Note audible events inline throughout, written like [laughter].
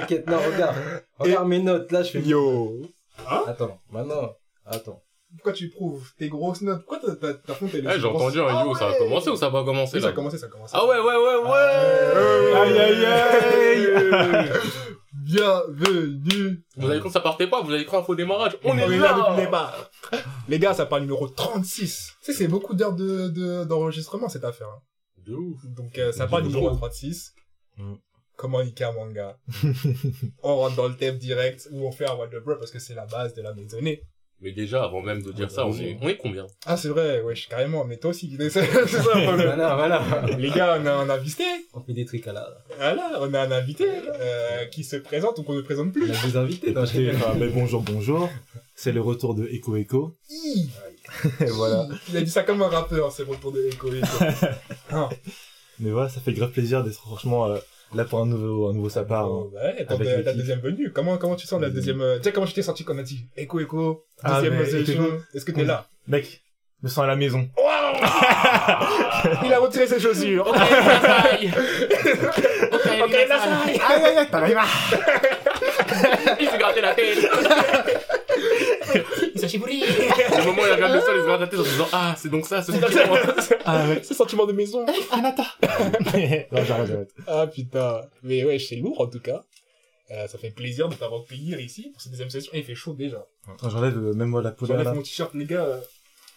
T'inquiète, non, regarde. Regarde mes notes, là, je fais... Yo. Attends, maintenant, attends. Pourquoi tu prouves tes grosses notes? Pourquoi t'as, t'as, elle est Eh, j'ai entendu un Ah yo, ça a ouais. commencé ou ça va commencer Oui, ça a là commencé, ça a commencé. Ah ouais, ouais, ouais, ouais Aïe, aïe, aïe. Bienvenue. Vous avez cru que ça partait pas, vous avez cru un faux démarrage? On est On est là depuis le départ. Les gars, ça parle numéro 36. Tu sais, c'est beaucoup d'heures de, de, d'enregistrement, cette affaire. hein. De ouf. Donc, euh, ça parle numéro trop. 36. Mm. Comment niquer un manga [laughs] On rentre dans le thème direct où on fait un What the Bro parce que c'est la base de la maisonnée. Mais déjà, avant même de dire ça, on est, on est combien? Ah, c'est vrai, wesh, carrément, mais toi aussi. [laughs] C'est ça le problème. Voilà, voilà. Les gars, on a un invité. On fait des trucs à la... Voilà, on a un invité euh, qui se présente ou qu'on ne présente plus. On a des invités enfin, mais bonjour, bonjour. C'est le retour de Echo Echo. Hi, [laughs] voilà. Il a dit ça comme un rappeur, c'est le retour de Echo Echo. Ah. Mais voilà, ça fait grave plaisir d'être franchement euh, là pour un nouveau, un nouveau sapin. Oh, ouais, ton- Avec la, l'équipe. deuxième venue. Comment, comment tu sens la deuxième, euh, déjà comment tu t'es senti quand on a dit Echo Echo, Ah, deuxième Echo Echo. est-ce que t'es là? Mec, je me sens à la maison. [laughs] Il a retiré ses chaussures. Ok, Aïe aïe aïe, t'arrives [laughs] à... Il s'est gratté la tête Le moment où il regarde le sol, il se gratte la tête en se disant Ah, c'est donc ça, ce sentiment Ah mec, Ce sentiment de maison. Anata [laughs] Non, j'arrête, j'arrête. Ah putain. Mais ouais, c'est lourd en tout cas. Euh, ça fait plaisir de t'avoir cueillir ici pour cette deuxième session. Et il fait chaud déjà. Attends, J'enlève euh, même moi la peau J'enlève mon t-shirt, les gars. euh,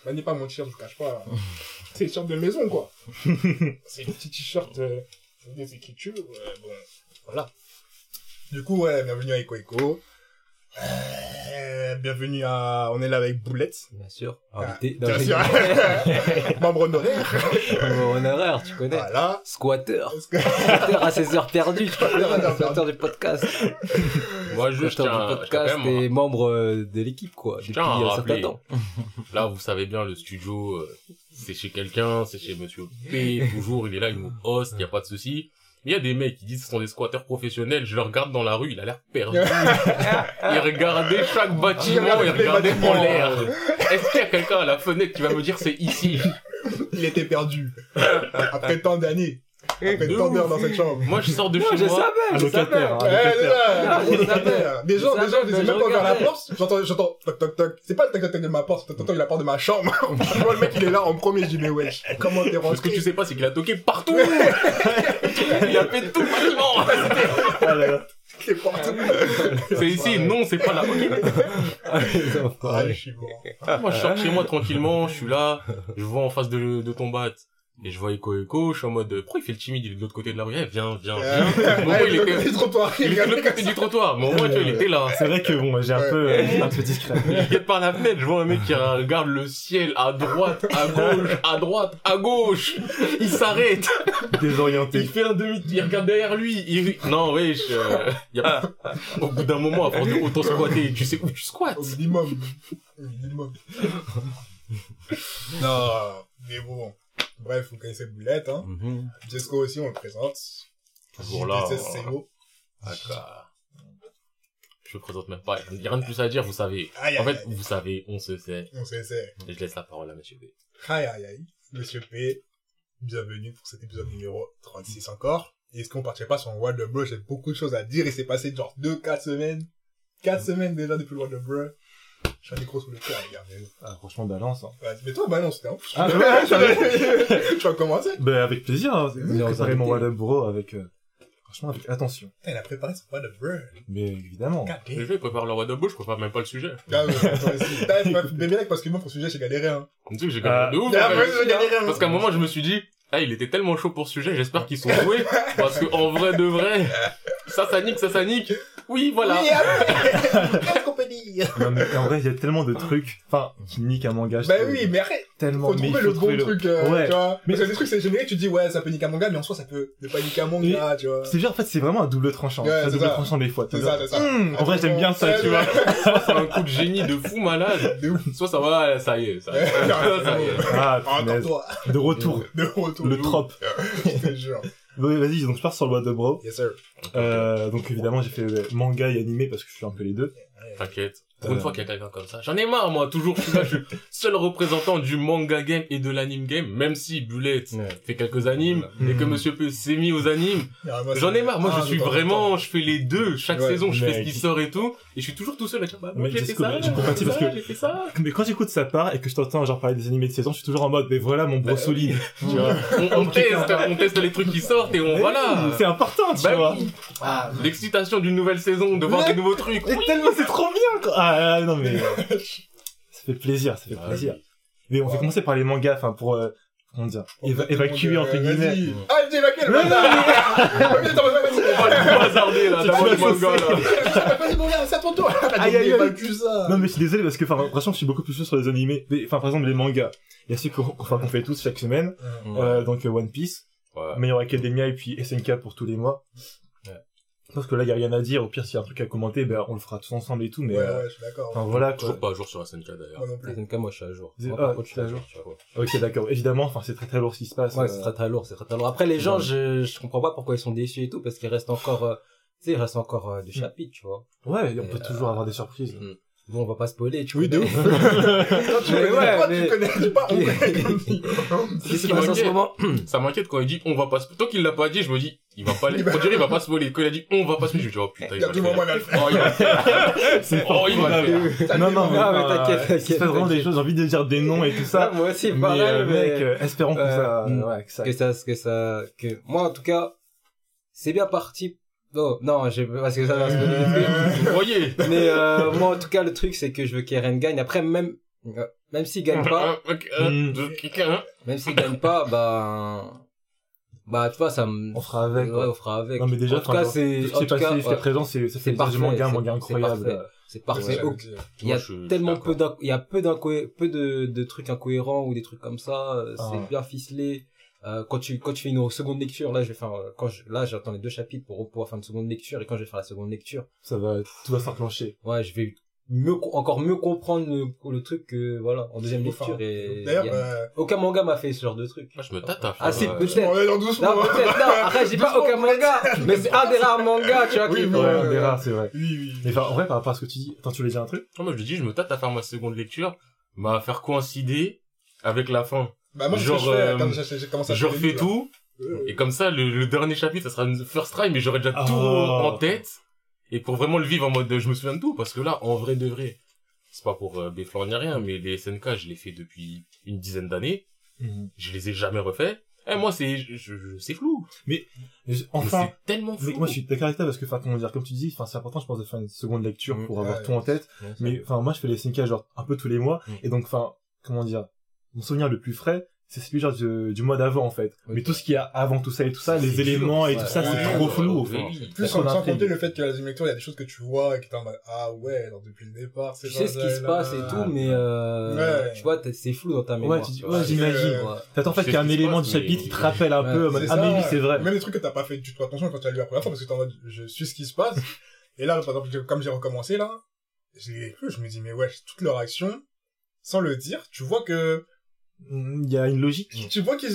N'allez pas mon t-shirt, je vous cache pas. [laughs] C'est le t-shirt de maison, quoi. [laughs] c'est le petit t-shirt euh, des écritures. euh, bon, voilà. Du coup, ouais, bienvenue à Eco Eco. Euh, bienvenue à... On est là avec Boulette. Bien sûr. Ah, Invité. Bien sûr. [laughs] Membre honoraire. Mon honoraire, tu connais. Voilà. Squatter. Squatter à ses heures perdues. Squatter à ses heures du podcast. Moi, je, je Squatter tiens, du je podcast même et membre euh, de l'équipe, quoi. Depuis tiens à un rappeler. certain temps. [laughs] Là, vous savez bien, le studio, euh, c'est chez quelqu'un, c'est chez Monsieur P. Toujours, il est là, il nous host, il y a pas de souci. Il y a des mecs qui disent que ce sont des squatteurs professionnels. Je le regarde dans la rue, il a l'air perdu. [laughs] il regardait chaque bâtiment, il regardait en l'air. Est-ce qu'il y a quelqu'un à la fenêtre qui va me dire c'est ici? Il était perdu. Après tant d'années. Après tant d'heures dans cette chambre. Moi, je sors de Moi, chez je moi. savais, je locataire, savais. Je savais. Des gens, des gens, ils même pas ouvert la porte. J'entends, j'entends, toc, toc, toc. C'est pas le toc, toc, toc de ma porte, toc de la porte de ma chambre. [laughs] Je vois le mec, il est là en premier, je dis, mais wesh, comment t'es Ce que rentré? tu sais pas, c'est qu'il a toqué partout. il a fait tout le bâtiment. Ah là là. T'es partout. C'est ici, non, c'est pas là. Ah, les enfants. Ah, je suis mort. Moi, je sors de chez moi tranquillement, je suis là, je vois en face de, de ton bat. Et je vois Echo Echo, je suis en mode, pourquoi il fait le timide, il est de l'autre côté de la rue, Eh, viens, viens, viens. Il était, du trottoir. il était de l'autre côté du trottoir, mais au moins, tu vois, il était là. C'est vrai que bon, j'ai un peu, euh, un peu discret. Je regarde par la fenêtre, je vois un mec qui regarde le ciel à droite, à gauche, à droite, à gauche. Il s'arrête. Désorienté. Il fait un demi, il regarde derrière lui. Il... Non, wesh, euh, y a... au bout d'un moment, à force de autant squatter, tu sais où tu squattes. Au minimum. Au minimum. non, mais bon. Bref, vous connaissez Boulette, hein. Jesco aussi, on le présente. Toujours là. D'accord. Je me présente même pas. Il n'y a rien de plus à dire, vous savez. Aïe, En aïe, fait, aïe. vous savez, on se sait. On sait, c'est. Et je laisse la parole à monsieur B. Aïe, aïe, aïe. Monsieur P, bienvenue pour cet épisode numéro 36 encore. Est-ce qu'on partirait pas sur un the Bro J'ai beaucoup de choses à dire et c'est passé genre 2-4 semaines. 4 semaines déjà depuis le the Bro. Suis un écro sous le cœur, les gars. Mais, Ah, franchement, balance. Hein. Ouais, mais toi, bah non, c'était un Ah, [laughs] ouais, Tu vas commencer Ben, avec plaisir, hein. J'ai préparé mon invité. Wall Bro avec, euh, franchement, avec attention. Putain, il a préparé son What the Bro. Mais évidemment. God Je damn. vais préparer le roi de bouche, je prépare même pas le sujet. Ah fait bien [laughs] parce que moi, pour ce sujet, j'ai galéré, hein. Tu sais que j'ai galéré de ouf. Ah, j'ai hein. Parce qu'à un moment, je me suis dit, ah, il était tellement chaud pour ce sujet, j'espère qu'ils sont doués. [laughs] parce que, en vrai de vrai, ça, ça nique, ça, ça nique. Oui, voilà. Oui, ah ouais. Qu'est-ce qu'on peut dire? Non, mais en vrai, il y a tellement de trucs, enfin, qui niquent un manga. je Bah oui, mais arrête. Tellement, Faut mais trouver faut le bon trouver truc, euh, Ouais. tu vois. Mais- Parce que des trucs, c'est générique, tu te dis, ouais, ça peut niquer un manga, mais en soi, ça peut ne pas niquer un manga, tu vois. C'est bien, en fait, c'est vraiment un double tranchant. Ouais, c'est un double ça. tranchant des fois. C'est ça, c'est ça. Hum, en vrai, j'aime bien ça, tu vois. [laughs] Soit c'est un coup de génie de fou malade. De ouf. Soit ça va, ça y est, ça y est. Ouais, [laughs] ça y est. Ah, Ah, de retour. De retour. Le trop. [laughs] Je te jure. Oui, vas-y, donc je pars sur le What Bro. Yes, sir. Euh, donc évidemment, j'ai fait manga et animé parce que je suis un peu les deux. T'inquiète. Pour une Euh. fois qu'il y a quelqu'un comme ça. J'en ai marre, moi. Toujours, je suis là, je suis [laughs] seul représentant du manga game et de l'anime game. Même si Bullet Ouais. fait quelques animes et que Mhm. Monsieur P s'est mis aux animes. Ah, J'en ai marre. Moi, Ah, je suis temps en vraiment, je fais les deux. Chaque Ouais, saison, je fais ce qui sort et tout. Et je suis toujours tout seul à dire, bah, j'ai fait ça. j'ai fait parce ça, que- j'ai fait ça. [laughs] Mais quand j'écoute sa part et que je t'entends genre parler des animés de saison, je suis toujours en mode, mais voilà mon bro Bah, solide. [laughs] Tu vois. On, on teste, on teste les trucs qui sortent et on, Mais voilà. C'est important, tu Bah vois. Ah, L'excitation d'une nouvelle saison, de voir des nouveaux trucs. Mais tellement c'est trop bien quoi. Ah, ah, non mais euh, [laughs] ça fait plaisir, ça fait Ah, plaisir. oui. Mais on va Ouais. commencer par les mangas, enfin pour euh, comment dire, éva- évacuer monde, entre euh, guillemets. Ah, j'ai évacué le [laughs] Non, mais je suis désolé parce que enfin franchement je suis beaucoup plus sûr sur les animés. Enfin par exemple les mangas. Il y a ceux qu'on fait tous chaque semaine. Euh, donc euh, One Piece, Hero Academia et puis SNK pour tous les mois. Ouais. Parce que là il y a rien à dire. Au pire s'il y a un truc à commenter, ben on le fera tous ensemble et tout. Mais Ouais, euh, ouais, je suis d'accord. enfin voilà quoi. Toujours pas à jour sur SNK d'ailleurs. Moi non plus. SNK, moi, je suis à jour. Moi, ah, par contre, je suis à à jour. jour. tu vois. Ok d'accord. Évidemment enfin c'est très très lourd ce qui se passe. Ouais, euh, c'est très très lourd, c'est très très lourd. Après, les gens, je, je comprends pas pourquoi ils sont déçus et tout, parce qu'il reste encore, euh, tu sais, il reste encore euh, des chapitres, tu vois. Ouais, et on peut euh, toujours avoir des surprises. Bon, on va pas spoiler, tu Oui, de ouf. [laughs] Tu Mais connais ouais, pas, mais- tu connais, pas, on connaît. Qu'est-ce qui passe en ce moment [clears throat] Ça m'inquiète quand il dit on va pas se... Tant qu'il l'a pas dit, je me dis, il va pas les... On dirait il va pas [laughs] se voler. Quand il a dit on va pas se je me dis, oh putain, Il va tout le faire. Oh, il va le faire. [laughs] C'est Oh, il va le faire. Non, non, mais, Ah, mais euh, t'inquiète, t'inquiète, passe vraiment des choses, j'ai envie de dire des noms et tout ça. moi aussi, mais, pareil, euh, mec, euh, espérons que euh, ça, mm. ouais, que ça, que ça, que ça, que moi en tout cas, c'est bien parti. Non, non, j'ai parce que ça va se donner trucs. Vous voyez Mais euh, moi en tout cas, le truc c'est que je veux qu'Eren gagne. Après même, euh, même s'il gagne pas, un, Mm. quelqu'un. même s'il gagne pas, bah, bah tu vois ça me. On fera avec, Ouais, on fera avec. Non, mais déjà, en tout cas c'est, ce qui s'est passé jusqu'à présent, c'est, ça c'est fait parfait, manga, c'est- manga c'est incroyable. parfait. c'est parfait. Dire. Il y a tellement peu d'inco- il y a peu peu de, de trucs incohérents ou des trucs comme ça, euh, Ah. c'est bien ficelé. Euh, quand tu quand tu fais une seconde lecture, là je vais faire euh, quand je, là j'attends les deux chapitres pour pouvoir faire une seconde lecture et quand je vais faire la seconde lecture, Ça va, tout va s'enclencher. ouais, je vais mieux co- encore mieux comprendre le, le truc que voilà en deuxième lecture et D'ailleurs, a- euh, aucun manga m'a fait ce genre de truc. Moi, je me tâte à faire. Ah, c'est euh, peut-être. Non, peut-être, non, après je dis pas aucun manga, mais c'est un des rares mangas, tu vois, Oui, qui oui, Ouais, on ouais. verra, c'est vrai. Oui, oui. Mais enfin, en vrai, par rapport à ce que tu dis, attends, tu voulais dire un truc? Non, moi, je dis, je me tâte à faire ma seconde lecture, m'a faire coïncider avec la fin. Bah, moi, Genre, je fais, euh, j'ai commencé à Je refais tout, et comme ça, le, le dernier chapitre, ça sera une first try, mais j'aurai déjà tout Oh. en tête. Et pour vraiment le vivre en mode, je me souviens de tout, parce que là, en vrai de vrai, c'est pas pour euh, ni rien, mais les SNK, je les fais depuis une dizaine d'années, je les ai jamais refaits. Eh, moi, c'est, je, je- c'est flou. Mais Enfin, c'est tellement mais flou. moi, je suis d'accord avec toi parce que, enfin, comment dire, comme tu dis, enfin, c'est important, je pense, de faire une seconde lecture Mm, pour avoir ouais, tout en tête. Ouais, Mais, enfin, moi, je fais les 5K, genre, un peu tous les mois. Mm. Et donc, enfin, comment dire, mon souvenir le plus frais, c'est celui, genre, du, du mois d'avant, en fait. Mais tout ce qu'il y a avant tout ça et tout ça, les dur, éléments et ouais. tout ça, c'est ouais, trop ouais, flou, enfin. oui. Plus sans, compter le fait que la deuxième lecture, il y a des choses que tu vois et que t'es en mode, ah ouais, alors depuis le départ, c'est Tu sais ce qui se passe et tout, mais euh, Ouais. tu vois, c'est flou dans ta mémoire. Ouais, tu dis, vois. ouais, j'imagine. euh. T'attends en fait qu'il y a un élément du chapitre qui te rappelle un peu, en mode, c'est ah, mais oui, c'est vrai. Même les trucs que t'as pas fait du tout attention quand tu as lu la première fois parce que t'es en mode, je suis ce qui se passe. et là, par exemple, comme j'ai recommencé là, j'ai cru, je me dis, mais ouais, toute leur action, sans le dire, tu vois que, Il y a une logique. tu vois qu'ils,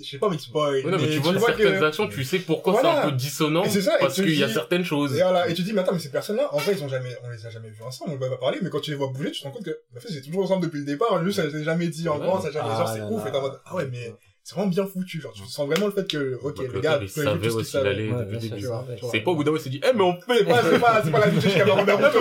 je sais pas, mais tu spoil. Ouais, non, mais tu vois vois certaines que, actions, tu sais pourquoi Voilà. c'est un peu dissonant, ça, et parce tu qu'il y a dis- certaines choses. Et voilà, et tu dis, mais attends, mais ces personnes-là, en vrai, ils ont jamais, on les a jamais vus ensemble, on va pas parler, mais quand tu les vois bouger, tu te rends compte que, en fait, c'est toujours ensemble depuis le départ, juste, ça s'est jamais dit en grand, ça jamais, Ah genre, c'est là ouf, là. et t'es en mode, ah ouais, mais, c'est vraiment bien foutu, genre, tu sens vraiment le fait que, ok, les gars, il savait il bien vois, c'est pas au bout d'un moment, il s'est dit, eh, mais on fait C'est pas, c'est pas, c'est pas la vitesse Cameron Naruto.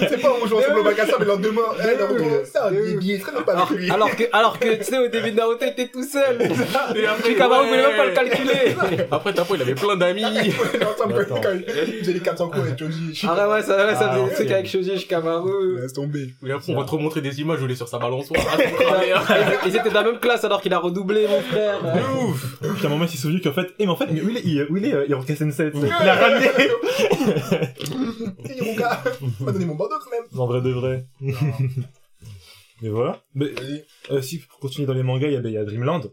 C'est pas, on joue ensemble au bac à ça, mais le lendemain, eh, Naruto, ça, il il est très pas Alors, avec lui. alors que, alors que, tu sais, au début de Naruto, t'étais tout seul. Et après, voulait même pas le calculer. Après, Tapo, il avait plein d'amis. Il faisait les 400 coups avec Choji. Ah ouais, ouais, ça, ouais, ça Ah, faisait des trucs avec Shoji Kamaru. Laisse tomber. Et après, on va te remontrer des images où il est sur sa balançoire. [laughs] Ah, c'est cramé, hein. Ils ils étaient dans la même classe alors qu'il a redoublé, mon frère. De ouf. Puis à un moment, il s'est souvenu qu'en fait, eh, mais en fait, mais où il est, il- où il est, euh, Hiroka Sensei? Il l'a ramené! Et Hiruka, m'a donné mon bandeau quand même. En vrai de vrai. Mais voilà. Mais, euh, si, pour continuer dans les mangas, il y a, ben, il y a Dreamland.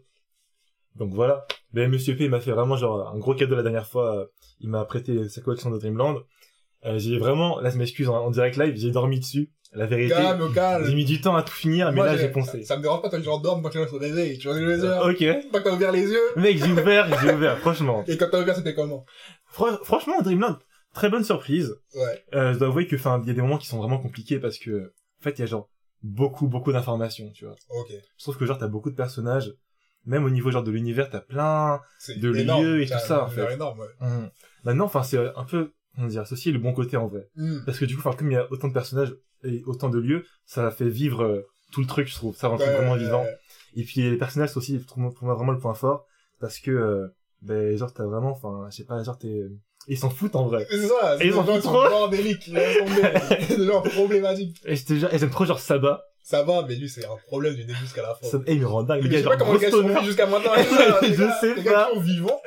Donc voilà. Ben, Monsieur P m'a fait vraiment genre un gros cadeau la dernière fois. euh, Il m'a prêté sa collection de Dreamland. Euh, j'ai vraiment, là je m'excuse en, en direct live, j'ai dormi dessus. La vérité, Calme, j'ai mis du temps à tout finir, mais Moi, là j'ai poncé. Ça me dérange pas quand les gens dorment quand les gens se réveillent. Tu vois je veux dire? Ok. Que t'as ouvert les yeux. Mec, j'ai ouvert, j'ai ouvert, franchement. Et quand t'as ouvert, c'était comment? Fran- franchement, Dreamland, très bonne surprise. Ouais. Euh, je dois avouer que, enfin, il y a des moments qui sont vraiment compliqués parce que, en fait, il y a genre beaucoup, beaucoup d'informations, tu vois. Ok. Je trouve que genre t'as beaucoup de personnages, même au niveau genre de l'univers, t'as plein. De énorme. lieux et tout ça, en fait. énorme, ouais. Hum. Maintenant, enfin, c'est un peu, comment dire, associé le bon côté en vrai. Hmm. Parce que du coup, enfin, comme il y a autant de personnages et autant de lieux, ça fait vivre euh, tout le truc, je trouve. Ça rend Ouais, vraiment ouais, vivant. ouais. Et puis les personnages c'est aussi pour moi, vraiment le point fort parce que euh, ben genre t'as vraiment enfin je sais pas genre t'es ils s'en foutent en vrai. C'est ça, c'est des gens qui sont trop. bordéliques, ils [laughs] gens problématiques. Et j'aime trop genre Saba. Ça va, mais lui, c'est un problème du début jusqu'à la fin. Saba, eh, il me rend dingue Je le gars sais genre pas comment gars jusqu'à maintenant. [laughs] les gars, Je les gars, sais les gars qui sont vivants.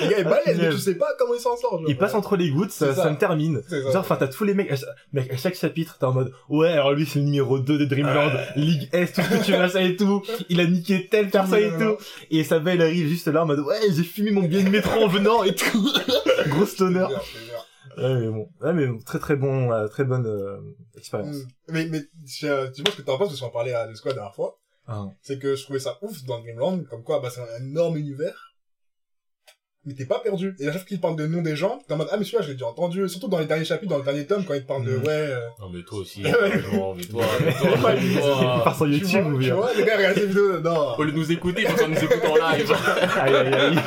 Les gars, ils balèzent, mais tu sais pas comment ils s'en sortent. genre. Il passe entre les gouttes, ça, ça. ça me termine. Ça. Genre, enfin, t'as tous les mecs, mec, à chaque chapitre, t'es en mode, ouais, alors lui, c'est le numéro 2 de Dreamland, Ligue S, tout ce que tu veux, ça et tout. Il a niqué telle personne et tout. Et sa belle arrive juste là en mode, ouais, j'ai fumé mon billet de métro en venant et tout. [laughs] Gros stoner. Ouais, mais bon. Ouais, mais bon, très très bon, euh, très bonne, euh, expérience. Hmm. Mais, mais, je- tu vois ce que t'en penses, parce qu'on en parlait à Discord la dernière fois. Ah. c'est que je trouvais ça ouf dans Dreamland, comme quoi, bah, c'est un énorme univers. Mais t'es pas perdu. Et à chaque fois qu'il parle de nom des gens, t'es en mode, ah, mais celui-là, je l'ai déjà entendu. Surtout dans les derniers chapitres, dans le dernier tome, quand il te parle de, Mhm. ouais, euh, Non, mais toi aussi, [laughs] Ouais. franchement, mais toi, [laughs] mais toi, mais toi. [laughs] sur tu YouTube vois, ou tu bien. vois, les gars, regardent ces vidéos, non. Au lieu de nous écouter, il faut nous écouter en live. Aïe, aïe, aïe.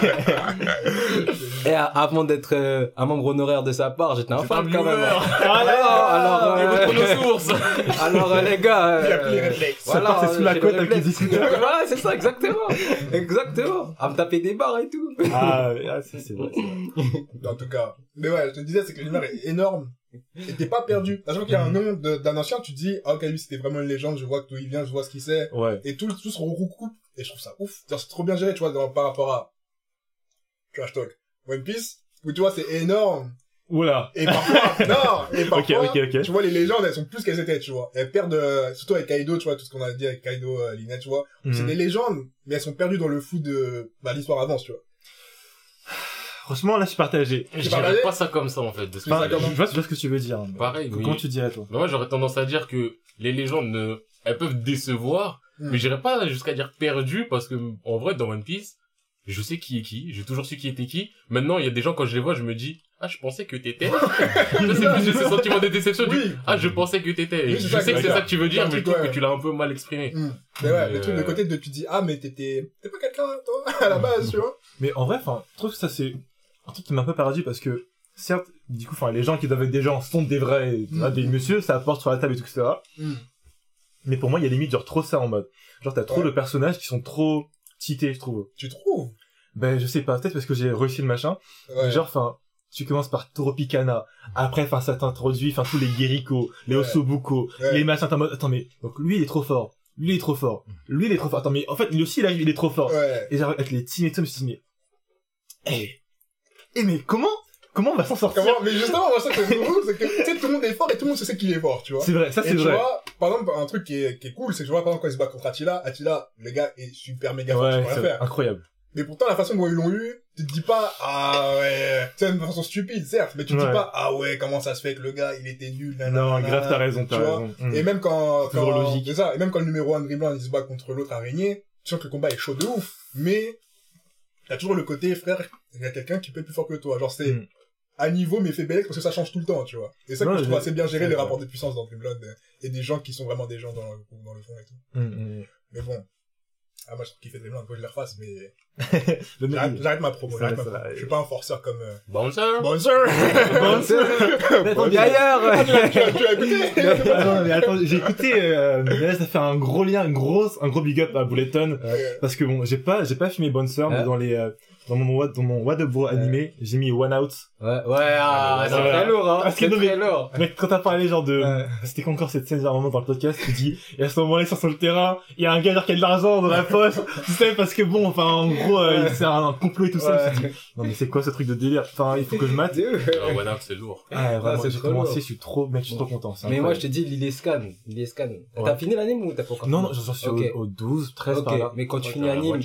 Et avant d'être euh, un membre honoraire de sa part, j'étais un fan quand même. Ah alors, Il euh. Alors euh, les gars, Il a plus les euh, réflexes. Ça part, c'est sous la côte avec les voilà, c'est ça, exactement. Exactement. À me taper des barres et tout. Ah, ah, c'est c'est vrai. c'est vrai. [laughs] En tout cas. Mais ouais, je te disais, c'est que l'univers est énorme. Et t'es pas perdu. À chaque fois qu'il y a un nom de- d'un ancien, tu dis, ah, ok, lui, c'était vraiment une légende, je vois d'où il vient, je vois ce qu'il sait. Ouais. Et tout, tout se recoupe. Et je trouve ça ouf. C'est trop bien géré, tu vois, dans- par rapport à Trash Talk. One Piece, où tu vois, c'est énorme. Oula. Et parfois, [laughs] non, et parfois, ok, ok. tu vois, les légendes, elles sont plus qu'elles étaient, tu vois. Elles perdent, euh, surtout avec Kaido, tu vois, tout ce qu'on a dit avec Kaido, euh, Lina, tu vois. C'est Mhm. des légendes, mais elles sont perdues dans le fou de, bah, l'histoire avance, tu vois. Franchement, là, je suis partagé. Je dirais pas ça comme ça, en fait, de ce que Enfin, ça je vois, je vois ce que tu veux dire. Pareil, oui. Comment tu dirais, toi moi, j'aurais tendance à dire que les légendes, ne... elles peuvent décevoir, Hmm. mais j'irais pas jusqu'à dire perdu, parce que, en vrai, dans One Piece, je sais qui est qui, j'ai toujours su qui était qui. Maintenant, il y a des gens, quand je les vois, je me dis, ah, je pensais que t'étais. [laughs] je sais plus, j'ai ce sentiment de déception du, ah, je pensais que t'étais. Oui, c'est je ça, sais que c'est ça que tu veux dire, mais je truc, trouve ouais. que tu l'as un peu mal exprimé. Hmm. Mais ouais, Mais, le truc de euh, côté de tu dis, ah, mais t'étais, t'es pas quelqu'un, toi, [laughs] à la base, tu vois? Mais en vrai, enfin, je trouve que ça, c'est un truc qui m'a un peu perdu parce que, certes, du coup, enfin, les gens qui doivent être des gens sont des vrais, Mm. des messieurs, ça apporte sur la table et tout, etc. Mais pour moi, il y a limite, genre, trop ça en mode. Genre, t'as trop Ouais. de personnages qui sont trop cités, je trouve. Tu trouves? Ben, je sais pas, peut-être parce que j'ai réussi le machin. Ouais. Genre, enfin, tu commences par Toropicana. Après, enfin, ça t'introduit, enfin, tous les Guérico, les Ouais. Osobuco, Ouais. les machins, en mode, attends, mais, donc, lui, il est trop fort. Lui, il est trop fort. Lui, il est trop fort. Attends, mais, en fait, lui aussi, il arrive, il est trop fort. Ouais. Et genre, avec les teams et tout, je me suis dit, mais, eh, eh, mais comment, comment on va s'en sortir? Comment, mais justement, moi, ça, que c'est cool, c'est que, tu sais, tout le monde est fort et tout le monde sait qu'il est fort, tu vois. C'est vrai, ça, Et c'est tu vrai. vois, par exemple, un truc qui est, qui est cool, c'est que tu vois, par exemple, quand il se bat contre Attila, Attila, le gars est super méga fort, tu Ouais, peux faire. incroyable. Mais pourtant, la façon dont ils l'ont eu, tu te dis pas, ah ouais, c'est une façon stupide, certes, mais tu te dis pas, ah ouais, comment ça se fait que le gars, il était nul, Non, nanana, grave, t'as raison, tu t'as raison. Mm. Et même quand, quand, c'est ça, et même quand le numéro 1 de Dreamland, il se bat contre l'autre araignée, tu sens que le combat est chaud de ouf, mais, t'as toujours le côté, frère, il y a quelqu'un qui peut être plus fort que toi. Genre, c'est, Mm. à niveau, mais fait belle parce que ça change tout le temps, tu vois. Et ça que je trouve assez bien géré, les rapports de puissance dans Dreamland, et des gens qui sont vraiment des gens dans, le- dans le fond et tout. Mm, mm. Mais bon. Ah, moi, je trouve qu'il fait Dreamland, faut que je le refasse, [laughs] mais j'arrête ma promo, j'arrête ma promo. Je suis pas un forceur comme, euh... Bouncer Bonjour! [laughs] Mais attends, Et ailleurs tu as tu as écouté? [laughs] Attends, mais attends, j'ai écouté, euh, mais là, ça fait un gros lien, une grosse, un gros big up à Bulleton. Ouais. Parce que bon, j'ai pas, j'ai pas filmé Bouncer, mais dans les, euh, dans mon what, dans mon what de bro animé, j'ai mis One Out. Ouais, ouais, ah, c'est Voilà. très lourd, hein. Que C'est très lourd. Mec, quand t'as parlé genre de, Ouais. c'était quoi encore cette scène, genre, un moment dans le podcast, tu dis, et à ce moment-là, ils sont sur le terrain, il y a un gars genre qui a de l'argent dans la poche, tu sais, parce que bon, enfin, en gros, euh, c'est un, un complot et tout ça, je dit, non mais c'est quoi ce truc de délire? Enfin, il faut que je [laughs] mate. Ah, One Out, c'est lourd. Ah, vraiment, c'est j'ai commencé, je suis trop, mec, je suis trop content. Mais moi, je te dis, l'île Scan. L'île Scan. T'as fini l'anime ou t'as pas encore Non, non, j'en suis au, au 12, 13 Ok, par là. mais quand tu Ouais, finis l'anime,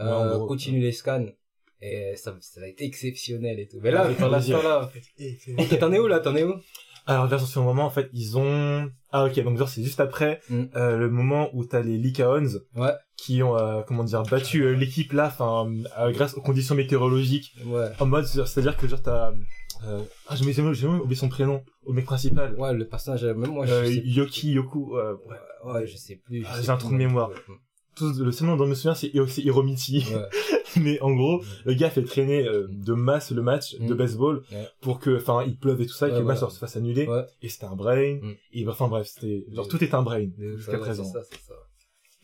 euh, continue les scans. Et ça, ça va être exceptionnel et tout. Mais là, plaisir. l'instant, là. C'est- t'en es où, là? T'en es où? Alors suis au moment, en fait, ils ont... Ah ok, donc genre c'est juste après Mm. euh, le moment où t'as les Lycaons Ouais. qui ont, euh, comment dire, battu euh, l'équipe là, enfin, euh, grâce aux conditions météorologiques. Ouais. En mode, c'est-à-dire que genre t'as... Euh, Ah, j'ai même, j'ai même oublié son prénom, au mec principal. Ouais, le personnage, même moi, je Euh, sais Yoki, Yoku, euh, ouais. Ouais, ouais, je sais plus. Ah, j'ai un trou de mémoire. Ouais. Tout, le seul nom dont je me souviens, c'est Hiro- c'est Hiromichi. Ouais. [laughs] Mais en gros, le gars fait traîner euh, de masse le match de Mm. baseball Ouais. pour que, enfin, il pleuve et tout ça, et que le match se fasse annuler. Ouais. Et c'était un brain. Mm. Et enfin bref, c'était, genre tout est un brain jusqu'à présent. C'est ça, c'est ça.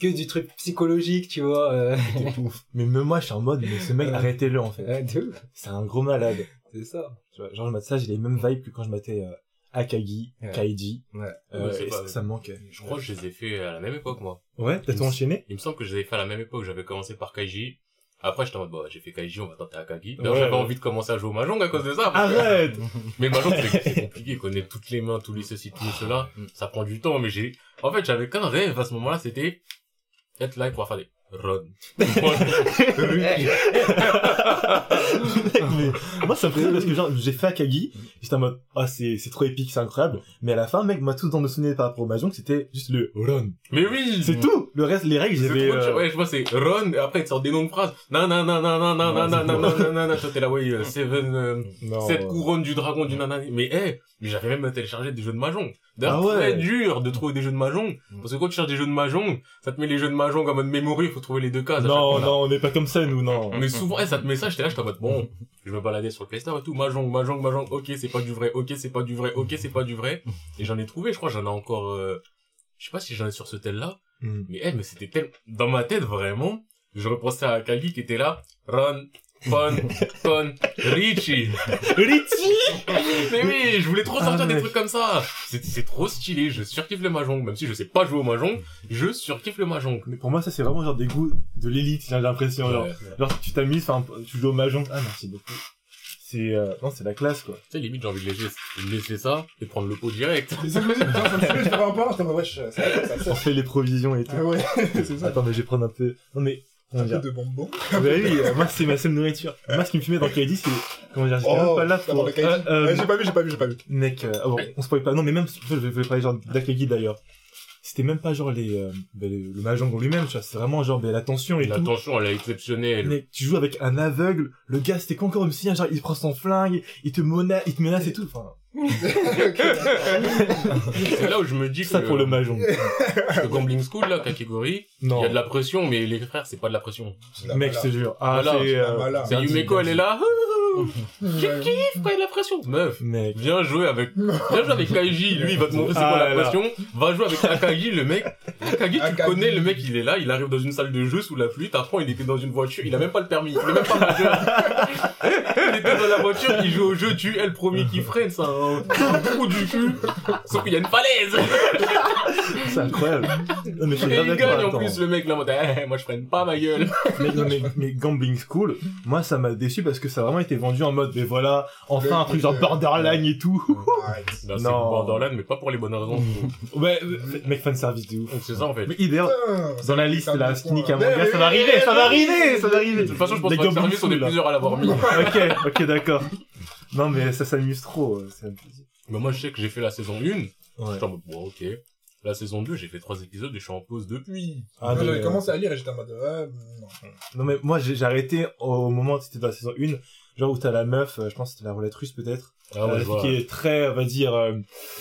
Que du truc psychologique, tu vois. Euh... [laughs] Ouf. Mais même moi, je suis en mode, mais ce mec, arrêtez-le en fait. C'est un gros malade. C'est ça. Tu vois, genre, je mate ça, j'ai les mêmes vibes que quand je matais euh, Akagi, Ouais. Kaiji. Ouais. Euh, Ouais, pas- ça, me manquait. Je crois que je les ai fait à la même époque, moi. Ouais, t'as tout enchaîné Il me semble que je les ai fait à la même époque. J'avais commencé par Kaiji. Après, j'étais en mode, bon, j'ai fait Kaiji, on va tenter Akagi. D'ailleurs, Ouais, j'avais ouais. envie de commencer à jouer au Mahjong à cause de ça. Arrête [laughs] Mais le Mahjong, c'est compliqué. Connaître toutes les mains, tous les ceci, tous les cela. Ça prend du temps, mais j'ai, en fait, j'avais qu'un rêve à ce moment-là, c'était être là et pouvoir faire des run. mais moi ça me fait parce que genre j'ai fait Akagi j'étais en mode ah c'est c'est trop épique c'est incroyable mais à la fin mec moi tout dans me souvenir par rapport au Mahjong c'était juste le run mais oui! c'est tout le reste les règles j'avais euh. Ouais, je vois, c'est run, et après, ils te sortent des noms de phrases. Toi, t'es là, ouais, euh, Seven, euh, non, Cette euh, couronne du dragon du nanani. Mais, eh, mais j'avais même téléchargé des jeux de Mahjong. D'ailleurs, Ah ouais. très dur de trouver des jeux de Mahjong. Parce que quand tu cherches des jeux de Mahjong, ça te met les jeux de Mahjong en mode memory, il faut trouver les deux cases. non non on n'est pas comme ça nous non On est souvent, eh, ça te met ça, j'étais là, j'étais en mode, bon, je me baladais sur le Play Store et tout, Mahjong, Mahjong, Mahjong, ok, c'est pas du vrai, ok, c'est pas du vrai, ok, c'est pas du vrai. Et j'en ai trouvé, je crois, j'en ai encore, euh, je sais pas si j'en ai sur ce tel là, Hmm. mais, eh, mais c'était tel, dans ma tête, vraiment, je repensais à Kagi qui était là, Run, Pon, Pon, Richie. Richie [laughs] Mais oui, je voulais trop Ah, sortir des mec. trucs comme ça. C'est, c'est trop stylé, je surkiffe le Mahjong, même si je sais pas jouer au Mahjong, je surkiffe le Mahjong. mais pour moi ça c'est vraiment genre des goûts de l'élite j'ai l'impression genre Ouais. genre tu t'amuses enfin tu joues au Mahjong ah merci beaucoup c'est euh, non c'est la classe quoi Tu sais, limite, j'ai envie de laisser, de laisser ça et prendre le pot direct. C'est ça que je je un en mode, wesh, ça, ça, ça, on ça. fait les provisions et tout Ah ouais, [laughs] c'est ça. attends mais je vais prendre un peu non mais Un peu de bonbons. Bah oui, moi c'est ma seule nourriture. Moi ce qui me fumait dans Kaidi c'est comment dire, j'étais même pas là pour. Euh, euh, J'ai pas vu, j'ai pas vu, j'ai pas vu. mec euh, bon, on spoil pas. Non mais même je vais parler genre d'Akagi d'ailleurs. C'était même pas genre les euh, bah, le, le mahjong en lui-même, tu vois, c'est vraiment genre bah, la tension et La tout. tension, elle est exceptionnelle. Mec, tu joues avec un aveugle, le gars c'était quoi encore me souviens genre il prend son flingue, il te menace, il te menace et tout. Enfin, C'est là où je me dis ça que pour le mahjong. le Gambling School, là, Kakigori, il y a de la pression, mais les frères, c'est pas de la pression. Mec, te jure. Ah, Voilà, c'est c'est la euh. C'est Yumeko, bien elle est là. Je Kiffe quand il y a de la pression. Meuf. Mec. Viens jouer avec, viens jouer avec Kaiji, lui, il va te montrer c'est Ah quoi la là. pression. Va jouer avec Akagi, le mec. Akagi, tu le connais, le mec, il est là, il arrive dans une salle de jeu sous la pluie, t'apprends, il était dans une voiture, il a même pas le permis, il est même pas majeur. [laughs] il était dans la voiture, il joue au jeu, tu es le premier qui freine, c'est un trou du cul. Sauf qu'il y a une falaise. [laughs] C'est incroyable. Non mais je suis Et il gagne en plus, le mec, là, en mode, eh, moi je freine pas ma gueule. [laughs] mais, non, mais, mais Gambling School, moi ça m'a déçu parce que ça a vraiment été vendu en mode, mais voilà, enfin Le- un truc genre borderline et tout. Arrête. [laughs] Non, c'est. Borderlands, mais pas pour les bonnes raisons. ouais, euh, mec fan service de ouf. C'est ça, en fait. Mais d'ailleurs, Putain, dans la liste là, Skinny. Kamanga, ça va arriver, ça va arriver, ça va arriver. De toute façon, je pense Les que Gambling service, on est plusieurs à l'avoir mis. ok, ok, d'accord. Non mais ça s'amuse trop, euh, c'est un plaisir. Mais moi, je sais que j'ai fait la saison 1. Ouais. J'étais en mode, bon, ok. La saison 2, j'ai fait trois épisodes et je suis en pause depuis. Ah, mais, J'avais euh, commencé à lire? Et j'étais en mode, ouais, non. Non mais moi j'ai j'ai arrêté au moment où c'était dans la saison 1, genre où t'as la meuf, euh, je pense que c'était la roulette russe peut-être, Ah euh, ouais, qui est très, on va dire, euh,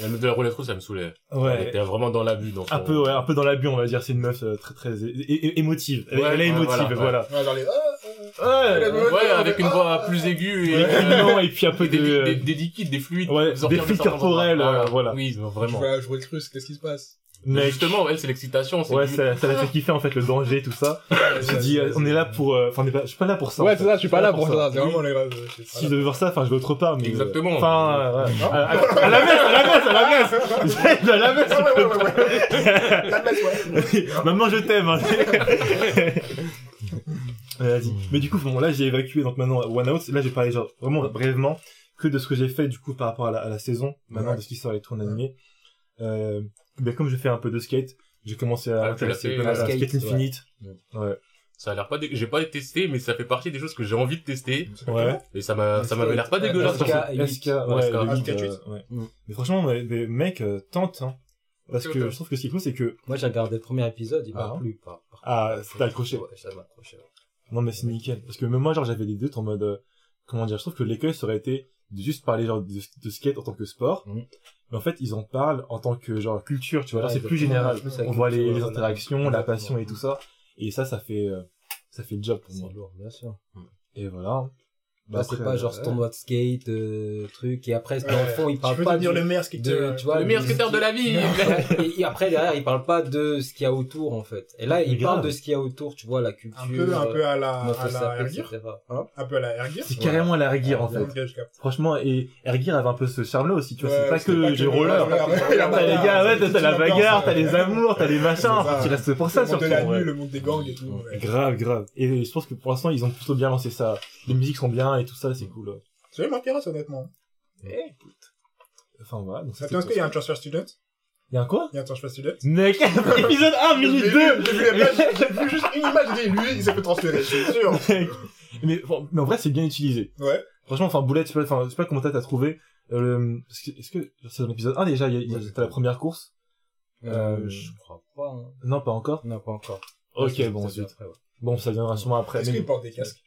La meuf de la roulette russe, ça me saoulait. Elle ouais, était vraiment dans l'abus. dans un peu, ouais, un peu dans l'abus, on va dire, c'est une meuf euh, très très é- é- émotive. Elle, Ouais, elle est ouais, émotive, voilà, voilà. Ouais, genre les, ah, Ouais, Ouais, avec une voix plus aiguë et, ouais, euh, non, et puis un peu des, de, des, euh, des liquides, des fluides. Ouais, des de fluides corporels, euh, voilà. Oui, je vraiment. vais jouer le truc, qu'est-ce qui se passe? Mais justement, elle, c'est l'excitation. c'est ouais, du- ça, ça l'a fait kiffer en fait le danger, tout ça. Je me dis, euh, on est là pour, euh, enfin, pas, je suis pas là pour ça. Ouais, c'est ça, je suis pas là pour ça. ça, c'est vraiment les rêves. Si je devais voir ça, enfin, je vais autre part, mais. euh, Exactement. Enfin, euh, ouais. à, à- à la messe, à la messe, à la messe! à la messe! Ouais, ouais, ouais, ouais. La messe, ouais. [laughs] Maman, je t'aime. [laughs] Ouais, Vas-y. Mais du coup, bon, là, j'ai évacué donc maintenant One Out. Là, j'ai parlé genre vraiment brièvement que de ce que j'ai fait du coup par rapport à la, à la saison, maintenant Ouais. de ce qui sort et tout en animé. Euh, ben, comme je fais un peu de skate, j'ai commencé à Ah, m'intéresser l'as fait, à euh, Skate, skate, Infinite. Ouais. Ça a l'air pas dé... j'ai pas testé, mais ça fait partie des choses que j'ai envie de tester. Ouais. Et ça m'a, ça m'avait l'air pas dégueulasse. SK, SK, ouais, skate euh, ouais. Mm. Mais franchement, ouais, les mecs euh, tentent. Hein. Parce que je trouve que ce qui est cool, c'est que Moi, j'ai regardé le premier épisode, il m'a Ah. plu. Par, par Ah, contre. ça t'a accroché. Ouais, ça m'a accroché. ouais. Non mais c'est nickel. Parce que même moi, genre, j'avais des doutes en mode, euh, comment dire, je trouve que l'écueil ça aurait été de juste parler genre de, de skate en tant que sport. Mhm. Mais en fait, ils en parlent en tant que genre culture, tu vois. Ouais, c'est plus général. Plus On voit les, interactions, la passion et tout ça. Et ça, ça fait, euh, ça fait le job pour moi. Lourd, bien sûr. Et voilà. Bah, c'est pas genre euh, ce tournoi de skate, euh, truc, et après, dans le fond, il Tu parle peux pas du- le meilleur de, skateur. tu vois, Le meilleur du- skateur de la vie. et, et après, derrière, il parle pas de ce qu'il y a autour, en fait. Et là, il parle de ce qu'il y a autour, tu vois, la culture. Un peu, un peu à la, à la etc. Hein Un peu à la Gear. C'est carrément la Regear, en fait. Franchement, et Ergir avait un peu ce charme-là aussi, tu vois. Ouais, c'est pas que j'ai roller. T'as les gars, ouais, t'as la bagarre, t'as les amours, t'as les machins. Tu restes pour Le ça, monde surtout. de le monde des gangs et tout. Grave, grave. Et je pense que pour l'instant, ils ont plutôt bien lancé ça. Les musiques sont bien et tout ça, c'est cool. Ça m'intéresse, honnêtement. Enfin, voilà. Donc, Attends, est-ce qu'il y a un transfer student Il y a un quoi? Il y a un transfer student Mec, [laughs] épisode 1, minute J'ai 2! vu- J'ai vu juste une image, j'ai dit, lui, il s'est fait transférer, je suis sûr. [laughs] mais, bon, mais en vrai, c'est bien utilisé. Ouais. Franchement, enfin, Boulette, je sais pas, enfin, je sais pas comment t'as t'as trouvé. Euh, est-ce que c'est dans l'épisode 1 déjà, il y a- a- c'était la première course? Euh, Euh, je crois pas. hein. Non, pas encore. Non, pas encore. Ok, bon, après, ouais. Bon, ça viendra sûrement après. Est-ce mais- qu'il porte des casques?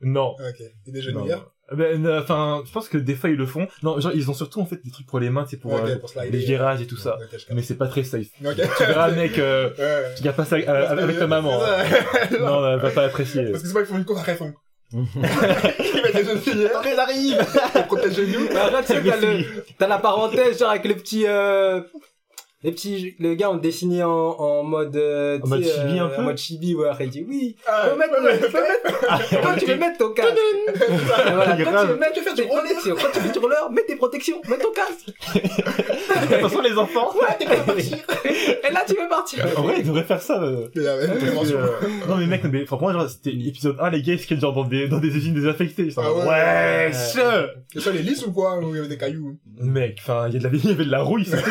Non. Ok. Et des genouillères Ben, euh, enfin, je pense que des fois ils le font. Non, genre, ils ont surtout en fait des trucs pour les mains, c'est pour euh, pour les virages et tout ça. Mais c'est pas très safe. Tu verras, mec, euh, [laughs] Ouais. tu gardes pas ça euh, avec ta maman. hein. [laughs] Non, elle va pas l'apprécier. Parce que c'est pas, ils font une course après, ils font. [laughs] Ils mettent des genouillères. Ils arrivent Ils protègent les genoux. Mais après, tu sais, t'as la parenthèse, genre, avec le petit, euh, les petits, le gars, on dessinait en, en mode, euh, En tu mode chibi, un euh, peu En mode chibi, ouais, il dit oui. Ah, mettre, ouais, faut mettre, [laughs] toi, tu veux mettre ton casque. Voilà, toi, Grave. tu veux mettre, tu veux faire des protections. Quand tu fais du roller, mets tes protections, mets ton casque. Attention les enfants Et là, tu veux partir. En vrai, ils devraient faire ça. euh. Euh, Non mais mec, mais, moi, genre, c'était l'épisode 1, les gars, ils skatent genre dans des, dans des usines désaffectées. Ah ouais. ouais, C'est ça, les lisses ou quoi Ou il y avait des cailloux? Mec, enfin, il y a de la, il y avait de la rouille, c'est tout.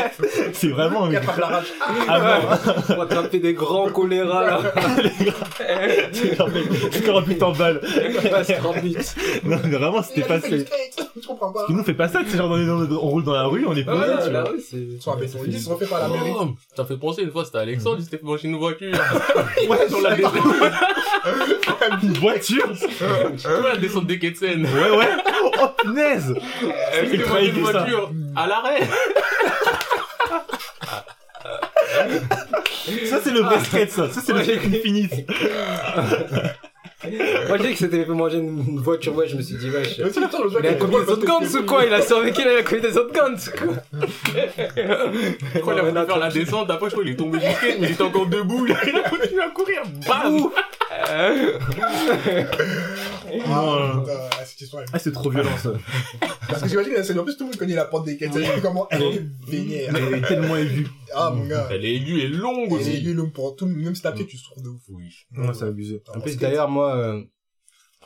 [laughs] C'est vraiment, Il y a pas de la rage. ah. [laughs] On va attraper des grands choléras, là. C'est genre, mec, c'est encore un putain de balle. Ouais, c'est grand but. Non, mais vraiment, c'était Il pas. Je comprends pas. Parce que nous, on fait pas ça, c'est genre, on, on roule dans la rue, on est posé, tu vois. refait par la mairie. Oh, ça fait penser une fois, c'était Alexandre, il s'était fait manger une voiture. [laughs] Ouais, Sur la une voiture. tu vois, la descente des quais de Seine. Ouais, ouais. Oh, punaise. S'est fait manger une voiture à l'arrêt. Ça, c'est le vrai skate, ça. Ça, c'est le Ouais. skate infinite. Moi, j'ai dit que c'était fait manger une voiture, ouais, je me suis dit, le je vois Il a qu'il commis des autres guns ou quoi? Il a survécu, il a commis des autres guns ou quoi Quand il a voulu faire la descente, après, je crois qu'il est tombé du skate, mais il était encore debout. Il a continué à courir. Bam! Ah, ah, Ah, c'est trop violent, ça. Parce que j'imagine la scène, en plus tout le monde connaît la porte des quêtes, comment elle est vénère. Elle est tellement aiguë. Ah mon gars. Elle est aiguë et longue Elle est aussi. aiguë, l'homme, pour tout, même si t'as pied, tu se trouves de ouf. Oui. Non, c'est abusé. En plus, d'ailleurs, moi, euh,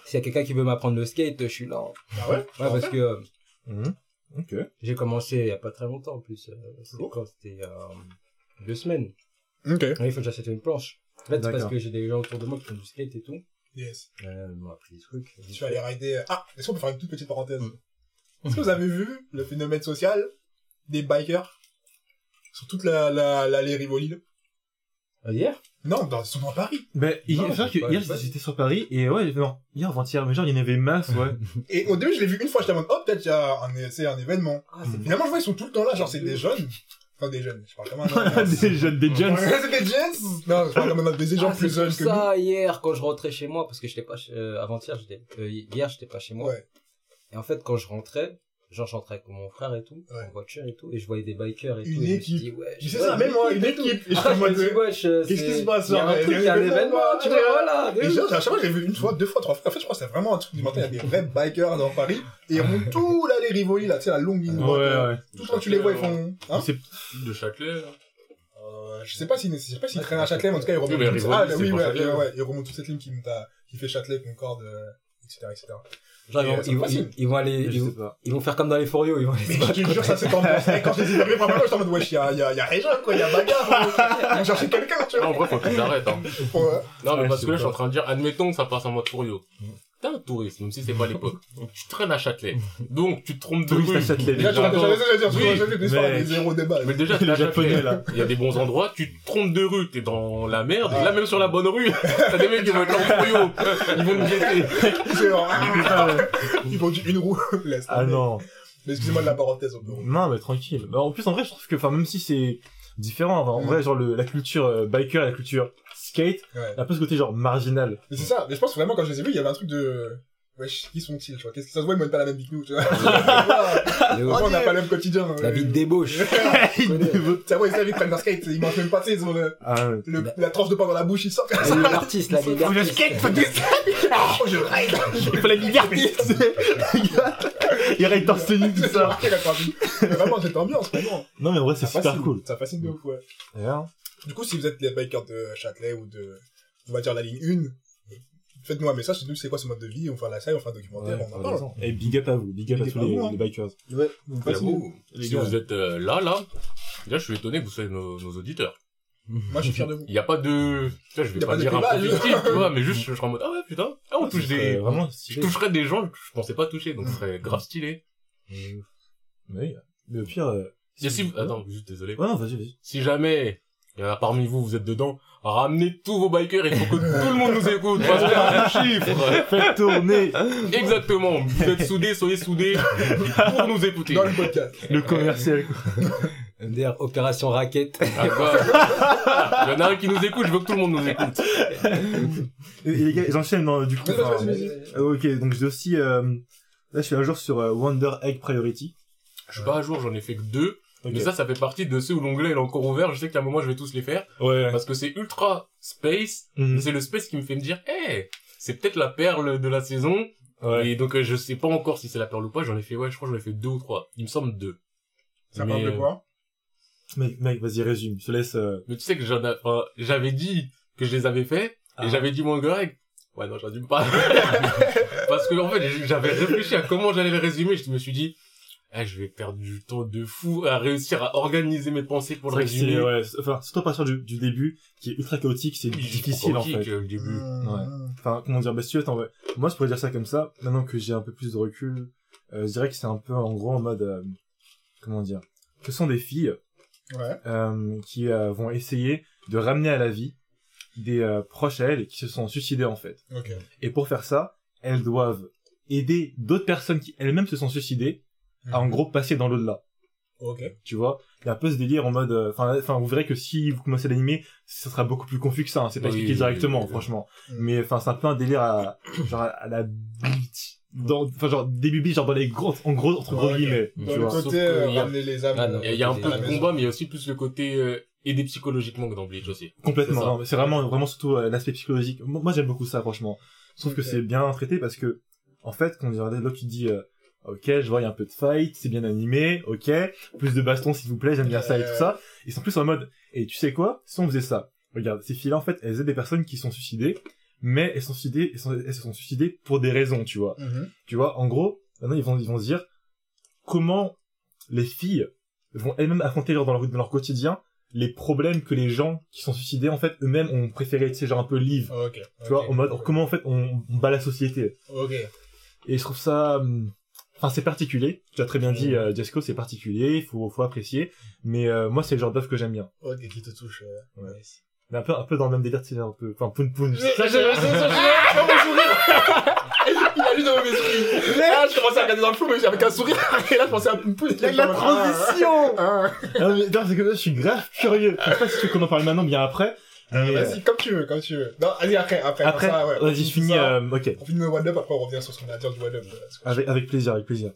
s'il y a quelqu'un qui veut m'apprendre le skate, je suis là. Ouais, Ah ouais? parce que euh, Mhm. Ok. j'ai commencé il y a pas très longtemps en plus. Euh, C'était Oh. quand? C'était euh, deux semaines. Ok. Ouais, il faut que j'achète une planche. En fait, c'est parce que j'ai des gens autour de moi qui font du skate et tout. Yes. Euh, ils m'ont appris des trucs. Je suis allé rider. Ah, est-ce qu'on peut faire une toute petite parenthèse? Mm. Est-ce que vous avez vu le phénomène social des bikers? Sur toute la, la, l'allée Rivoli? là Euh, hier? Non, dans, ils sont dans Paris. Ben, c'est vrai que hier, j'étais sur Paris, et ouais, non, hier, avant-hier, mais genre, il y en avait masse, ouais. [laughs] Et au début, je l'ai vu une fois, j'étais en mode, oh, peut-être il y a un, c'est un événement. Ah, Finalement, je vois, ils sont tout le temps là, genre, c'est des jeunes. Enfin, des jeunes. Je parle comme un homme. [laughs] des jeunes, des jeunes. Ouais, c'est des jeunes. Non, je parle comme un homme, des gens Ah, plus jeunes que nous. ça, hier, quand je rentrais chez moi, parce que j'étais pas chez, euh, avant-hier, j'étais, euh, hier, j'étais pas chez moi. Ouais. Et en fait, quand je rentrais, genre, je rentrais avec mon frère et tout, Ouais. en voiture et tout, et je voyais des bikers et Une tout. et je me équipe. dit, ouais, Tu sais ouais, ça, même moi, une équipe. Et [laughs] je Ah, me dis, wesh, euh, Qu'est-ce qui c'est- se passe, Il y a là un Il y a truc, il y a un événement, tu vois, ouais. voilà. Et genre, à chaque fois, j'ai vu une fois, deux fois, trois fois. En fait, je crois que c'est vraiment un truc du matin. Il y a des vrais bikers dans Paris. Et ils remontent tout l'allée Rivoli, là, tu sais, la longue ligne. Ouais, droite, là. ouais. Tout le temps, tu les vois, ils font, hein? C'est, De Châtelet, là. Euh, je sais pas s'ils, je sais pas s'ils traînent à Châtelet, mais en tout cas, ils remontent. Ah, oui, ouais, Châtelet. ouais, ouais, ils remontent toute cette ligne qui fait Châtelet, Concorde, euh, etc., etc. Genre, ils vont, euh, ils, vont- ils, ils vont aller, ils, ils vont faire comme dans les forios, ils vont aller Mais je te jure, ça c'est ambiance. Et quand je les ai vus, premièrement, j'étais en mode, wesh, il y a, il y a, il y a région, quoi, il y a bagarre. [laughs] Ils vont chercher quelqu'un, tu Ah, en vois. vrai, faut qu'ils arrêtent, hein. Ouais. Non, mais Ouais, parce que là, je suis en train de dire, admettons que ça passe en mode Furio. T'es un touriste, même si c'est pas l'époque. [laughs] Tu traînes à Châtelet. Donc, tu te trompes de Touriste rue. à Châtelet. Déjà, tu jamais l'histoire mais- débat. Déjà, t'es à Châtelet. là. Il y a des bons endroits, tu te trompes de rue, t'es dans la merde, Ah. là même sur la bonne rue, [laughs] t'as des mecs qui vont être en ils vont te guetter. [laughs] Genre, Ils vendent une roue. Laisse Ah non. Mais excusez-moi de la parenthèse au bureau. Non, mais tranquille. Bah, en plus, en vrai, je trouve que, enfin, même si c'est différent, en Mm. vrai, genre, le, la culture euh, biker et la culture skate, Ouais. un peu ce côté, genre, marginal. Mais c'est ça. Mais je pense vraiment, quand je les ai vus, il y avait un truc de... Wesh, qui sont-ils, tu vois? Qu'est-ce que ça se voit, ils mènent pas la même vie que nous, tu vois? [laughs] [laughs] On n'a pas le même quotidien La euh, vie de débauche. [laughs] C'est vrai, ils prennent leur skate, ils mangent même pas, tu sais, ils ont le, Ah, le- la tranche de pain dans la bouche, ils sortent. La vie d'artiste, la vie Faut que je d'artiste. skate, faut que je skate, Oh, je ride il faut la tu sais. Il ride torse nu, tout C'est ça. la. Mais Vraiment, cette ambiance, vraiment. Non, mais en vrai, c'est Ça super cool. Ça fascine de ouf, ouais. Du coup, si vous êtes les bikers de Châtelet ou de, on va dire la ligne 1, faites-nous un message, dites-nous c'est quoi ce mode de vie, on fait la série, on fait un documentaire, on en parle. Et big up à vous, big up Big à tous les, vous, hein. les bikers. Ouais, Les si vous êtes euh, là, là, déjà je suis étonné que vous soyez nos, nos auditeurs. Moi, je suis fier de vous. Il y a pas de, tu vois, je vais pas, dire un type, tu vois, mais juste je serais en mode, ah ouais, putain, ah, on touche Ce serait des, Vraiment je toucherais des gens que je pensais pas toucher, donc ce serait grave stylé. Oui. Mais au pire, euh, si, attends, juste désolé. Ouais, non, vas-y, vas-y. Si jamais il y en a parmi vous, vous êtes dedans, ramenez tous vos bikers, il faut que tout le monde nous écoute, parce qu'il y a un chiffre. Faites tourner Exactement, vous êtes soudés, soyez soudés pour nous écouter. Dans le podcast. le commercial. MDR Opération Raquette. Ah bah, Il y en a un qui nous écoute, je veux que tout le monde nous écoute. Et les gars, j'enchaîne dans, du coup. Enfin, euh, ok, donc j'ai aussi, euh, là, je suis un jour sur euh, Wonder Egg Priority. Je suis pas à jour, j'en ai fait que deux. Ok. Mais ça, ça fait partie de ceux où l'onglet est encore ouvert. Je sais qu'à un moment, je vais tous les faire. ouais. Parce que c'est ultra space. Mhm. C'est le space qui me fait me dire, hey, c'est peut-être la perle de la saison. Ouais. Et donc, euh, je sais pas encore si c'est la perle ou pas. J'en ai fait, ouais, je crois que j'en ai fait deux ou trois. Il me semble deux. Ça Mais, parle de euh, quoi? Mec, mec, vas-y, résume. Je te laisse, euh... Mais tu sais que j'en a- enfin, j'avais dit que je les avais fait. Et Ah. j'avais dit mon Greg. Ouais, non, j'en dis pas. [laughs] Parce que, en fait, j'avais réfléchi à comment j'allais le résumer. Je me suis dit, eh, je vais perdre du temps de fou à réussir à organiser mes pensées pour c'est le vrai que résumer. c'est, ouais, c'est- enfin, surtout à partir du, du début, qui est ultra chaotique, c'est difficile, en fait. euh, le début. Ouais. Enfin, comment dire, bah, si tu veux, attends, ouais. Moi, je pourrais dire ça comme ça. Maintenant que j'ai un peu plus de recul, euh, je dirais que c'est un peu, en gros, en mode, euh, comment dire, que sont des filles, Ouais. euh, qui euh, vont essayer de ramener à la vie des euh, proches à elles qui se sont suicidées, en fait. Ok. Et pour faire ça, elles doivent aider d'autres personnes qui elles-mêmes se sont suicidées à, en gros, passer dans l'au-delà. Ok. Tu vois? Il y a un peu ce délire en mode, euh, enfin, enfin, vous verrez que si vous commencez à l'animer, ça sera beaucoup plus confus que ça, hein. C'est pas Oui, expliqué oui, directement, oui, oui. franchement. Mm. Mais, enfin, c'est un peu un délire à, genre, à, à la, dans, enfin, genre, des bubis, genre, dans les gros, en gros, entre gros Ouais, guillemets. Dans tu le vois. Sauf côté, euh, il y a- ramener les âmes. Ah, non. Il y a, il y a un peu de combat, mais il y a aussi plus le côté euh, aider psychologiquement que dans Bleach aussi. Complètement. C'est vraiment, vraiment surtout euh, l'aspect psychologique. Moi, j'aime beaucoup ça, franchement. Je trouve que c'est bien traité parce que, en fait, quand là, tu dis, euh, ok, je vois, il y a un peu de fight, c'est bien animé, ok, plus de baston, s'il vous plaît, j'aime bien ça et tout ça. Ils sont plus en mode, et tu sais quoi, si on faisait ça, regarde, ces filles-là, en fait, elles aident des personnes qui sont suicidées, mais elles sont suicidées, elles, sont, elles se sont suicidées pour des raisons, tu vois. Mhm. Tu vois, en gros, maintenant, ils vont, ils vont se dire, comment les filles vont elles-mêmes affronter dans, leur, dans leur quotidien les problèmes que les gens qui sont suicidés, en fait, eux-mêmes ont préféré, tu sais, genre un peu live. Tu vois, en mode, comment en fait on, on bat la société. Ok. Et je trouve ça, hum, enfin c'est particulier. Tu as très bien dit, Mhm. euh, Jesco, c'est particulier, il faut, faut apprécier. Mais euh, moi, c'est le genre d'œuvre que j'aime bien. Ok, qui te touche. euh, Ouais. nice. Mais un peu, un peu dans le même délire, tu sais, un peu, enfin poun poun. Je- je- Il a juste dans mon esprit. Là, je commençais à regarder dans le flou, mais avec un sourire. Et là, je pensais à Poum Poum. La, la transition Ah, Ah, mais, non, c'est que là, je suis grave curieux. Je sais pas si tu veux qu'on en parle maintenant, bien après. Ah. Euh, Vas-y, comme tu veux, comme tu veux. Non, vas-y, après, après. après, ça, ouais, on vas-y, je finis, ça. euh, ok. On finit le One Up, après on revient sur ce qu'on a à dire du One Up. Avec, avec plaisir, avec plaisir.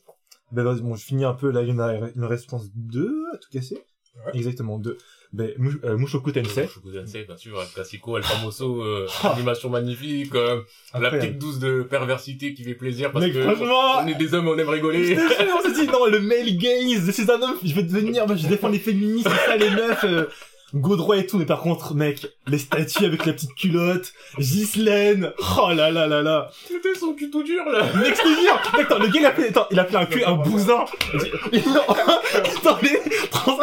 Ben, vas-y, bon, je finis un peu, là, il y en a, je pense, deux à tout casser. Ouais. Exactement, deux. Ben, Mou- euh, Mushoku Tensei. Shoku Tensei, bien sûr, El Classico, El Famoso, euh, animation magnifique, euh, la petite douce de perversité qui fait plaisir parce que franchement, on est des hommes, on aime Je rigoler. te jure, on s'est dit, non, le male gaze, c'est un homme, je vais devenir, moi, je défends les féministes, c'est ça, les meufs, go droit et tout, mais par contre, mec, les statues avec la petite culotte, Ghislaine, oh là là là là. C'était son cul tout dur, là. Mec, je te jure, mec, attends, le gars, il a appelé, attends, il a appelé un cul un bousin. [laughs] attends, les, trans-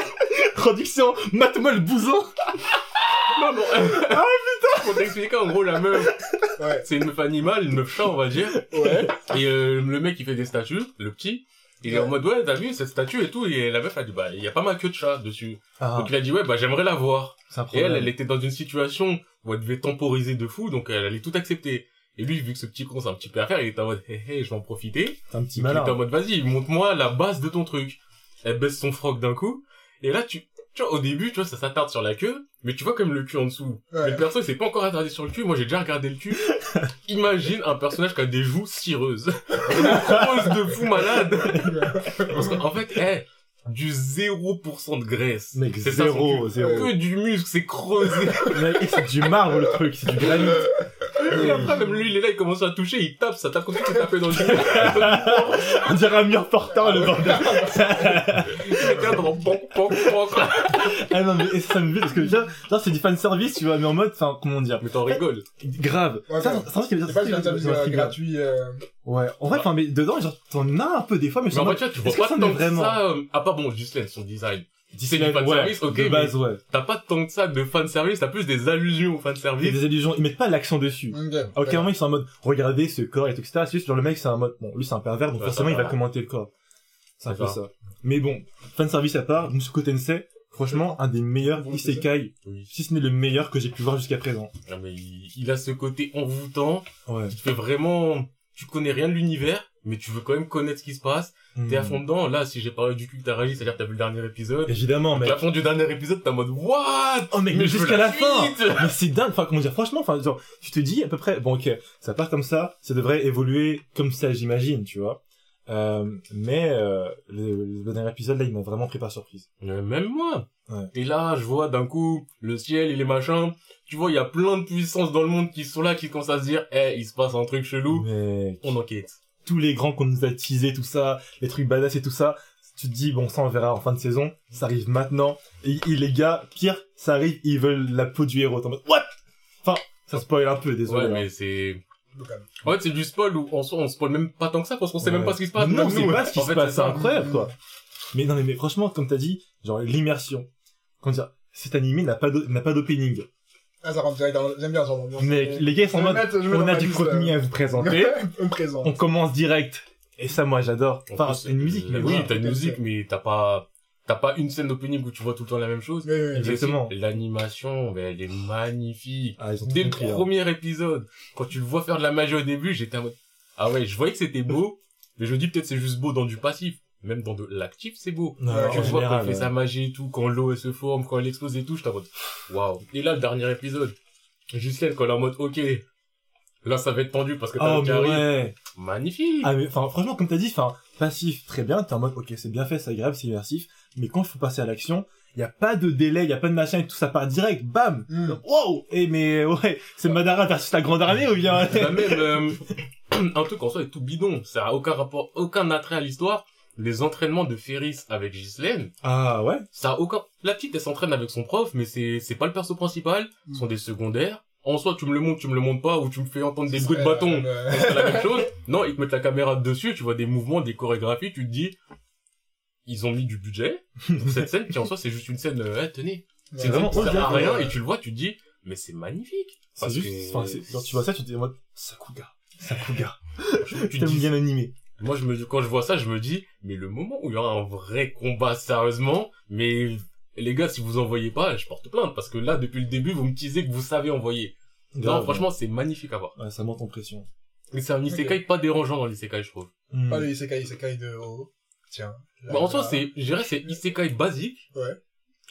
traduction, mate-moi le bousin. Non, bon. Ah putain Pour t'expliquer, en gros, la meuf, Ouais. c'est une meuf animale, une meuf chat, on va dire. Ouais. Et euh, le mec, il fait des statues, le petit. Il est en mode, ouais, t'as vu cette statue et tout. Et la meuf a dit, bah, il y a pas ma queue de chat dessus. Ah, Donc il a dit, ouais, bah, j'aimerais la voir. Et elle, elle était dans une situation où elle devait temporiser de fou, donc elle allait tout accepter. Et lui, vu que ce petit con, c'est un petit peu à faire, il était en mode, hé hé, je vais en profiter. Un petit Donc, il malin. était en mode, vas-y, montre-moi la base de ton truc. Elle baisse son froc d'un coup. Et là, tu, tu vois, au début, tu vois, ça s'attarde sur la queue, mais tu vois comme le cul en dessous. Ouais. Mais le perso, il s'est pas encore attardé sur le cul. Moi, j'ai déjà regardé le cul. [laughs] [laughs] Imagine un personnage qui a des joues cireuses. [laughs] Rose de fou malade. [laughs] Parce qu'en fait, eh, du 0% de graisse. Mec, C'est ça, son zéro. Que du muscle, c'est creusé. Mec, c'est du marbre le truc, c'est du granit. Et après, même lui, il est là, il commence à toucher, il tape, ça tape comme si tu tapais dans du On dirait un mur portant le bordel. Il est là, ah non, mais et ça me parce que déjà, genre, c'est du fan service, tu vois, mais en mode, enfin, comment dire, Mais t'en rigoles. grave. Ouais, ça, c'est un truc qui le euh, film. gratuit. euh, Ouais, en vrai, enfin, mais dedans, genre, t'en as un peu des fois, mais Mais en en fait, tu vois, tu vois pas tant vraiment ça, euh, à part bon, Ghislaine, son design. C'est du ouais, fanservice, ok, de base, ouais. t'as pas tant que ça de fanservice, t'as plus des allusions au fanservice. des allusions, ils mettent pas l'accent dessus. ok. À aucun moment ils sont en mode regardez ce corps et tout, etc. C'est juste genre le mec c'est un mode bon lui c'est un pervers donc Ouais, forcément il va commenter le corps. C'est un peu ça. Mais bon, fan service à part, Musuko Tensei, franchement un des meilleurs Bon, isekai, Oui. si ce n'est le meilleur que j'ai pu voir jusqu'à présent. Non, mais il, il a ce côté envoûtant, Ouais. qui fait vraiment, tu connais rien de l'univers, mais tu veux quand même connaître ce qui se passe. T'es à Hmm. fond dedans. Là, si j'ai parlé du cul que t'as réagi, c'est-à-dire que t'as vu le dernier épisode. Évidemment, mais à la fin du dernier épisode, t'es en mode, what? oh mec, Mais mais jusqu'à la la fin. Mais c'est dingue. Enfin comment dire, franchement, enfin genre tu te dis à peu près bon ok, ça part comme ça, ça devrait évoluer comme ça j'imagine, tu vois. Euh, mais euh, le, le dernier épisode là il m'a vraiment pris par surprise. Euh, Même moi. Ouais. Et là, je vois d'un coup le ciel et les machins. Tu vois, il y a plein de puissances dans le monde qui sont là, qui commencent à se dire, eh, il se passe un truc chelou. Mais On enquête. Tous les grands qu'on nous a teasé, tout ça, les trucs badass et tout ça, tu te dis, bon, ça on verra en fin de saison, ça arrive maintenant, et, et les gars, pire, ça arrive, ils veulent la peau du héros, t'es en mode, what? Enfin, ça spoil un peu, désolé. Ouais, hein. mais c'est... En fait, c'est du spoil où en soi, on spoil même pas tant que ça parce qu'on sait Ouais. même pas ce qui se passe. Non, c'est pas ce qui se passe, c'est incroyable, quoi. Mais non, mais, mais franchement, comme t'as dit, genre, l'immersion. Comment dire, cet animé n'a pas d'o- n'a pas d'opening. Ah, ça rentre direct dans... J'aime bien ça. ambiance. Mais les gars, ils sont en mode, mettre- on a du contenu euh, à vous présenter, [laughs] Un présent. on commence direct. Et ça, moi, j'adore. En Enfin, c'est une musique, euh, mais oui, voilà. t'as une musique, mais t'as pas, t'as pas une scène d'opening où tu vois tout le temps la même chose. Oui, oui, Exactement. L'animation, ben, elle est magnifique. Ah, Dès le hein. premier épisode, quand tu le vois faire de la magie au début, j'étais en mode, ah ouais, je voyais que c'était beau, mais je me dis peut-être c'est juste beau dans du passif. Même dans de l'actif, c'est beau. Non, tu vois quand elle fait ouais. sa magie et tout, quand l'eau elle se forme, quand elle explose et tout, j'étais en mode, waouh. Et là, le dernier épisode, Justine, quand elle est en mode, ok, là ça va être tendu parce que t'as Oh, le ouais. Magnifique. Ah mais enfin franchement comme t'as dit, enfin passif très bien, t'es en mode ok c'est bien fait, c'est agréable, c'est immersif, mais quand il faut passer à l'action, il y a pas de délai, il y a pas de machin et tout ça part direct, bam. Hmm. Wow. Et mais ouais, c'est Madara versus la grande armée ou bien? Bah, même euh, [clears throat] un truc en soi est tout bidon, ça a aucun rapport, aucun attrait à l'histoire. Les entraînements de Ferris avec Ghislaine, Ah ouais. ça a aucun. La petite elle s'entraîne avec son prof, mais c'est c'est pas le perso principal, ce sont des secondaires. En soi, tu me le montres, tu me le montres pas, ou tu me fais entendre des bruits de bâton, euh, c'est la même chose. Non, ils te mettent la caméra dessus, tu vois des mouvements, des chorégraphies, tu te dis, ils ont mis du budget pour cette scène, qui en soi c'est juste une scène, euh, Eh, tenez, ouais. c'est vraiment ça sert à rien, ouais. et tu le vois, tu te dis, mais c'est magnifique. C'est Parce juste, que- enfin c'est quand tu vois ça, tu te dis mode Sakuga, Sakuga. tu T'aimes dis, bien animé. Moi, je me, quand je vois ça, je me dis, mais le moment où il y aura un vrai combat sérieusement, mais les gars, si vous en voyez pas, je porte plainte parce que là, depuis le début, vous me teasez que vous savez envoyer. Non, Grave. franchement, c'est magnifique à voir. ouais, ça monte en pression. Et c'est un isekai pas dérangeant dans l'isekai, je trouve. Hmm. Pas le isekai, isekai de haut. Tiens. Là, Bah, en soi, c'est, je dirais, c'est isekai basique. Ouais.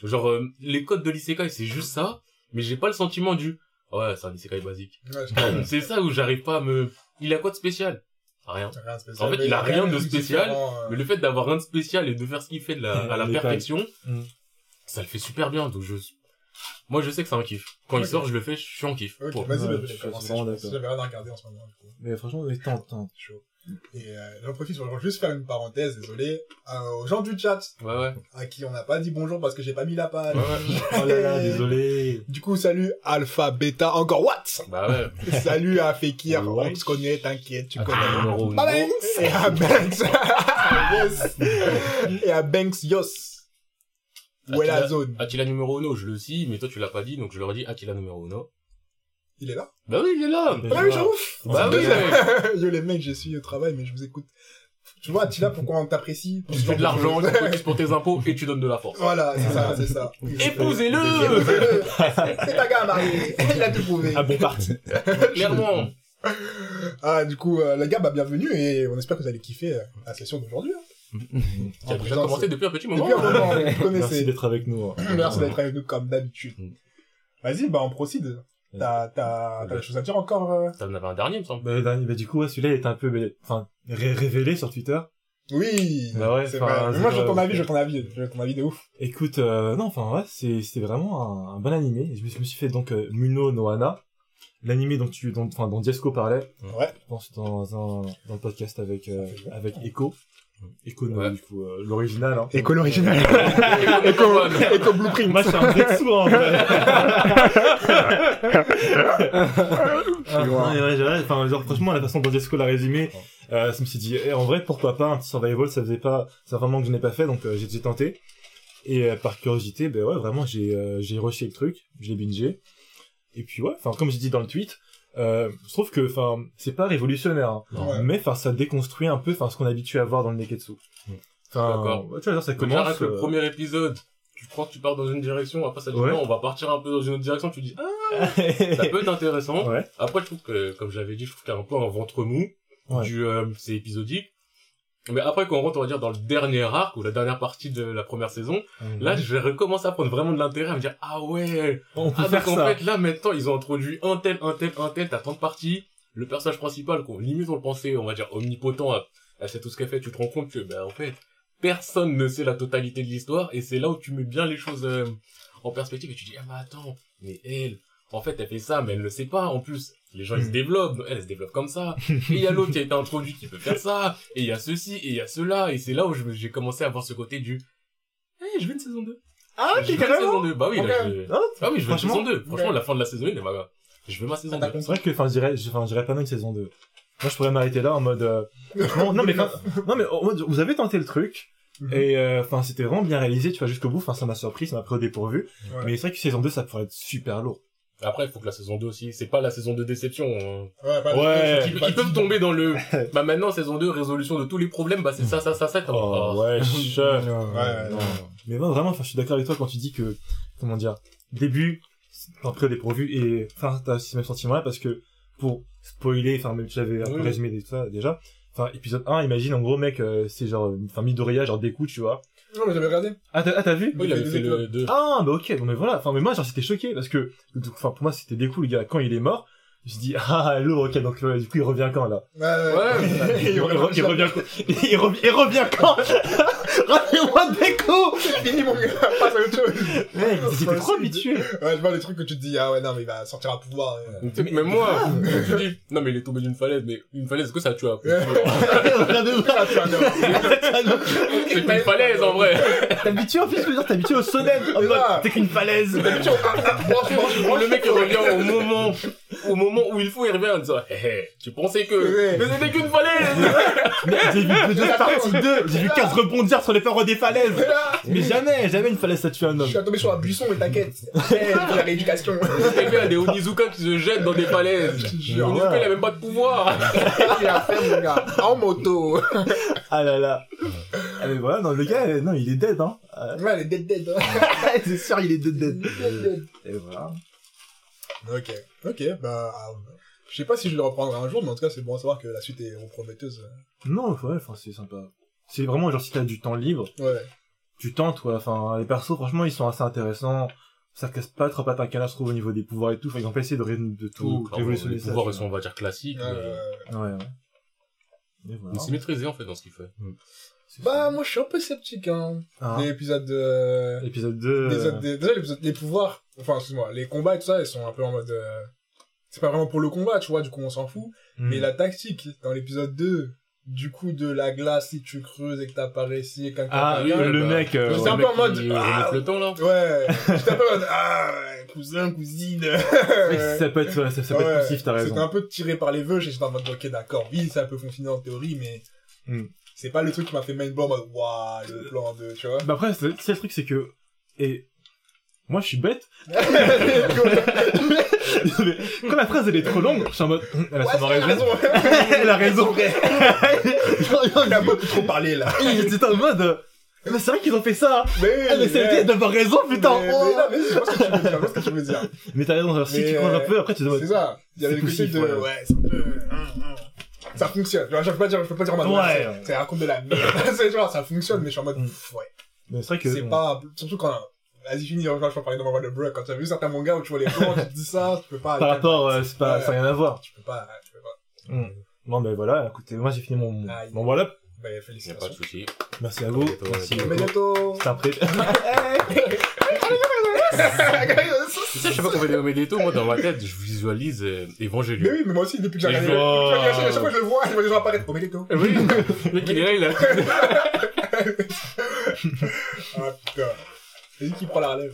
Genre, euh, les codes de l'isekai, c'est juste ça, mais j'ai pas le sentiment du, ouais, c'est un isekai basique. Ouais, c'est ça où j'arrive pas à me, il a quoi de spécial? Rien. rien de spécial. En fait, il a rien de spécial, euh, Mais le fait d'avoir rien de spécial et de faire ce qu'il fait de la, à la perfection, Mm. ça le fait super bien. Donc je, moi je sais que c'est un kiff. Quand il sort, je le fais, je suis en kiff. Ok, Bon. vas-y, Ouais, bah, je vais regarder en ce moment. Mais franchement, tente, tente. Chaud. Et euh, j'en profite pour juste faire une parenthèse, désolé, euh, aux gens du chat, Ouais, ouais. à qui on n'a pas dit bonjour parce que j'ai pas mis la page. Ouais, ouais. [laughs] Oh là là, désolé. Du coup, salut Alpha, Beta, encore what Bah ouais. [laughs] Salut à Fekir, on se connaît, t'inquiète, tu Ah, connais. numéro uno. Banks Et à Banks yes [laughs] Et à Banks Yos Où est la zone? Attila numéro uno, je le sais, mais toi tu l'as pas dit, donc je leur ai dit Attila numéro uno. Il est là Bah oui, il est là. Ah oui, je j'avoue Bah oui. Yo [laughs] les mecs, j'ai suivi au travail, mais je vous écoute. Tu vois, Attila, pourquoi on t'apprécie Tu fais de l'argent, tu cotises pour tes impôts [laughs] et tu donnes de la force. Voilà, c'est ça, c'est ça. [laughs] Épousez-le. C'est ta gars marié. Il a tout prouvé. Ah bon parti. Clairement. Ah, du coup, euh, les gars, bah, bienvenue et on espère que vous allez kiffer euh, la session d'aujourd'hui. hein. Tu as En déjà présence, commencé depuis un petit moment. Depuis un moment, vous Merci connaissez. d'être avec nous. hein. Merci d'être avec nous comme d'habitude. Mm. Vas-y, bah, on procède. T'as, t'as, t'as des choses à dire encore euh T'en avais un dernier, il me semble. Bah, le dernier- bah, du coup, ouais, celui-là il était un peu, enfin, ré- révélé sur Twitter. Oui. Bah ouais, c'est vrai. Mais moi, j'ai vrai. ton avis, j'ai ton avis, j'ai ton avis de ouf. Écoute, euh, non, enfin, ouais, c'est, c'était vraiment un, un bon animé. Je me, je me suis fait donc euh, Muno no Hana, l'animé dont tu, dont, enfin, dont Diesco parlait. Ouais. Je pense dans un, dans le podcast avec, euh, avec Echo. Echo, no, Ouais. du coup, euh, l'original, hein. Éco l'original. Éco, Éco Blueprint. Moi, je suis un Zetsu, en vrai. [laughs] Ah, ouais, ouais, ouais, enfin, genre, franchement, la façon dont Jesco l'a résumé, euh, ça me s'est dit, eh, en vrai, pourquoi pas, un petit survival, ça faisait pas, c'est un vraiment que je n'ai pas fait, donc euh, j'ai j'ai tenté. Et euh, par curiosité, ben ouais, vraiment, j'ai euh, j'ai rushé le truc, je l'ai bingé. Et puis ouais, enfin, comme j'ai dit dans le tweet, euh, je trouve que, enfin, c'est pas révolutionnaire, hein, Ouais. mais enfin, ça déconstruit un peu, enfin, ce qu'on est habitué à voir dans le Neketsu. Mm. Enfin, tu vois, genre, ça commence. avec le euh, premier épisode, tu crois que tu pars dans une direction, après ça dit Ouais. non, on va partir un peu dans une autre direction, tu dis ah, [laughs] ça peut être intéressant. ouais. Après, je trouve que, comme j'avais dit, je trouve qu'il y a un peu un ventre mou, Ouais. du, euh, c'est épisodique. Mais après, quand on rentre, on va dire, dans le dernier arc, ou la dernière partie de la première saison, là, je vais recommencer à prendre vraiment de l'intérêt, à me dire, ah ouais, on peut ah, faire donc, en ça. fait, là, maintenant, ils ont introduit un tel, un tel, un tel, t'as tant de parties, le personnage principal, qu'on limite on le pensait, on va dire, omnipotent, à, à c'est tout ce qu'elle fait, tu te rends compte que, ben, en fait, personne ne sait la totalité de l'histoire, et c'est là où tu mets bien les choses euh, en perspective, et tu dis, ah, mais attends, mais elle, en fait, elle fait ça, mais elle le sait pas, en plus. Les gens, ils se Hmm. développent, elle, elle se développe comme ça. [laughs] Et il y a l'autre qui a été introduit qui peut faire ça, et il y a ceci, et il y a cela, et c'est là où j'ai commencé à voir ce côté du, eh, je veux une saison 2. Ah, je veux une saison 2. Bah oui, là, Ok. je... Ah, Ah oui, je veux une saison 2. Franchement, ouais. la fin de la saison 1, elle va... Je veux ma saison Ah, 2. C'est vrai que, enfin, je dirais, je- enfin, je dirais pas non une saison 2. Moi, je pourrais m'arrêter là en mode, euh, non, non, mais, enfin, non, mais, en mode, vous avez tenté le truc, Mhm. et, euh, enfin, c'était vraiment bien réalisé, tu vois, jusqu'au bout, enfin, ça m'a surpris, ça m'a pris au dépourvu. Ouais. Mais c'est vrai que saison 2, ça pourrait être super lourd. Après, il faut que la saison 2 aussi, c'est pas la saison de déception. hein. Ouais, pas Ouais. Ils, ils peuvent tomber dans le... [laughs] Bah maintenant, saison 2, résolution de tous les problèmes, bah c'est ça, ça, ça, ça. Oh, oh. [laughs] ouais, Ouais, cher. ouais, Non. ouais. Mais moi, vraiment, enfin, je suis d'accord avec toi quand tu dis que, comment dire, début, au dépourvu, et, enfin, t'as aussi ce même sentiment-là, parce que, pour spoiler, enfin, même si j'avais un peu Oui. résumé des- tout ça, déjà, enfin, épisode 1, imagine, en gros, mec, euh, c'est genre, enfin, Midoriya, genre, des coups, tu vois. Non, mais j'avais regardé. Ah, t'as, ah, t'as vu? Oui, il avait fait le 2. Ah, bah ok, bon, mais voilà, enfin, mais moi, genre, c'était choqué, parce que, enfin, pour moi, c'était des coups, le gars, quand il est mort, je me suis dit, ah, lourd, ok, donc, euh, du coup, il revient quand, là? Ouais, ouais. [laughs] Il, re- il revient quand? Il, [laughs] revient, il revient quand? Rappelez-moi des coups! Fini, mon gars. Passe à autre chose. Mec, pas trop habitué. Ouais, je vois les trucs que tu te dis, ah ouais, non, mais il va sortir un pouvoir. euh. Tu sais, Mais moi, je [laughs] dis, non mais il est tombé d'une falaise, mais une falaise, est-ce que ça tue vois, non. C'est pas une falaise en vrai. T'es habitué en plus, je veux dire, t'es habitué au ça. T'es qu'une falaise. Branche, branche. Le mec il revient au moment, au moment où il faut, il revient en disant, hé tu pensais que, mais c'était qu'une falaise. Mais j'ai vu que deux partie 2, j'ai vu 15 rebondir sur les parois des falaises. Mais jamais, jamais une falaise ça tue un Je homme. suis tombé sur un buisson, mais t'inquiète. [laughs] Eh, la rééducation. Il y a des Onizuka qui se jettent dans des falaises. Je. Onizuka il a même pas de pouvoir. [laughs] Il a fait, mon gars. En moto. [laughs] Ah là là. Ah mais voilà, non, le gars, euh, non, il est dead, hein. Euh, Ouais, elle est dead dead. C'est sûr, il est dead, dead. Dead, dead. Et voilà. Ok, ok, bah, ah, je sais pas si je le reprendrai un jour, mais en tout cas, c'est bon à savoir que la suite est prometteuse. Non, ouais, enfin, c'est sympa. C'est vraiment genre si t'as du temps libre, Ouais, tu tentes, ouais. Enfin, les persos, franchement, ils sont assez intéressants. Ça casse pas trop patin canard, je trouve, au niveau des pouvoirs et tout. Enfin, ils ont pas essayé de, ré- de tout révolutionner les ça. pouvoirs ils sont on va dire classiques, ouais, mais ouais. Ouais, voilà. c'est maîtrisé en fait dans ce qu'il fait. C'est Bah, ça. moi, je suis un peu sceptique, hein. L'épisode de... Épisode 2. Les euh, autres, des- déjà, l'épisode- les pouvoirs, enfin, excuse-moi, les combats et tout ça, ils sont un peu en mode, euh, c'est pas vraiment pour le combat, tu vois, du coup, on s'en fout. hmm. Mais la tactique, dans l'épisode 2, du coup, de la glace, si tu creuses et que t'apparais ici et quelqu'un Ah, oui, le bah, mec, euh, J'étais un peu en mode, ah, le temps là. Ouais, j'étais un peu en mode, ah, cousin, cousine. [laughs] Ouais, ça peut être, ça, ça peut Ouais, être poussif, t'as raison. C'était un peu tiré par les vœux, j'étais en mode, ok, d'accord, oui, ça peut fonctionner en théorie, mais Hmm. c'est pas le truc qui m'a fait main blow en mode, waouh, le plan de, tu vois. Bah après, c'est le truc, c'est que Et moi, je suis bête. [laughs] [laughs] Quand la phrase elle est trop longue, je suis en mode, hum, elle a Ouais, sûrement raison. raison. [laughs] elle a raison. Il a beaucoup trop parlé, là. J'étais en mode, mais c'est vrai qu'ils ont fait ça. Mais, Ah, mais c'est d'avoir raison, putain. Mais, Oh. mais, non, mais je vois ce que tu veux dire, je vois ce que tu veux dire. Mais t'as raison, genre, si Mais, tu prends un euh, peu, après tu te C'est ça. Il y avait le côté de, ouais. c'est un peu, hum, hum. ça fonctionne. Genre, je peux pas dire, je peux pas dire en mode, Ouais. c'est raconte de la merde. c'est genre, ça fonctionne, mais je suis en mode, Mm. ouais. Mais c'est vrai que. C'est pas, surtout quand, vas-y, fini, je vais parler de Manga de Break. Quand tu as vu certains mangas où tu vois les plans, tu te dis ça, tu peux pas. Par rapport, euh, c'est pas, ça n'a rien à voir. Tu peux pas, tu peux pas. Hum. Bon, ben voilà, écoutez, moi j'ai fini mon, mon, mon voilà. Ben, Y a pas de félicitations. souci. Merci à vous. Bientôt, Merci. bientôt. Mais bientôt. C'est un pré. Tu sais, je sais pas combien de Medetto, moi, dans ma tête, je visualise euh, Mais Evangelion. oui, mais moi aussi, depuis que j'ai Mais regardé, à chaque fois que je le vois, je vois des gens apparaître. Oh, mais tout. Oui, le mec, il est là, il a... [laughs] Ah, putain. C'est qui prend la relève.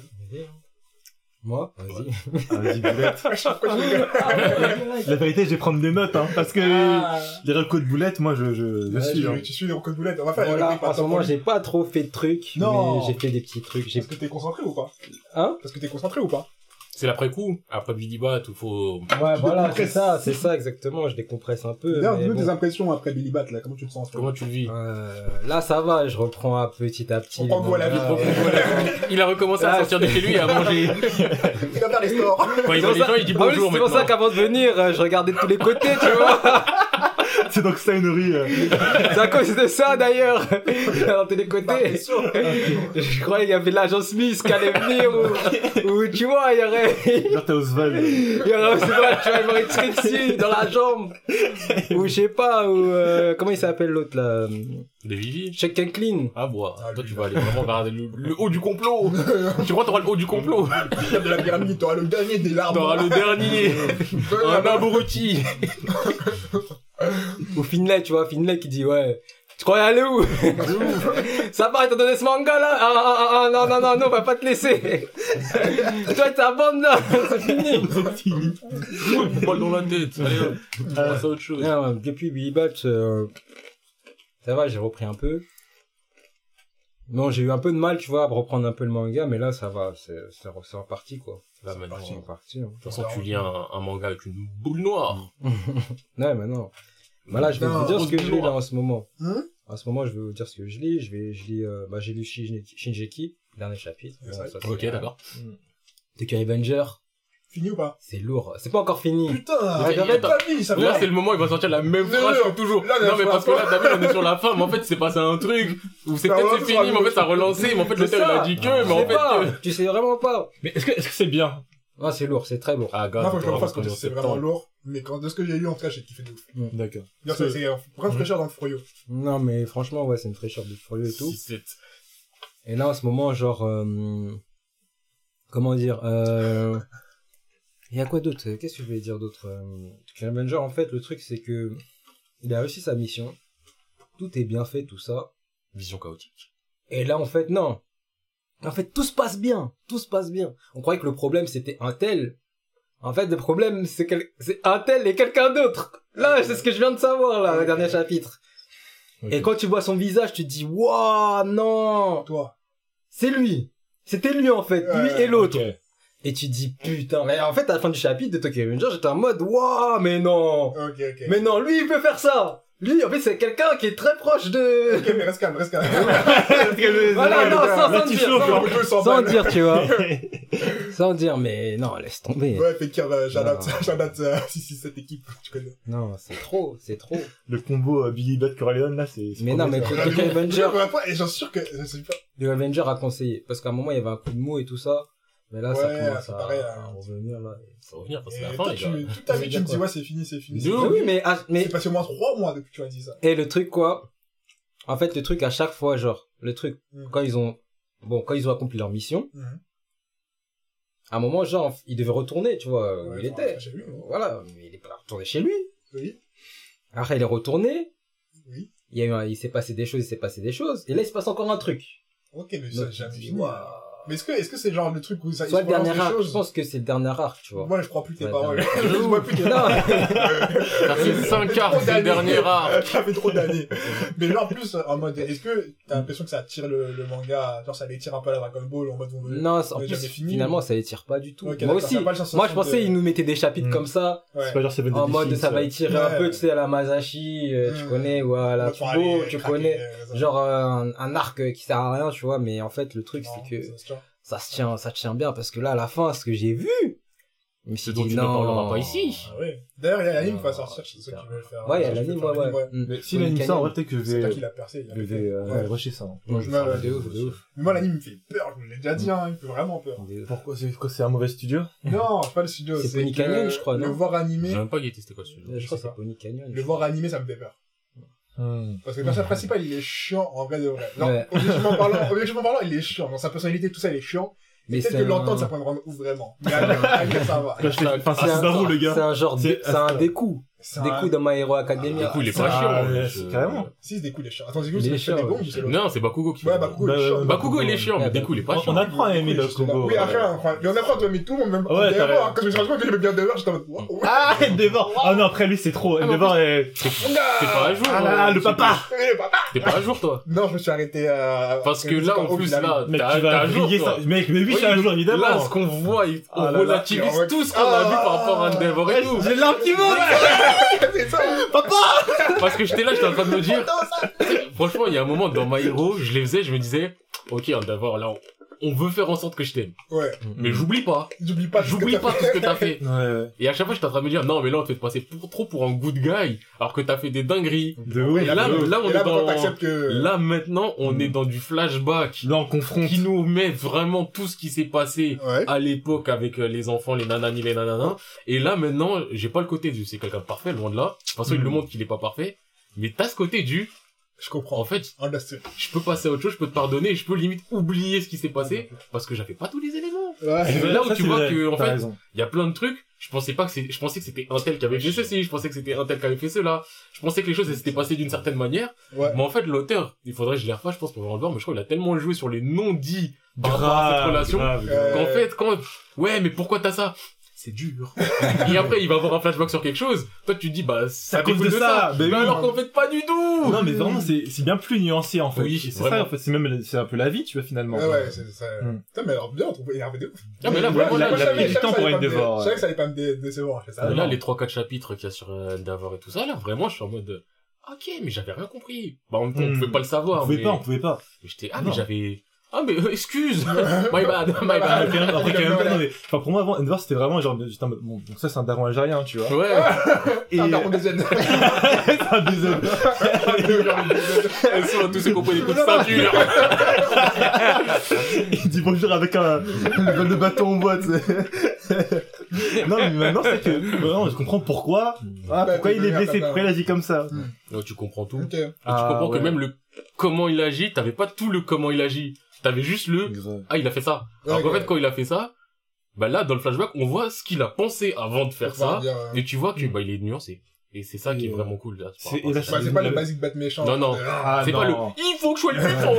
Moi Vas-y. Ah, Vas-y, boulette. [laughs] Je. [laughs] La vérité, je vais prendre des notes, hein, parce que Ah. les recos de boulettes, moi je, je, je Ouais, suis. Tu, hein. tu suis les recos de boulettes. On va faire Voilà, par en ce moment, j'ai pas trop fait de trucs, Non. mais j'ai fait des petits trucs. J'ai... Est-ce que t'es concentré ou pas? Hein? Est-ce que t'es concentré ou pas? C'est l'après-coup. Après Billy Bat, il faut... Ouais, voilà, c'est ça, c'est ça exactement, je décompresse un peu. D'ailleurs, bon. tes impressions après Billy Bat, là. Comment tu te sens Comment tu le vis Euh, là, ça va, je reprends à petit à petit. On prend les goût à la vie. [laughs] Il a recommencé à Ah, sortir de chez lui et à manger. [laughs] Il va faire les stores. Quand il voit les gens, il dit Ah oui, bonjour C'est pour ça qu'avant de venir, euh, je regardais de tous les côtés, tu vois. [laughs] C'est donc ça une rue. euh. [laughs] C'est à cause de ça d'ailleurs. Dans tous les côtés. Je croyais qu'il y avait l'agent Smith qui allait venir ou, [laughs] ou tu vois, il y aurait, Genre t'es Oswald. il y aurait, vrai, tu vas avoir une trick ici, dans la jambe. Ou je sais pas, ou, euh, comment il s'appelle l'autre là? Des Vivi Check and clean. Ah, bois. Ah, Toi, tu vas aller vraiment vers le, le haut du complot. tu crois t'auras le haut du complot? De la pyramide, t'auras le dernier des larmes. T'auras le dernier. Un abruti. [laughs] Ou Finlay, tu vois, Finlay qui dit, ouais. Tu croyais aller où? [laughs] Ça va, il t'a donné ce manga là? Ah, ah, ah, ah, Non, non, non, non, on va pas te laisser [laughs] Toi, ta bande là, c'est fini [laughs] Balle dans la tête. Allez, hop. On passe à autre chose. Non, depuis Billy Bat, euh, ça va, j'ai repris un peu. Non, j'ai eu un peu de mal, tu vois, à reprendre un peu le manga, mais là, ça va, c'est c'est c'est reparti, quoi. Là, maintenant, de reparti. Hein. toute façon, tu lis un, un manga avec une boule noire. [laughs] Ouais, mais non. Bah là, je vais vous dire ce que je lis là en ce moment. Hein en ce moment, je vais vous dire ce que je lis. Je vais, je lis, euh, bah, j'ai lu Shinji- Shinjeki, dernier chapitre. Bon, ça, Ok, d'accord. Tokyo Revenger, Fini ou pas c'est lourd. C'est pas encore fini. Putain, pas mis, ça Là, c'est le moment où il va sortir la même Non, phrase que toujours. là, non, mais parce que là, t'as vu, on est sur la fin, mais en fait, c'est passé un truc, où c'est peut-être c'est fini, mais en fait, ça a relancé, mais en fait, l'auteur, il a dit que, mais en fait. Tu sais vraiment pas. Mais est-ce que est-ce que c'est bien? Ah, c'est lourd, c'est très lourd. Ah, gars, Moi, faut que je le refasse quand parce que c'est vraiment lourd. Mais quand, de ce que j'ai lu, en tout cas, j'ai kiffé de ouf. D'accord. C'est c'est vraiment fraîcheur dans le froyo. Non, mais franchement, ouais, c'est une fraîcheur de furieux et tout. 6-7. Et là, en ce moment, genre, euh, comment dire, euh, il y a quoi d'autre Qu'est-ce que je voulais dire d'autre euh, Tokyo Avenger, en fait, le truc, c'est que il a réussi sa mission. Tout est bien fait, tout ça. Vision chaotique. Et là, en fait, non. En fait, tout se passe bien. Tout se passe bien. On croyait que le problème, c'était un tel. En fait, le problème, c'est quel... c'est un tel et quelqu'un d'autre. Là, c'est ce que je viens de savoir, là, le dernier chapitre. Et quand tu vois son visage, tu te dis, waouh, non. Toi. C'est lui. C'était lui, en fait. Lui et l'autre. Et tu te dis, putain. Mais en fait, à la fin du chapitre de Tokyo Revenger, j'étais en mode, waouh, mais non. Ok, ok. Mais non, lui, il peut faire ça. Lui, en fait, c'est quelqu'un qui est très proche de... Ok, mais reste calme, reste calme. [laughs] Voilà, non, sans, sans dire, sans- sans sans dire, tu vois. [laughs] sans dire, mais non, laisse tomber. Ouais, Fekir, j'adapte, j'adapte, si, si, cette équipe, tu connais. Non, c'est trop, c'est trop. Le combo euh, Billy Bat Corleone là, c'est. c'est Mais non, mais prometteur. Tokyo [laughs] Je Avenger, et j'en suis sûr que, je sais pas. The Avenger a conseillé. Parce qu'à un moment, il y avait un coup de mot et tout ça. Mais là, ça Ouais, commence c'est à, pareil, à hein. revenir, là. Ça va revenir, parce que la fin, toi, tu, toute ta vie, tu me dis, ouais, c'est fini, c'est fini. Fini. Oui, mais, ah, mais, C'est passé au moins trois mois depuis que tu as dit ça. et le truc, quoi. En fait, le truc, à chaque fois, genre, le truc, Mm. quand ils ont, bon, quand ils ont accompli leur mission, Mhm. à un moment, genre, il devait retourner, tu vois, où il était. Oui. Voilà, mais il est pas retourné chez lui. Oui. Après, il est retourné. Oui. Il y a eu un- il s'est passé des choses, il s'est passé des choses. Et là, il se passe encore un truc. Ok, mais ça, jamais Mais est-ce que, est-ce que c'est genre le truc où ça, Soit le dernier arc, je pense que c'est le dernier arc, tu vois. Moi, je crois plus tes paroles. [laughs] je vois plus tes Non, [laughs] Ça fait 5 arcs, c'est le dernier arc. Ça fait trop d'années. Mais genre, plus, en mode, est-ce que t'as l'impression que ça tire le, le manga, genre, ça l'étire un peu à la Dragon Ball, en mode, on veut- non, en plus, fini. finalement, ça les tire pas du tout. Moi aussi. t'as la Moi, je pensais, de- ils nous mettaient des chapitres Mm. comme ça, Ouais. C'est pas genre Seven en mode, ça va étirer un peu, tu sais, à la Masashi, euh, tu Mm. connais, voilà, Pour Tubo, aller tu connais. euh. Genre, un, arc qui sert à rien, tu vois, mais en fait, le truc, c'est que ça se tient. ça tient, bien, parce que là, à la fin, ce que j'ai vu, je dit, tu ne parleras pas ici. Ah ouais. D'ailleurs, il y a l'anime qui va sortir, chez ceux qui veulent faire. Ouais, il y a qui l'anime, ouais, ouais. l'anime, Mm. Mais si l'anime ça, en vrai, peut-être que je C'est toi vais, qui l'a percé. il a je vais, euh, Ouais. rusher ça. hein. De ouf, de ouf. Mais moi, l'anime me fait peur, je vous l'ai déjà dit, hein, il me fait vraiment peur. Pourquoi c'est quoi c'est un mauvais studio? Non, pas le studio. C'est Pony Canyon, je crois, Le voir animé, même pas c'était quoi celui-là. Je crois que sais c'est. Pony Canyon. le voir animé, ça me fait peur. Hmm. Parce que le personnage principal, il est chiant en vrai de vrai. Non, Ouais. objectivement parlant, [laughs] objectivement parlant, il est chiant. Dans sa personnalité, tout ça, il est chiant. Mais Peut-être c'est que un- l'entendre, ça peut me rendre ouf vraiment. [laughs] Mais à lire- à lire, ça va. Enfin, C'est c'est un- le C'est gars. un genre, C'est- c'est un découp. C'est Des coups dans My Hero Academia. Du coup, il est Ah, pas chiant. carrément. Si, c'est des coups, il est chiant. Attends, Il est des chiant, ouais. c'est l'autre. Non, c'est Bakugo qui fait. Ouais, Bakugo, il est chiant. Bakugo, il est chiant, mais Ouais, Deku, il est pas On, chiant. on apprend à aimer là. Kogo. Oui, après, on apprend, toi, mais tout le monde, même Ouais, t'as Endeavor, raison. hein, quand je me suis rendu compte qu'il aimait bien Endeavor, j'étais en mode. Ah, [laughs] Endeavor Ah non, après lui, c'est trop. Ah, Endeavor est... T'es pas à jour. Ah là là, euh, le papa le papa T'es pas à jour, toi. Non, je me suis arrêté à... Parce que là, en plus, là, vas à jour. Mec, mais oui, je suis un jour, Là, évidemment. ce qu'on voit, il- on Ah là là. relativise tout ce qu'on a Ah. vu par rapport à Endeavor et tout. J'ai monte [laughs] C'est ça. Parce que j'étais là, j'étais en train de me dire, franchement, il y a un moment dans My Hero, je les faisais, je me disais, ok, Endeavor, là, on- veut faire en sorte que je t'aime. Ouais. Mais j'oublie pas. J'oublie pas tout ce que J'oublie t'as pas fait. tout ce que t'as fait. [laughs] Ouais, ouais. Et à chaque fois, j'étais en train de me dire, non, mais là, on te fait passer pour, trop pour un good guy, alors que t'as fait des dingueries. De Ouais, ouf. Et là, là, on Et est là, dans- maintenant, t'acceptes que... Là, maintenant, on Mm. est dans du flashback Là, on confronte. qui nous met vraiment tout ce qui s'est passé Ouais. à l'époque avec euh, les enfants, les nanani, les nanana. Et là, maintenant, j'ai pas le côté du c'est quelqu'un de parfait, loin de là. De toute façon, il Mm. le montre qu'il est pas parfait. Mais t'as ce côté du, Je comprends. en fait, Understood. je peux passer à autre chose, je peux te pardonner, et je peux limite oublier ce qui s'est passé parce que j'avais pas tous les éléments. Ouais. C'est là où Ça, tu vois vrai, que, en fait, il y a plein de trucs. Je pensais pas que c'est, je pensais que c'était un tel qui avait fait ceci, je pensais que c'était un tel qui avait fait cela. Je pensais que les choses s'étaient passées d'une certaine manière. Ouais. Mais en fait, l'auteur, il faudrait que je les refasse, je pense, pour vraiment le voir, mais je crois qu'il a tellement joué sur les non-dits par rapport à cette relation. qu'en fait, quand, ouais, mais pourquoi t'as ça? C'est dur. [laughs] et après, il va avoir un flashback sur quelque chose. Toi, tu te dis, bah, ça À cause découle de ça, bah Mais oui. alors qu'en fait, pas du tout! Non, mais vraiment, c'est c'est bien plus nuancé, en fait. Oui, c'est ça, en fait. C'est même, c'est un peu la vie, tu vois, finalement. Ouais, ouais, c'est ça. Mm. Putain, mais alors, bien, on trouve énervé de ouf. Ah, mais là, vraiment, là, il a pris du temps ça pour Endeavor, Je savais ouais. que ça allait pas me dé- décevoir, savais. là, les 3-4 chapitres qu'il y a sur euh, Endeavor et tout ça, là, vraiment, je suis en mode, ok, mais j'avais rien compris. Bah, en même temps, on Hmm. pouvait pas le On savoir. pouvait mais... pas, on pouvait pas. mais J'étais, ah, mais j'avais, ah, mais, euh, excuse! [laughs] my bad, my Après, bad. quand même- après, quand même pas, non, mais, enfin, pour moi, avant, Endeavor, c'était vraiment genre, j'étais en mode, bon, donc ça, c'est un daron algérien, tu vois. Ouais. Et, Ah, non, on des [laughs] c'est un désordre. Elles sont tous ces compris des coups de ceinture. Il dit bonjour avec un, une balle de bâton en boîte. [laughs] non, mais maintenant, c'est que, vraiment, je comprends pourquoi, ah, Bah, pourquoi de il est manière blessé, ça. pourquoi il agit comme ça. Non, tu comprends tout. Tu Ah, comprends ouais. que même le comment il agit, t'avais pas tout le comment il agit. T'avais juste le, ah, il a fait ça. Alors qu'en Ok. fait, quand il a fait ça, bah là, dans le flashback, on voit ce qu'il a pensé avant de faire ça. dire, euh, Et tu vois que, bah, il est nuancé. Et c'est ça qui est euh, vraiment cool, là. c'est- bah, c'est pas le basic bat méchant. Non, non. Euh, Ah, c'est pas le, il faut que je sois le plus fort.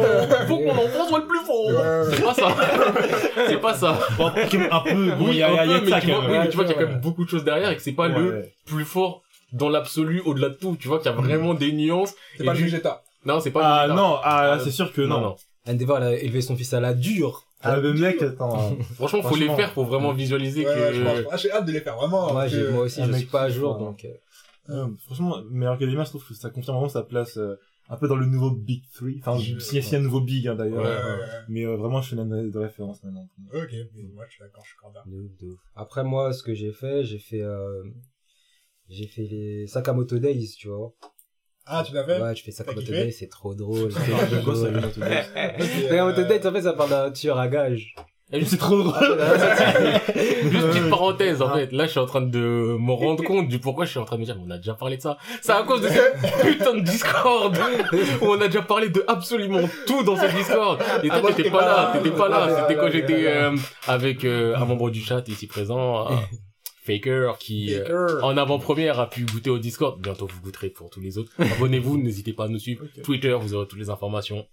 Faut que mon enfant soit le plus fort. Ouais. C'est pas ça. [laughs] c'est pas ça. Un peu, bon, Oui, il y a, il il mais tu vois, qu'il y a quand Ouais. même beaucoup de choses derrière et que c'est pas Ouais, le ouais. plus fort dans l'absolu au-delà de tout. Tu vois qu'il y a vraiment des nuances. C'est pas le du- Vegeta. Non, c'est pas Ah, non, ah, Ah, c'est sûr que non. Endeavor, elle a élevé son fils à la dure. Ah, le mec, attends. [laughs] Franchement, faut les faire pour vraiment visualiser Ouais, ouais, je pense. que. Ah, j'ai hâte de les faire, vraiment. Moi, que- aussi, un je mec suis pas à jour, fait- donc. euh, Euh, franchement, mais Academia, je trouve que ça confirme vraiment sa place euh, un peu dans le nouveau Big 3. Enfin, Je- s'il y a un nouveau Big, hein, d'ailleurs. Ouais, Ouais, ouais, ouais. Mais euh, vraiment, je fais une de référence maintenant. Ok, mais moi, je suis d'accord, je suis corda. de ouf, de ouf. Après, moi, ce que j'ai fait, j'ai fait, euh, j'ai fait les Sakamoto Days, tu vois. Ah, tu l'as fait? Ouais, je fais Sakamoto kiffé Days, c'est trop drôle. [laughs] C'est ça, drôle. Sakamoto [laughs] euh, Days, en fait, ça parle d'un tueur à gage. C'est trop drôle. [laughs] Juste petite parenthèse, en Ah. fait. Là, je suis en train de me rendre compte du pourquoi je suis en train de me dire, mais on a déjà parlé de ça. C'est à cause de cette putain de Discord où on a déjà parlé de absolument tout dans ce Discord. Et Ah, toi, t'étais pas là, t'étais pas là. Ah, C'était quand ah, j'étais ah, euh, avec euh, un membre du chat ici présent, Faker, qui euh, en avant-première a pu goûter au Discord. Bientôt, vous goûterez pour tous les autres. [laughs] Abonnez-vous, n'hésitez pas à nous suivre. Twitter, vous aurez toutes les informations.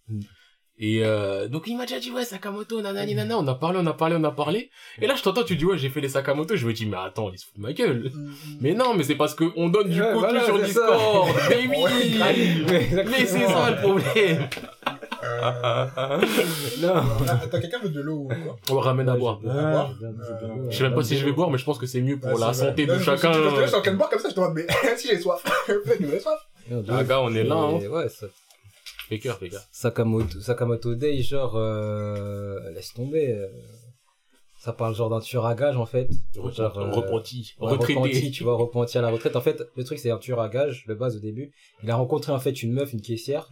Et euh, donc il m'a déjà dit ouais Sakamoto nanani nana on a parlé on a parlé on a parlé. Et là je t'entends tu dis ouais j'ai fait les Sakamoto. Je me dis mais attends il se fout de ma gueule. Mais non mais c'est parce que on donne du Ouais, contenu voilà, sur Discord. [laughs] Mais oui. Ouais, mais c'est ça le problème. Euh, [laughs] Non. T'as quelqu'un veut de l'eau ou quoi? On ramène à boire. À boire je sais même pas si je vais boire mais je pense que c'est mieux pour Ouais, la santé de chacun. Je je suis en train de boire comme ça, je te demande, mais [laughs] si j'ai soif, j'ai soif. ah gars on est là hein. Ouais, ça, fais cœur Sakamoto, Sakamoto Day, genre, euh, laisse tomber. euh, ça parle genre d'un tueur à gage, en fait. Genre, euh, repenti ouais, repenti, retraité tu vois, repenti à la retraite. En fait, le truc, c'est un tueur à gage, de base, au début. Il a rencontré, en fait, une meuf, une caissière.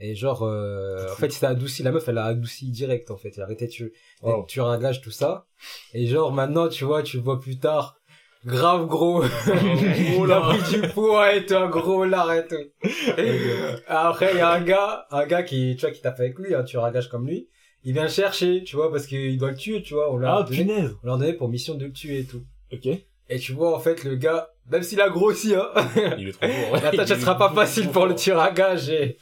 Et genre, euh, en fait, il s'est adouci, la meuf, elle a adouci direct, en fait. Il a arrêté de tuer, Wow. d'être tueur à gage, tout ça. Et genre, maintenant, tu vois, tu le vois plus tard. Grave gros. [laughs] Oh il a là. pris du poids et tout, un gros lard et tout. Après, il y a un gars, un gars qui, tu vois, qui tape avec lui, un tueur à gage comme lui. Il vient le chercher, tu vois, parce qu'il doit le tuer, tu vois. On l'a Ah, donné, punaise. on l'a donné pour mission de le tuer et tout. Ok. Et tu vois, en fait, le gars, même s'il a grossi, hein, [laughs] il est trop [laughs] la tâche, elle sera pas facile pour le tueur à gage et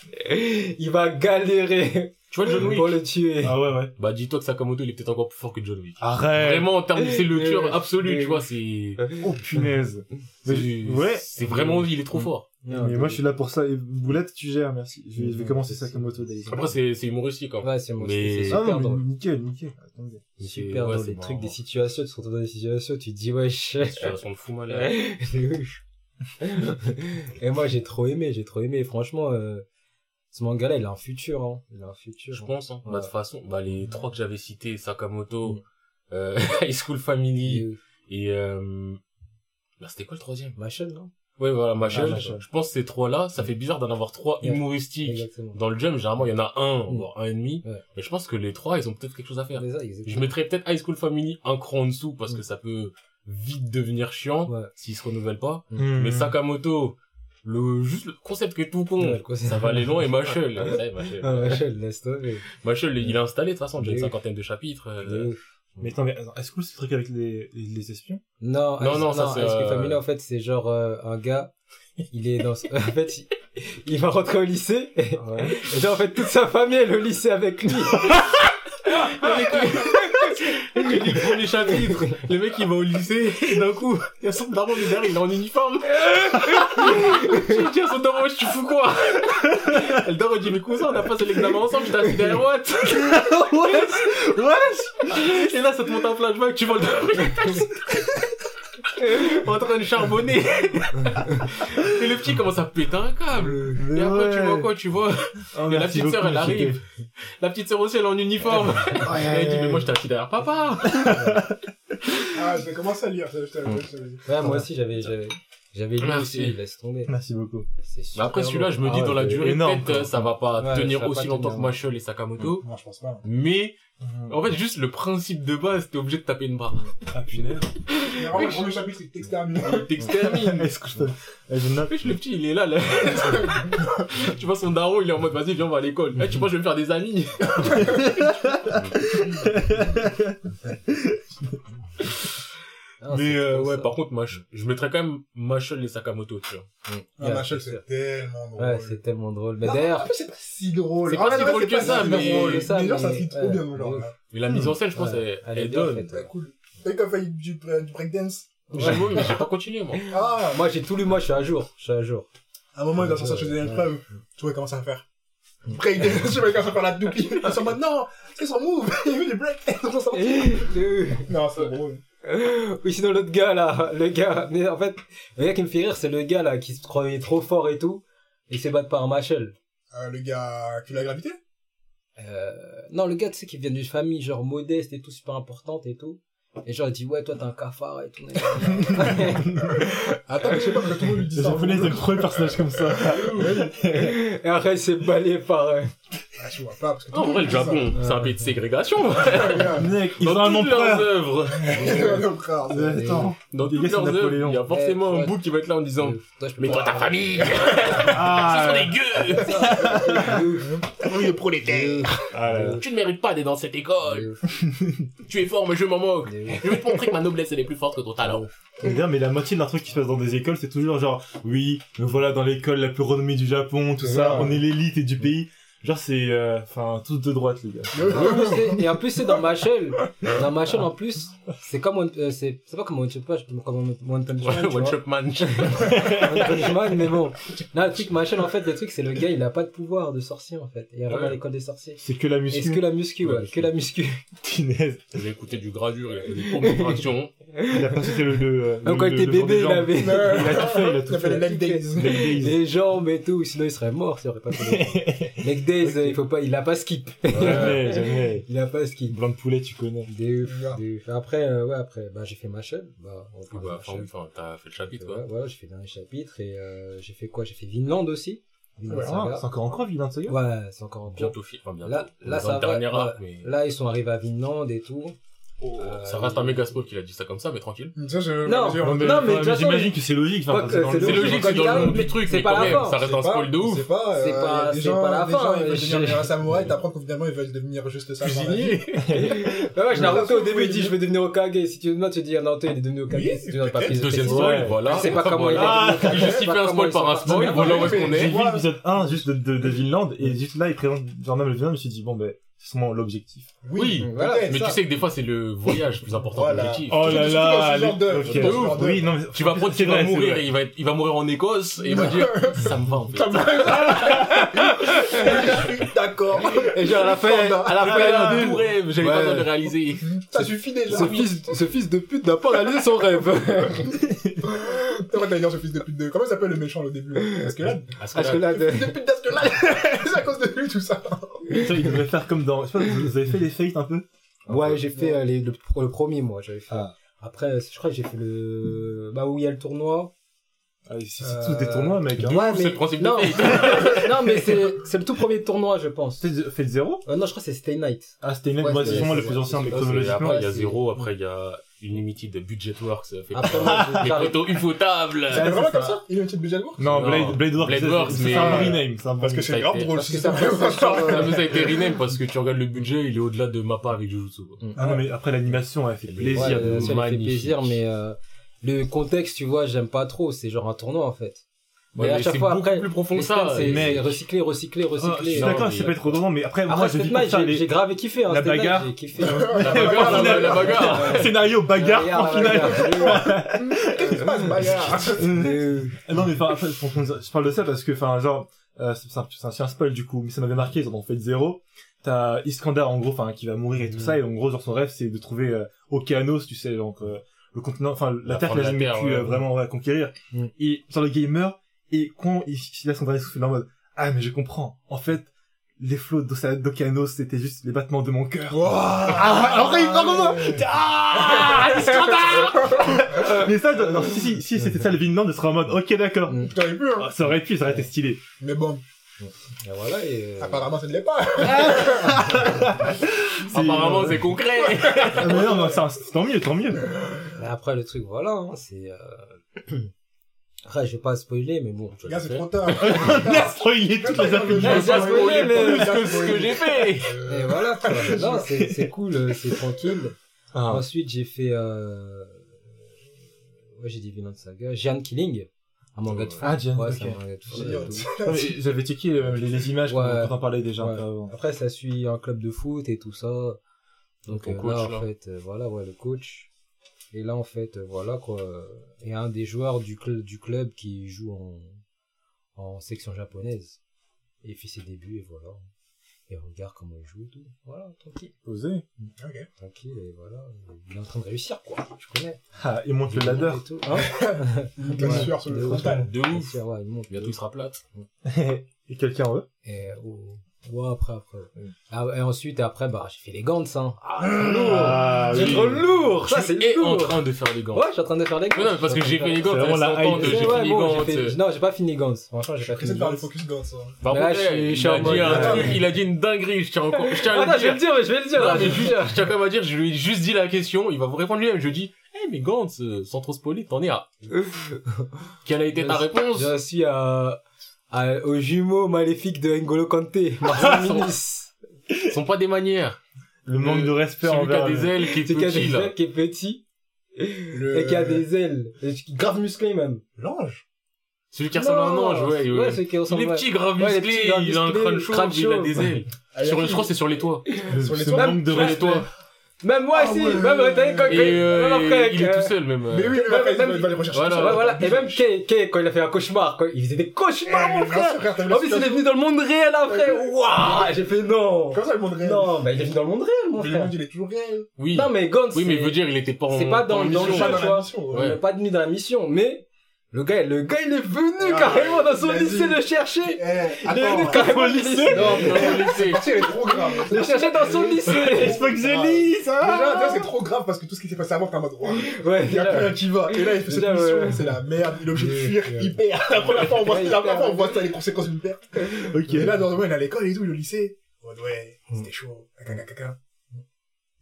il va galérer tu vois John Wick pour le tuer. Ah ouais, ouais. bah dis-toi que Sakamoto il est peut-être encore plus fort que John Wick Arrête. vraiment en termes c'est le tueur absolu tu vois c'est Oh, punaise. [laughs] Ouais. c'est vraiment il est trop fort Non, Mais moi, je suis là pour ça. Et Boulette, tu gères, merci. Je vais, je vais commencer Sakamoto Day. après c'est c'est humoristique hein. Ouais, c'est moi, Mais- c'est Ah super non, drôle. mais nickel, nickel. Attendez. Super ouais, c'est Les trucs, marrant. des situations, tu te retrouves dans des situations, tu te dis, wesh. situation de fou malade [laughs] De. [laughs] Et moi, j'ai trop aimé, j'ai trop aimé. Franchement, euh, ce manga-là, il a un futur, hein. Il a un futur. je hein. pense hein. bah de Ouais. toute façon bah les trois que j'avais cités Sakamoto Mm. euh, [laughs] High School Family Et, euh, et euh... bah c'était quoi le troisième? Machel, non? ouais voilà Machel Ah, je pense que ces trois là ça fait bizarre d'en avoir trois Ouais. humoristiques Exactement. dans le jump généralement il y en a un Mm. voire un et demi Ouais. mais je pense que les trois ils ont peut-être quelque chose à faire ça. Je mettrais peut-être High School Family un cran en dessous parce que ça peut vite devenir chiant Ouais. s'il se renouvelle pas. Mais Sakamoto, le juste le concept qui est tout con, Ouais, ça va aller loin et Machel, [laughs] Machel, Ah, Machel, laisse tomber. Machel, il est installé de toute façon, déjà une cinquantaine de chapitres. Euh. Mais attends, mais est-ce que c'est le truc avec les, les, les espions? Non, Non, non, ça, c'est, Cream euh, Family, en fait, c'est genre euh, un gars, il est dans... [laughs] en fait, il, il va rentrer au lycée, et, et genre, en fait, toute sa famille est au lycée avec lui. [laughs] premiers chapitres, le mec il va au lycée et d'un coup, il y a son daron mais derrière il est en uniforme. [laughs] Je dis à son daron, tu fous quoi Le daron dit, mais cousin, on a passé l'examen ensemble, j'étais assis derrière Watt. [laughs] Wesh Wesh Et là, ça te monte un flashback, tu vois le daron [laughs] en train de charbonner. [laughs] Et le petit commence à péter un câble. Mais Et après, tu vois quoi, tu vois Oh, Et la petite sœur, elle arrive. La petite sœur aussi, elle est en uniforme. Elle dit, mais moi, j'étais assis derrière papa. [laughs] Ah, je vais commencer à lire, je je je dit. Ouais, moi aussi, j'avais, j'avais, j'avais lu Merci. aussi, laisse tomber. Merci beaucoup. Super après, celui-là, je me dis, Ah dans la durée, peut-être, ça va pas Ouais, tenir ça aussi pas longtemps tenir, que. Machel et Sakamoto. Non, je pense pas. Mais, en fait, juste le principe de base, t'es obligé de taper une barre. Ah, punaise. Le premier chapitre, c'est t'extermine. Il t'extermine. Est-ce que je te... Eh, je note. Wesh, le petit, il est là, là. [laughs] tu vois, son daron, il est en mode, vas-y, viens, on va à l'école. Eh, tu vois, je vais me faire des amis. [laughs] Ah, Mais, euh, ouais, ça. par contre, Mach- je mettrais quand même Machel et Sakamoto, tu vois. Ah, Ouais, Machel, c'est tellement drôle. Ouais, c'est tellement drôle. Mais d'ailleurs, c'est pas si drôle. C'est En pas si drôle que ça, mais- ça, Mais genre, ça fit trop bien, genre. Mais la mise en scène, je pense, elle, donne. cool. Et quand fait du, breakdance? J'avoue, mais j'ai pas continué, moi. [laughs] Ah, moi, j'ai tout lu, moi, je suis à jour. Je suis à jour. à un moment, il est dans sa chaise d'épreuve. Tu vois, il commence à faire. Breakdance, tu vois, il commence à faire la [laughs] double. Ils sont en mode, non, c'est son move. [laughs] Il veut du breakdance. Non, c'est drôle. Oui, sinon l'autre gars là, le gars, mais en fait, le gars qui me fait rire, c'est le gars là qui se croyait trop fort et tout, et il s'est battu par Machel. Euh, le gars qui la gravité? Euh, non, le gars, tu sais, qui vient d'une famille genre modeste et tout, super importante et tout. Et genre, il dit, ouais, toi, t'es un cafard et tout. [laughs] Attends, mais je sais pas, tout le monde lui dit ça. japonais, c'est le premier personnage comme ça. et après, il s'est balayé par, euh, Ah, je vois pas, parce que Non, en vrai, le Japon, c'est un pays de ségrégation. [laughs] [laughs] ils ont Dans un toutes leurs œuvres, dans toutes leurs œuvres, il y a forcément un bout qui va être là en disant, euh, toi, je peux mais toi, ta famille, [laughs] ce Ah, sont des gueux. Oui, le prolétaire. Ah. Tu ne mérites pas d'être dans cette école. Tu es fort, mais je m'en moque. Je vais te montrer que ma noblesse, elle est plus forte que ton talent. Bien, mais la moitié de leur truc qui se passe dans des écoles, c'est toujours genre, oui, nous voilà dans l'école la plus renommée du Japon, tout ça, ça. on est l'élite et du pays. Genre, c'est, euh, enfin, tous de droite, les gars. Et en plus c'est dans Machel dans Machel en plus c'est comme One- euh, c'est c'est pas comme One Punch Man comme One- Punch Man One. Shot Man. One Punch Man mais bon non le truc Machel en fait le truc c'est le gars il a pas de pouvoir de sorcier en fait il y a vraiment Ouais. l'école des sorciers C'est que la est-ce muscu. que la muscu ouais Ouais, que la muscu Punaise. Il a écouté du gradure, il a fait des cours de traction. Il a pas sauté le, le, même quand le- il était bébé il jambes. avait Il a tout fait, il a tout Il a fait les jambes et tout sinon il serait mort s'il aurait pas fait [laughs] days il faut pas il a pas skip [laughs] Jamais, jamais. il a pas skip Blanc de poulet, tu connais. des ouf, des ouf. après euh, ouais après bah j'ai fait Machel bah on bah, enfin, enfin, t'as fait le chapitre, Ouais, quoi. ouais, j'ai fait le dernier chapitre et euh, j'ai fait quoi? J'ai fait Vinland aussi. Vinland. Ah, c'est encore en cours, Vilain de Saga? Ouais, c'est encore en cours. Bientôt, fi- enfin, bientôt. Là, là, ça va. arc, mais Là, ils sont arrivés à Vinland et tout. Euh, ça reste un méga spoil qu'il a dit ça comme ça, mais tranquille. Ça, je- Non, j'ai- Non, Non, mais, mais j'imagine que c'est logique. Enfin, Pas c'est dans c'est le- C'est logique, logique, c'est dans le monde du truc, c'est mais pas quand la même, fin. ça reste Je un spoil de pas, ouf. Je pas. C'est euh, pas- des c'est gens, pas la des fin, gens, ils veulent je- devenir un samouraï, t'apprends que finalement ils veulent devenir juste ça. Cuisinier. [laughs] [laughs] Bah ouais, Naruto, au Oui, début, oui. il dit, je vais devenir Okage. Si tu me demandes, tu dis, Naruto, il est devenu Okage. Si tu n'as pas pris Deuxième spoil, Ouais. voilà. Je sais pas comment il est je sais justifie pas un spoil par un spoil, voilà où est-ce qu'on J'ai est. vu l'épisode 1 juste de, Vinland et juste là il présente genre même le Vinland je me suis dit bon ben c'est l'objectif. Oui, voilà, Mais ça. tu sais que des fois, c'est le voyage plus important que Voilà. l'objectif. Oh là là, oui non mais Tu vas prendre, tu vas mourir et il va, être- il va mourir en Écosse et il va dire, [laughs] ça me va en fait. [laughs] Je suis D'accord. Et genre, à la fin, à la Ah, fin, un tout rêve, j'avais Ouais. pas besoin de le réaliser. Ça suffit déjà. ce fils, ce fils de pute n'a pas réalisé son rêve. C'est vrai, d'ailleurs, ce fils de pute de. Comment il s'appelle le méchant au début? Fils de pute d'Askelad [laughs] C'est à cause de lui tout ça. Ça, il devrait faire comme dans je sais pas vous avez fait les fates un peu Ouais, j'ai fait euh, les, le, le premier, moi, j'avais fait. Ah. Après, je crois que j'ai fait le, bah, où il y a le tournoi. Ah, c'est Euh, tous des tournois mec hein. Ouais, c'est le principe non. [laughs] Non, mais c'est, le tout premier tournoi, je pense. Faites Faites zéro Euh, non, je crois que c'est Stay Night. Ah une Ouais, moi c'est- sûrement le plus ancien mais chronologiquement Après, il y a zéro, après, il y a Unlimited Budget Works, ça fait Après, moi, les photos ufotable. C'est vraiment c'est comme ça. petite budget lourd Non. Blade, Blade Works, Blade c'est- Works, c'est mais- un rename, c'est un bon Parce que rename. c'est grave drôle ça- [laughs] ça a été rename parce que tu regardes le budget, il est au-delà de Mappa avec Jujutsu. Ah non, mais après l'animation, elle fait plaisir. Ouais, euh, lui fait plaisir, mais euh, le contexte, tu vois, j'aime pas trop. C'est genre un tournoi, en fait. Ouais, Mais à mais chaque fois, beaucoup après, plus profond que ça. c'est mec. c'est recycler, recycler, Ah, je recycler. suis d'accord, mais- c'est pas être redondant, mais après, moi, Après, je ça, j'ai grave kiffé. Hein, La bagarre. J'ai kiffé. [laughs] La bagarre, la, bagarre. [laughs] Scénario, bagarre, en finale. [laughs] Qu'est-ce qui se passe, bagarre Euh, Non, mais enfin, je parle de ça parce que, enfin, genre, euh, c'est un, c'est un, un spoil du coup, mais ça m'avait marqué, ils en ont fait zéro. T'as Iskandar, en gros, enfin, qui va mourir et tout Mhm. ça, et en gros, genre, son rêve, c'est de trouver euh, Okeanos, tu sais, donc, euh, le continent, enfin, la, La Terre qu'il a la jamais pu ouais. euh, vraiment ouais, conquérir. Mhm. Et, genre, le meurt, et quand il, a son dernier souffle, il est en mode, ah, mais je comprends. En fait, les flots d'Oce- d'Okeanos, c'était juste les battements de mon cœur. Ah, après, il part vraiment Ah, Iskandar Mais ça, non, si, si, si c'était ça le Vinland, il serait en mode, ok, d'accord. Mm. Hein. Ah, Ça aurait pu, ça aurait été stylé. Mais bon, et voilà, et, euh, apparemment, ça ne l'est pas. [laughs] Apparemment, euh, c'est concret. Ah, mais non, mais ça, c'est- tant mieux, tant mieux. mais après, le truc, voilà, hein, c'est... euh, Après, je vais pas spoiler, mais bon. Gars, c'est trop tard. [laughs] On a spoilé toutes les affiliations. j'ai spoilé, mais- Plus que ce que j'ai fait. [laughs] Et voilà. Non, c'est c'est cool, euh, c'est tranquille. Ah. Ensuite, j'ai fait... Euh... Ouais, j'ai dit Vinland Saga. Giant Killing. Un manga de foot. Ah, Giant, Ouais, c'est ok. un manga de foot. Génial. et tout. Non, mais J'avais checké euh, les, les images Ouais. quand, on parlait déjà Ouais. un peu avant. Après, ça suit un club de foot et tout ça. Donc Ton euh, coach, là, en là. fait, euh, voilà, ouais, le coach. Et là, en fait, euh, voilà, quoi. euh, Et un des joueurs du, cl- du club qui joue en, en section japonaise. Et il fait ses débuts, et voilà. Et on regarde comment il joue et tout. Voilà, tranquille. Osé. Ok. Tranquille, et voilà. Il est en train de réussir, quoi. Tu connais. Ah, il monte le ladder. Et tout. Hein [laughs] Bien Ouais. sûr, sur le frontal. De Bien ouf. sûr, ouais, il monte. Bientôt, il sera plate. [laughs] Et quelqu'un en eux? Et, oh, ouais, après, après. Mm. Ah, et ensuite, après, bah, j'ai fait les gants, hein. Ah, c'est lourd. Ah, C'est oui. trop lourd. Ça, c'est es en train de faire les gants. Ouais, je suis en train de faire les gants. Mais non, parce que j'ai fait les gants, vraiment la 100 ans hype. j'ai les bon, gants. fait- Non, j'ai pas fini Gants. Franchement, j'ai pas fini les Gants. focus gants, ça. Par contre, je suis- je il suis en a dit un Ah, truc, il a dit une dinguerie, je tiens encore, je tiens à Attends, le je vais le dire. je vais le dire. Je vais le juste, dire. je tiens quand même à dire, je lui ai juste dit la question, il va vous répondre lui-même. Je lui dis, eh, mais Gantz, euh, sans trop spoiler, t'en es à. [laughs] Quelle a été ta réponse? Je suis à, à, au jumeau maléfique de N'Golo Kanté. [laughs] Marcel Son- Minis. Ce sont pas des manières. Le manque de respect Celui qui envers. a des ailes, qui est C'est qui a petit, des ailes, qui est petit. Le- Et qui a des ailes. Et qui- grave musclé, même. L'ange. Celui qui ressemble à un ange, ouais. Ouais, ouais. celui qui Il ressemble est à- petit, grave Ouais, les musclé, petits, grave il a un musclés, crâne crâne il a des ailes. [laughs] Ah, Sur le, qui je crois que c'est sur les toits. Sur les toits. manque de respect. Même moi Ah aussi, ouais. même, t'as vu, quand, euh, il est euh, tout seul, même. Mais oui, mais après, même- il va les rechercher. Voilà. Et même Kay, Kay, quand il a fait un cauchemar, quoi, il faisait des Eh, cauchemars, mais mon frère. En plus, il est venu dans le monde réel après. Ouais. Waouh, j'ai fait non. Comme ça, le monde réel? Non, bah, il est venu dans le monde réel, mon Le frère. monde, il est toujours réel. Oui. Non, mais Gantz, Oui, mais veut dire, il était pas en c'est pas dans- en dans le jeu, Pas pas venu dans la mission, mais le gars, le gars, il est venu Ah, carrément dans son il lycée le chercher. Eh, Il est venu carrément au lycée. Non, non, laissez. Parce qu'elle est trop grave. Le chercher dans son lycée. Faut que je lis, ça Déjà, déjà, c'est trop grave parce que tout ce qui s'est passé avant, t'es en mode, ouais, Ouais, il y a rien qui va. Et là, il fait cette mission, ouais. c'est la merde. Il est obligé de Ouais, fuir, ouais. il perd. La première fois, on voit, Ouais, il la première fois, on voit ça, les conséquences d'une perte. Ok. Et là, dans le moment, il est à l'école et tout, il est au lycée. Mode, ouais, c'était chaud. Caca, caca, caca.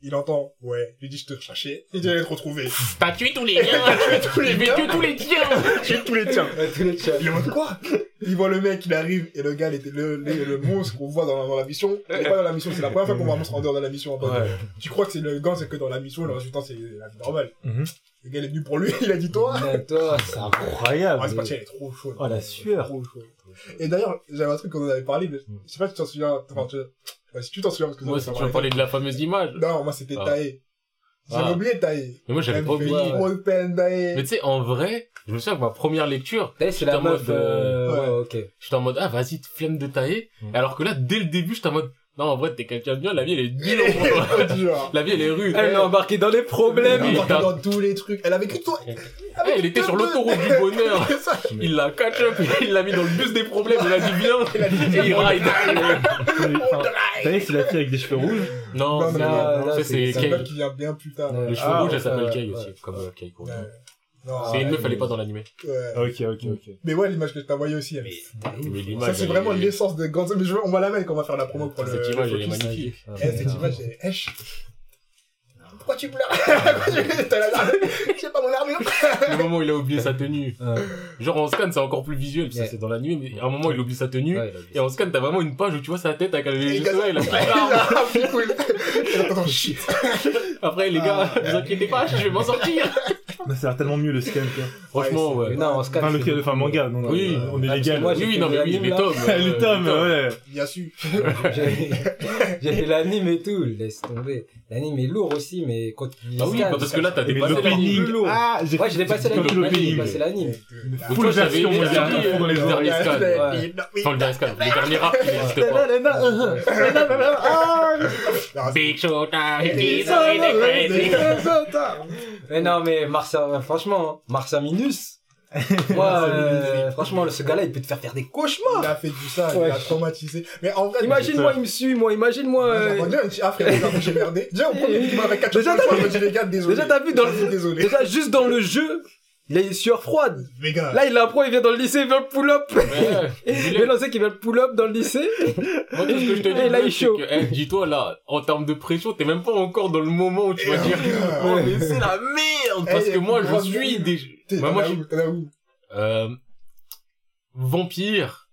Il entend, ouais, il dit, je te recherchais. Il dit, j'allais te retrouver. T'as tué tous les liens. tous Je vais tuer tous les tiens. Tuer tous les tiens. Tous les chats. Il est en mode quoi? Il voit le mec, il arrive, et le gars, le, le, le monstre qu'on voit dans, dans la mission. Il est pas dans la mission, c'est la première fois qu'on voit un monstre en dehors de la mission. en Ouais. Tu crois que c'est le gars, c'est que dans la mission, le résultat, c'est la vie normale. Mhm. Le gars, il est venu pour lui, [laughs] il a dit toi. Ouais, Toi, C'est incroyable. Ah, c'est parti, elle est trop chaude. Oh, la sueur. Trop chaude. Et d'ailleurs, j'avais un truc qu'on en avait parlé, mais je sais pas si tu t'en souviens, enfin, tu, ouais, si tu t'en souviens, parce que Moi, si tu vas parler de la fameuse image. Non, moi, c'était Ah. Tae. J'avais Ah. oublié Tae. Mais moi, j'avais pas oublié. Tae. Mais tu sais, en vrai, je me souviens que ma première lecture, vu, c'est la J'étais en meuf, mode, euh, euh, ouais, ok. j'étais en mode, ah, vas-y, flemme de tailler. Mm. Alors que là, dès le début, j'étais en mode, non, en vrai, t'es quelqu'un de bien, la vie, elle est nulle pour toi. Genre. La vie, elle est rude. Elle m'a embarqué dans les problèmes. Elle il a t'a- dans tous les trucs. Elle avait écrit toi. Elle était sur l'autoroute du bonheur. [laughs] C'est. Il l'a catch up, [laughs] il l'a mis dans le bus des problèmes, il a dit viens, et il ride. T'as vu, c'est la fille avec des cheveux rouges Non, Non, c'est- non, non, ça, non, c'est c'est- C'est Kay. meuf qui vient bien plus tard. Les cheveux Ah, rouges, elle s'appelle Kay aussi, comme euh, Kay. C'est une ouais, meuf, elle est pas dans l'animé. Ouais. Ok, ok, ok. Mais ouais, l'image que je t'ai envoyée aussi. elle- Mais l'image. Ça, c'est elle vraiment est- l'essence de Gantz. Mais je veux- on va la mettre quand on va faire la promo pour le. Cette image, elle est magnifique. Eh, cette image, elle est hèche. Pourquoi tu pleures? [laughs] Pourquoi tu- T'as la [laughs] J'ai pas mon armure. Le moment où il a oublié sa tenue. Genre, en scan, c'est encore plus visuel, parce que Ouais. c'est dans la nuit, mais à un moment, il oublie sa tenue. Il a Et en scan, t'as vraiment une page où tu vois sa tête avec les Les gars, cheveux, il a Il plus d'armes. a appris, oui. Et attends, attends, shit. Après, les gars, Ah. vous inquiétez pas, je vais m'en sortir. Ça a l'air tellement mieux le scan, quoi. Franchement, Ouais, ouais. Non, on calme. Enfin, le, enfin, manga, non, non, Oui. euh, on est Ah, légal. moi, Oui, non, mais oui, les tomes. euh, les tomes, ouais. Bien sûr. Fait l'anime et tout, laisse tomber. L'anime est lourd aussi, mais quand tu Ah oui, scans, bah, parce que là, t'as dépassé l'opening, l'anime. ah, j'ai Ouais, je l'ai passé j'ai l'anime. j'ai l'opening. passé l'anime. Full j'avais version, moi, j'ai dans les dernier oreilles. scan. Ouais. Enfin, le dernier scan. Le dernier arc, il n'existe pas. Ah, Big Shota, Mais non, mais Marcia, franchement, Marcia Minus. [laughs] Moi, euh, franchement, ce gars-là, il peut te faire faire des cauchemars. Il a fait du ça, il a traumatisé. Mais en vrai, Imagine-moi, il me suit, moi, imagine-moi. Euh, ah frère, j'ai merdé. Déjà, au premier, il m'avait catché [laughs] Déjà, fois, t'as vu- désolé. Déjà, t'as vu dans le- Vas-y, Désolé. Déjà, juste dans le jeu, il a une sueur froide. Gars. Là, il a un pro, il vient dans le lycée, il vient le pull-up. Ouais. [laughs] Mais là, on sait qu'il vient le pull-up dans le lycée. [laughs] Moi, tout ce que je te dis, Et là, il est c'est chaud. que, eh, dis-toi, là, en termes de pression, t'es même pas encore dans le moment où tu vas dire, oh, mais c'est la merde! Eh, Parce a que moi, plus je de suis T'es Bah, moi, je- euh, vampire,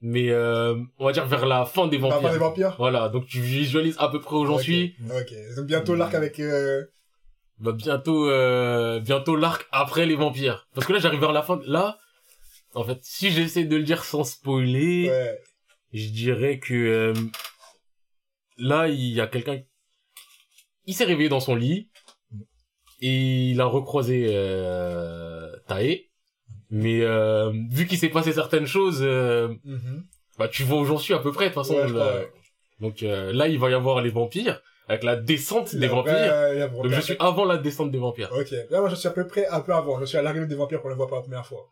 mais, euh, on va dire vers la fin des T'as pas des vampires. vampires Voilà. Donc, tu visualises à peu près où j'en suis. Ok. Donc, bientôt l'arc avec, euh, Bah, bientôt, euh, bientôt l'arc après les vampires. Parce que là, j'arrive vers la fin. Là, en fait, si j'essaie de le dire sans spoiler, ouais. je dirais que euh, là il y a quelqu'un il s'est réveillé dans son lit et il a recroisé euh, Tae mais euh, vu qu'il s'est passé certaines choses euh, Mhm. bah tu vois où j'en suis à peu près de toute façon Ouais, là. donc euh, là il va y avoir les vampires avec la descente des vampires donc je suis avant la descente des vampires Ok. Là, moi, je suis à peu près un peu avant. Je suis à l'arrivée des vampires pour le voir pour la première fois.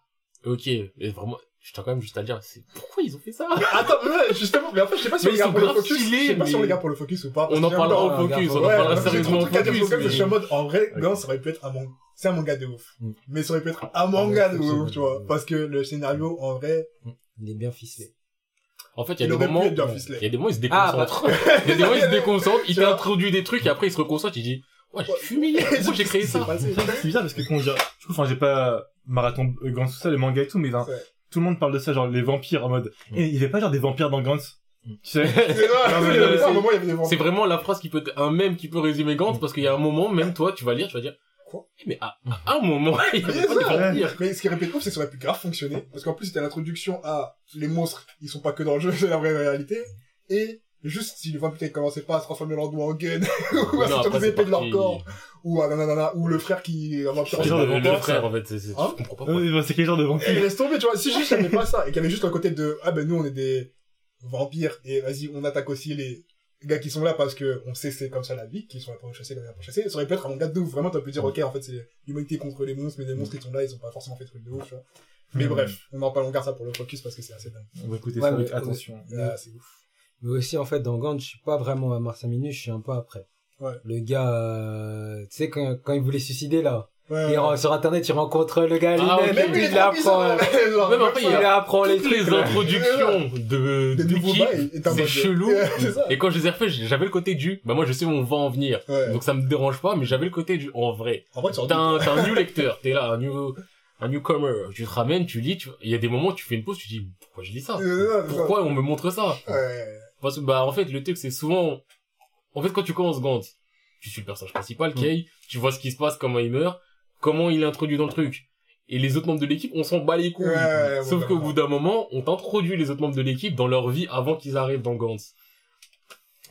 ok et vraiment je tiens quand même juste à dire c'est pourquoi ils ont fait ça? Mais attends, ouais, justement, mais après, je sais pas si Mais on regarde sont pour le focus. stylés, Je sais pas si mais- on regarde pour le focus ou pas. on en parlera au focus on en ouais, parlera sérieusement de au focus je suis en mais- mode, en vrai. Gans, ça aurait pu être un manga. C'est un manga de ouf. Mm. Mais ça aurait pu être un manga de ouf, tu vois. Parce que le scénario, en vrai, Il est bien ficelé. En fait, il y a des moments, il y a des moments, il se Ah, déconcentre. [laughs] il y a des moments, il se [laughs] déconcentre, il Tu vois. t'introduit des trucs et après il se reconcentre, il dit, ouais, j'ai fumé, [laughs] pourquoi j'ai créé C'est ça? C'est bizarre parce que dire, je trouve, enfin, j'ai pas marathon euh, Gantz tout ça, les mangas et tout, mais tout le monde parle de ça, genre les vampires en mode, et il y avait pas genre des vampires dans Gantz, tu sais? C'est vrai, Non, mais il y avait c'est- pas un moment, il y avait des vampires. C'est vraiment la phrase qui peut, un mème qui peut résumer Gantz parce qu'il y a un moment, même toi, tu vas lire, tu vas dire, fois. Mais à, à un moment, [laughs] il y avait pas de ça. vampires. Mais ce qui est répété, c'est que ça aurait pu grave fonctionner. Parce qu'en plus, c'était l'introduction à les monstres, ils sont pas que dans le jeu, [laughs] c'est la vraie réalité. Et juste si les vampires commençaient pas à se transformer leur doigt en gun, [laughs] ou à des c'est épées de leur corps, ou à nanana, ou le frère qui, un vampire Quel genre Le, de le frère, en fait, c'est, c'est, Hein comprends pas. Oui, bah, c'est quel genre de Et il vampire laisse tomber, tu vois. Si juste il pas ça, et qu'il y avait juste le côté de, ah ben nous on est des vampires, et vas-y, on attaque aussi les gars qui sont là parce que on sait c'est comme ça la vie, qui sont là pour chasser, là pour chasser. Ça aurait pu être un manga de ouf. Vraiment, t'aurais pu dire, ok, en fait, c'est l'humanité contre les monstres, mais les monstres qui sont là, ils ont pas forcément fait de trucs de ouf, tu vois. Mais bref, on en parle, on garde ça pour le focus parce que c'est assez dingue. On va écouter Ouais, ça avec attention. Là, c'est ouf. Mais aussi, en fait, dans Gantz, je suis pas vraiment à Mars 5 minutes, je suis un peu après. Ouais. Le gars, euh, tu sais, quand, quand il voulait se suicider, là. Ouais, il ren- sur internet, il rencontre le gars Ah, et Même il il apprend, euh. Genre, Même après, il apprend les Toutes les trucs, introductions de, et t'es en c'est chelou. Et quand je les ai refaits, j'avais le côté du, bah moi je sais où on va en venir. Ouais. Donc ça me dérange pas, mais j'avais le côté du, en vrai. En vrai, tu T'as un, t'as un new lecteur, t'es là, un new, un newcomer. Tu te ramènes, tu lis, tu, il y a des moments où tu fais une pause, tu dis, pourquoi je lis ça? Pourquoi on me montre ça? Ouais. Parce que, bah, en fait, le truc, c'est souvent, en fait, quand tu commences Gantz, tu suis le personnage principal, Kay, tu vois ce qui se passe, comment il meurt, comment il est introduit dans le truc. Et les autres membres de l'équipe, on s'en bat les couilles. Ouais, Sauf ouais, qu'au ouais. bout d'un moment, on t'introduit les autres membres de l'équipe dans leur vie avant qu'ils arrivent dans Gantz.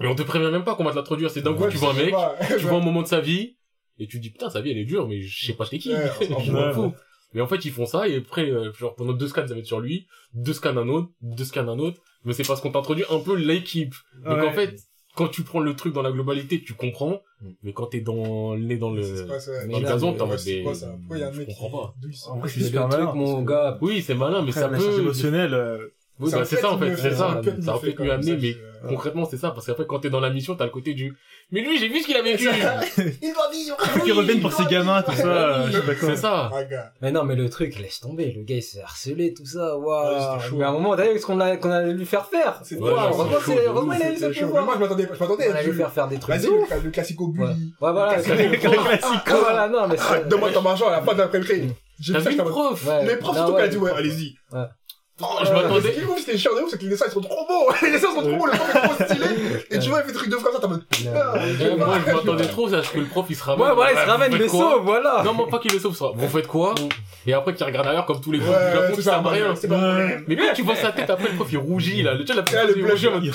Et on te prévient même pas qu'on va te l'introduire. C'est d'un coup, tu vois un mec, tu vois un moment de sa vie, et tu te dis, putain, sa vie, elle est dure, mais je sais pas t'es qui. Ouais, [laughs] je m'en ouais. fous. Mais en fait, ils font ça, et après, euh, genre, pendant deux scans, ça va être sur lui, deux scans un autre, deux scans un autre, mais c'est parce qu'on t'introduit un peu l'équipe. Donc Ouais. en fait, quand tu prends le truc dans la globalité, tu comprends, mais quand t'es dans, le nez dans le, dans le gazon, mais t'es en Ouais, mode, c'est mais quoi, ça Pourquoi il y a un je comprends pas. En vrai, c'est super truc, malin. mon gars, Oui, c'est malin, mais ça peut, émotionnelle, euh, oui, bah, c'est ça, en fait, c'est ça ça. aurait fait peut-être mieux amené, mais concrètement, c'est ça, parce qu'après, quand t'es dans la mission, t'as le côté du, mais lui, j'ai vu ce qu'il a vécu. [laughs] Il doit vivre faut qu'ils reviennent pour ces gamins, tout ça, euh, je suis d'accord. C'est ça. Ah. Mais non, mais le truc, laisse tomber. Le gars, il s'est harcelé, tout ça. Waouh. c'était chaud. mais à un moment, vu ce qu'on a, qu'on allait lui faire faire. C'est non, heureusement, il a eu ce pouvoir. moi, je m'attendais, je m'attendais On à allait lui faire faire des trucs Vas-y, le, le classico bully. Ouais, voilà. Le c'est- classico. Ah, voilà, non, mais Ah. Donne-moi ton argent à la fin de l'après-midi. J'ai vu le prof? Profs, Non, surtout, qu'elle a dit, ouais, allez-y. Ouais. Je m'attendais. Ce qui est ouf, c'était chiant de ouf, c'est que les dessins, ils sont trop beaux. Les dessins sont trop beaux, le prof est trop stylé. Et tu vois, il fait des trucs de frère, ça, t'as mode, putain. Moi, je m'attendais trop à ce que le prof, il se ramène. Ouais, voilà, il se ramène les sauts, voilà. Non, moi, pas qu'il le sauve, ça. Vous faites quoi? Et après, qu'il regarde ailleurs, comme tous les profs du Japon, ça, servent à rien. Mais quand tu vois sa tête, après, le prof, il rougit, là. Le, tu sais, la petite le il rougit en mode-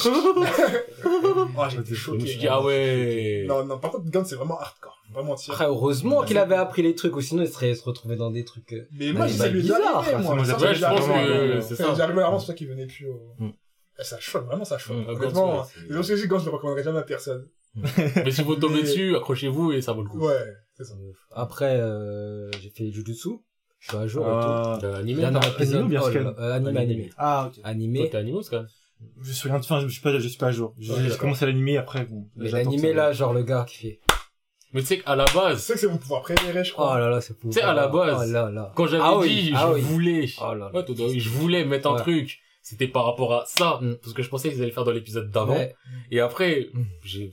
Ah, j'ai été Je me choqué. suis dit, ah ouais. Non, non, par contre, Gant, c'est vraiment hardcore. Pas mentir. Après, heureusement qu'il avait appris les trucs, ou sinon il serait se retrouvé dans des trucs. euh, Mais moi, ça lui bizarre, moi. Ouais, Ça, je ça lui est pense arrivé. que c'est ça. Ça lui arrive vraiment, c'est pour ça qu'il venait plus au... Mm. Eh, Ça choque, vraiment, ça choque. Mm, Gant, Honnêtement, c'est- les autres Gant, je le recommanderais jamais à personne. Mais si vous tombez dessus, accrochez-vous et ça vaut le coup. Ouais, c'est ça. Après, euh, j'ai fait Jujutsu. Je suis à jour et Ah. Euh, animé. tout. T'as- épisode, animé ou bien euh, animé, Animé. animé. Ah, ok. Toi, Animé. t'es animé ou Scan Je suis rien, enfin, je suis pas, je suis pas à jour. J'ai Ouais, j'ai d'accord. commencé à l'animer après, bon. Mais l'animé là, genre le gars qui fait. Mais tu sais qu'à la base, sais que c'est mon pouvoir préféré, je Oh crois. là là, c'est pour. Tu sais, à la base, Oh là là. quand j'avais Ah oui, dit, ah je oui. voulais, Oh là là. ouais, je voulais mettre un Ouais. truc, c'était par rapport à ça, Mm. parce que je pensais qu'ils allaient le faire dans l'épisode d'avant. Ouais. Et après, Mm. j'ai,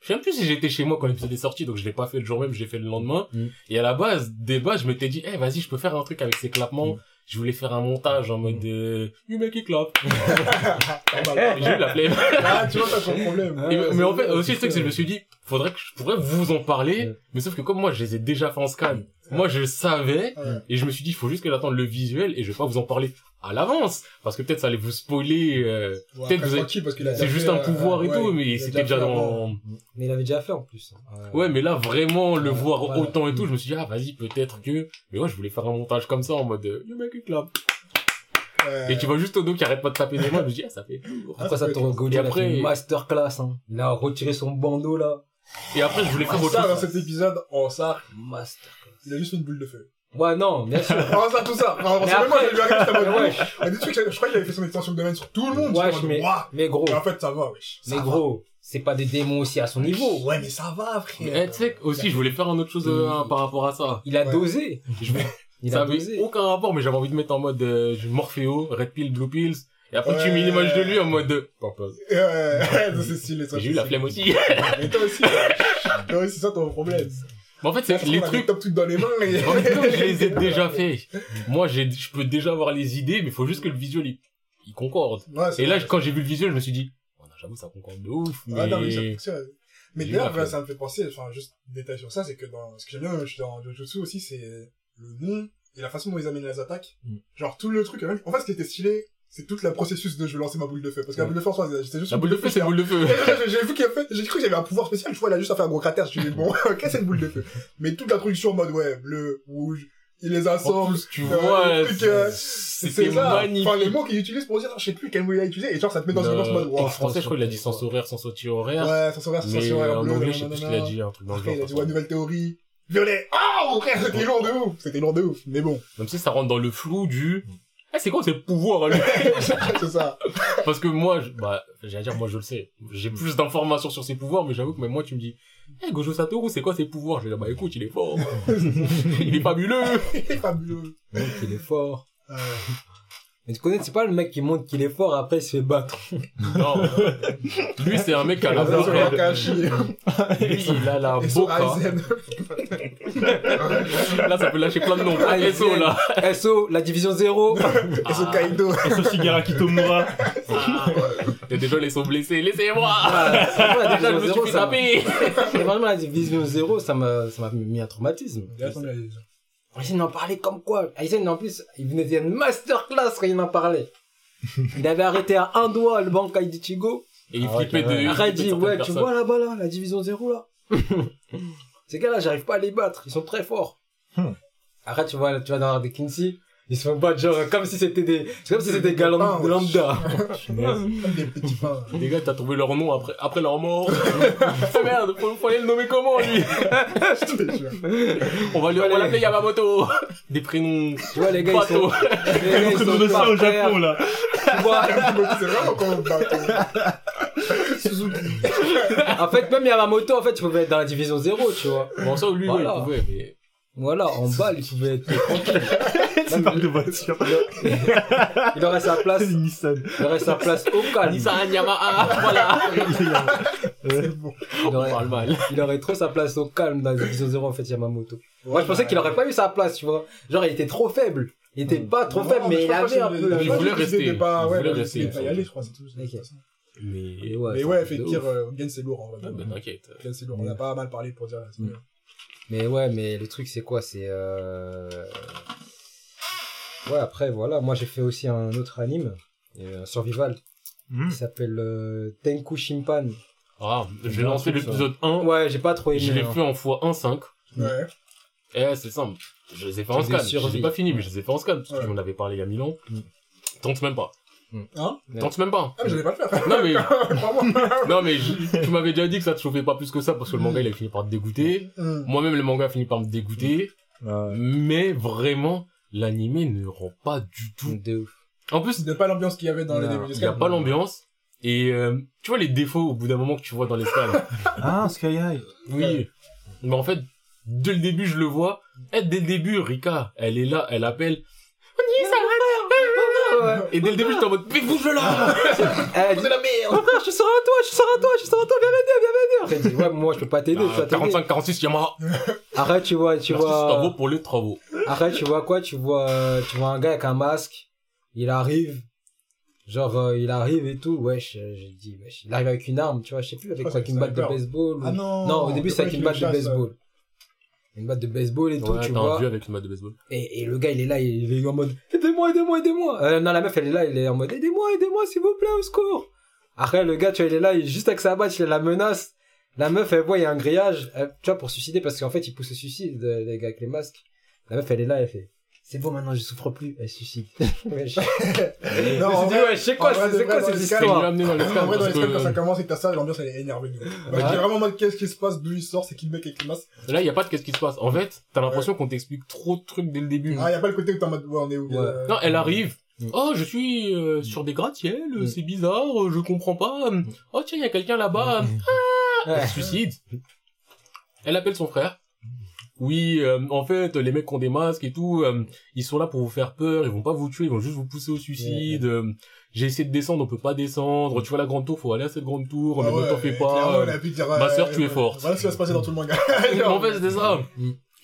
je sais même plus si j'étais chez moi quand l'épisode est sorti, donc je l'ai pas fait le jour même, je l'ai fait le lendemain. Mm. Et à la base, des bases, je m'étais dit, eh, vas-y, je peux faire un truc avec ces clapements. Mm. Je voulais faire un montage en mode, euh, you make it clap. Pas [laughs] mal. J'ai eu la flemme. Ah, tu vois, ça, c'est un problème. Mais en fait, vrai, aussi, le truc, c'est que je me suis dit, faudrait que je pourrais vous en parler, Ouais. mais sauf que comme moi, je les ai déjà fait en scan, moi, je savais, Ouais. et je me suis dit, il faut juste que j'attende le visuel, et je vais pas vous en parler à l'avance, parce que peut-être ça allait vous spoiler, euh, Ouais, peut-être après, vous tranquille, parce a c'est juste fait, un pouvoir et euh, tout, mais il c'était déjà dans, Mais il avait déjà fait en plus. Euh, ouais, mais là, vraiment, le Ouais, voir voilà. autant et tout, je me suis dit, ah, vas-y, peut-être que, mais ouais, je voulais faire un montage comme ça, en mode, euh, you make it clap. Et tu vois juste Odo qui arrête pas de taper des mains, je me dis, ah, ça fait lourd. Après ça, Toro Gojo, Et il a fait après- une masterclass. Hein. Il a retiré son bandeau là. Et après, je voulais faire Ah, autre ça, dans chose. cet épisode, oh, ça, Masterclass. il a juste une boule de feu. Ouais, non, bien sûr. Oh, ça, tout ça. Alors, Mais c'est même moi, j'étais Ouais. a des trucs, je crois qu'il avait fait son extension de domaine sur tout le monde. Ouais, mais- waouh. Mais gros, Et en fait, ça va, wesh. Ça mais va. gros, c'est pas des démons aussi à son niveau. Ouais, mais ça va, frère. Eh, tu sais, aussi, je voulais faire un autre chose euh, Mm. par rapport à ça. Il a Ouais. dosé. Je [laughs] Il ça a avait dosé. aucun rapport, mais j'avais envie de mettre en mode euh, Morpheo, Red Pill, Blue Pills. Et après, tu Ouais. mets une image de lui en mode de... Purple. Ouais, ouais, c'est stylé, ça. J'ai eu la flemme aussi. [laughs] Mais toi aussi. Toi aussi, ça, ton problème. Mais en fait, c'est les trucs... top trucs dans les mains et... [laughs] En fait, comme je les ai [laughs] déjà faits, moi, j'ai, je peux déjà avoir les idées, mais il faut juste que le visuel, il, il concorde. Ouais, Et là, vrai. quand j'ai vu le visuel, je me suis dit, oh, j'avoue, ça concorde de ouf, mais... Ah, non, mais ça fonctionne. Mais d'ailleurs, ça me fait penser, enfin, juste détail sur ça, c'est que dans, ce que j'aime bien, je suis dans Jujutsu aussi, c'est le nom et la façon dont ils amènent les attaques. Mm. Genre, tout le truc, en fait, ce qui était stylé, c'est tout le processus de je vais lancer ma boule de feu. Parce que la boule de feu, en soi, c'était juste La une boule de feu, c'est boule de feu. [laughs] J'ai vu qu'il a fait, j'ai cru qu'il y avait un pouvoir spécial, je vois, il a juste à faire un gros cratère, je me suis dit, bon, [laughs] ok, c'est une boule de feu. Mais toute l'introduction en mode, ouais, bleu, rouge, il les En assemble, plus, tu euh, vois, euh, c'est magnifique. Enfin, les mots qu'il utilise pour dire, je sais plus quel mot il a utilisé, et genre, ça te met dans une ambiance mode, en français, je crois qu'il a dit sens horaire, sens horaire. Ouais, s'aurait, ça mais s'aurait, en bleu, anglais, je sais plus ce qu'il a dit, un truc dans le Après, il a genre. dit, ouais, nouvelle théorie. Violet. Ah, mon frère, c'était lourd de ouf. C'était lourd de ouf. Mais bon. Même si ça rentre dans le flou du... Eh, c'est quoi ces pouvoirs, hein, lui [laughs] c'est ça. Parce que moi, je- bah, j'allais dire, moi, je le sais. J'ai plus d'informations sur ses pouvoirs, mais j'avoue que même moi, tu me dis, eh, Gojo Satoru, c'est quoi ses pouvoirs? Je vais dire, bah, écoute, il est fort. [laughs] il est fabuleux. Il est fabuleux. Il est fort. Euh, Mais tu connais, c'est pas le mec qui montre qu'il est fort, après il se fait battre. [laughs] Non. Lui, c'est un mec qui a la boca. Lui, il a la boca. Là, ça peut lâcher plein de noms. Ah, il SO, là. SO, la division 0. Et son Kaido. Et ce Shigara Kitomura. Et déjà, ils sont blessés. Laissez-moi. Ah, Déjà, je division me suis 0, fait ça m'a- taper. Vraiment, la division 0, ça m'a, ça m'a mis un traumatisme. Attendez, Aizen en parlait comme quoi. Aizen, en plus, il venait de faire une masterclass quand il en parlait. [laughs] Il avait arrêté à un doigt le Bankai d'Ichigo. Et il Ah ouais, flippait ouais, certaines tu vois là-bas, là, la division 0, là. [laughs] Ces gars-là, j'arrive pas à les battre. Ils sont très forts. Hmm. Arrête, tu vois, tu vas dans des Kinsey. Ils se font battre, genre, comme si c'était des, c'est comme si c'était des gars Ah, lambda. Des petits pains. [laughs] Les gars, t'as trouvé leur nom après, après leur mort. oh [laughs] merde, faut, faut aller le nommer comment, lui? [laughs] Je te jure. On va lui, on va l'appeler Yamamoto. Des prénoms. Tu vois, les gars, ils sont, les gars, ils sont au. Japon, là. Tu vois, C'est vraiment comme un bateau. Suzuki. en fait, même Yamamoto, en fait, il pouvait être dans la division 0, tu vois. Bon, ça, lui, Voilà. ouais, il pouvait, mais. Voilà, en balle, il pouvait être tranquille. C'est une marque de voiture. Il aurait sa place, Nissan. il aurait sa place au calme. Nissan, Yamaha, voilà. [laughs] C'est bon. Il On aurait, parle mal. il aurait trop sa place au calme dans division 0, en fait, Yamamoto. Moi, je pensais qu'il aurait pas eu sa place, tu vois. Genre, il était trop faible. Il était pas trop Non, faible, mais il avait un peu la Il voulait rester. Il ouais, voulait rester, il voulait pas y aller, je crois, c'est tout. Mais. Ouais, Mais ouais, fait euh, Gen c'est lourd, en Ah, vrai. ben, t'inquiète. Gen c'est lourd. On a pas mal parlé pour dire. Mais ouais, mais le truc, c'est quoi? C'est, euh... Ouais, après, voilà. Moi, j'ai fait aussi un autre anime, euh, un survival, Hmm. qui s'appelle euh, Tenku Shimpan. Ah, j'ai lancé l'épisode 1. Ouais, j'ai pas trop aimé. Je l'ai hein. fait en x1.5. Ouais. Eh, c'est simple. Je les ai fait en scan. Je les ai pas fini, mais je les ai fait en scan. Parce que Ouais. tu m'en avais parlé il y a mille ans. Mm. Tente même pas. Hein? Ouais. Tente même pas. Ah, mais j'allais pas le faire. Non, mais, [laughs] non, mais je- tu m'avais déjà dit que ça te chauffait pas plus que ça parce que le manga il a fini par te dégoûter. Hum. Moi-même, le manga a fini par me dégoûter. Ouais. Mais vraiment, l'animé ne rend pas du tout. De ouf. En plus, C'était pas l'ambiance qu'il y avait dans les Non, débuts du il y a Sky. pas l'ambiance. Et euh, tu vois les défauts au bout d'un moment que tu vois dans les scans. [laughs] Ah, Sky High. Oui. Mais en fait, dès le début, je le vois. Et dès le début, Rika, elle est là, elle appelle. Et dès le début, j'étais en mode, mais bouge là! [laughs] Elle dit, C'est la merde! Oh frère, je sors à toi, je sors à toi, je sors à toi, viens m'aider, viens m'aider. Elle dit, ouais, moi je peux pas t'aider, je dois t'aider. 45, 46, Yamaha. Arrête, tu vois, tu Merci, vois. travaux pour les travaux. Arrête, tu vois quoi Tu vois, euh, tu vois un gars avec un masque. Il arrive. Genre, euh, il arrive et tout. Wesh, euh, j'ai dit, wesh. Il arrive avec une arme, tu vois, je sais plus, avec Ah, quoi, c'est avec une batte de baseball. ou- Ah non! Non, au début, c'est avec une batte de baseball. Une batte de baseball et tout, Ouais, tu vois. vieux avec une batte de baseball. Et, et le gars, il est là, il est en mode, aidez-moi, aidez-moi, aidez-moi. Euh, non, la meuf, elle est là, il est en mode, aidez-moi, aidez-moi, s'il vous plaît, au secours. Après, le gars, tu vois, il est là, il est juste avec sa batte, il la menace. La meuf, elle voit, il y a un grillage, elle- tu vois, pour suicider, parce qu'en fait, il pousse le suicide, euh, les gars avec les masques. La meuf, elle est là, elle fait, c'est bon, maintenant, je souffre plus, elle suicide. [laughs] ouais, je... [laughs] Non, en dit, ouais, je sais quoi, c'est quoi cette histoire? amené dans les En vrai, dans les scans, quand ça commence et que t'as ça, l'ambiance elle est énervée. Ouais. J'ai vraiment en mode qu'est-ce qui se passe, d'où il sort, c'est qui le mec avec les masques. là, il y a pas de qu'est-ce qui se passe. En fait, t'as l'impression qu'on t'explique trop de trucs dès le début. Ah, y a pas le côté où t'es en mode, on est où? Euh, Non, elle arrive. Mm. Oh, je suis euh, sur des gratte-ciels, Mm. c'est bizarre, euh, je comprends pas. Oh, tiens, il y a quelqu'un là-bas. Ouais. Elle se suicide. Elle appelle son frère. Oui, euh, en fait, les mecs qui ont des masques et tout, euh, ils sont là pour vous faire peur, ils vont pas vous tuer, ils vont juste vous pousser au suicide. Euh, J'ai essayé de descendre, on peut pas descendre. Tu vois la grande tour, faut aller à cette grande tour, mais Ah ne t'en fais pas. Ma sœur, tu es forte. Voilà ce qui va se passer dans tout le manga. [laughs] [laughs] en fait, c'était ça.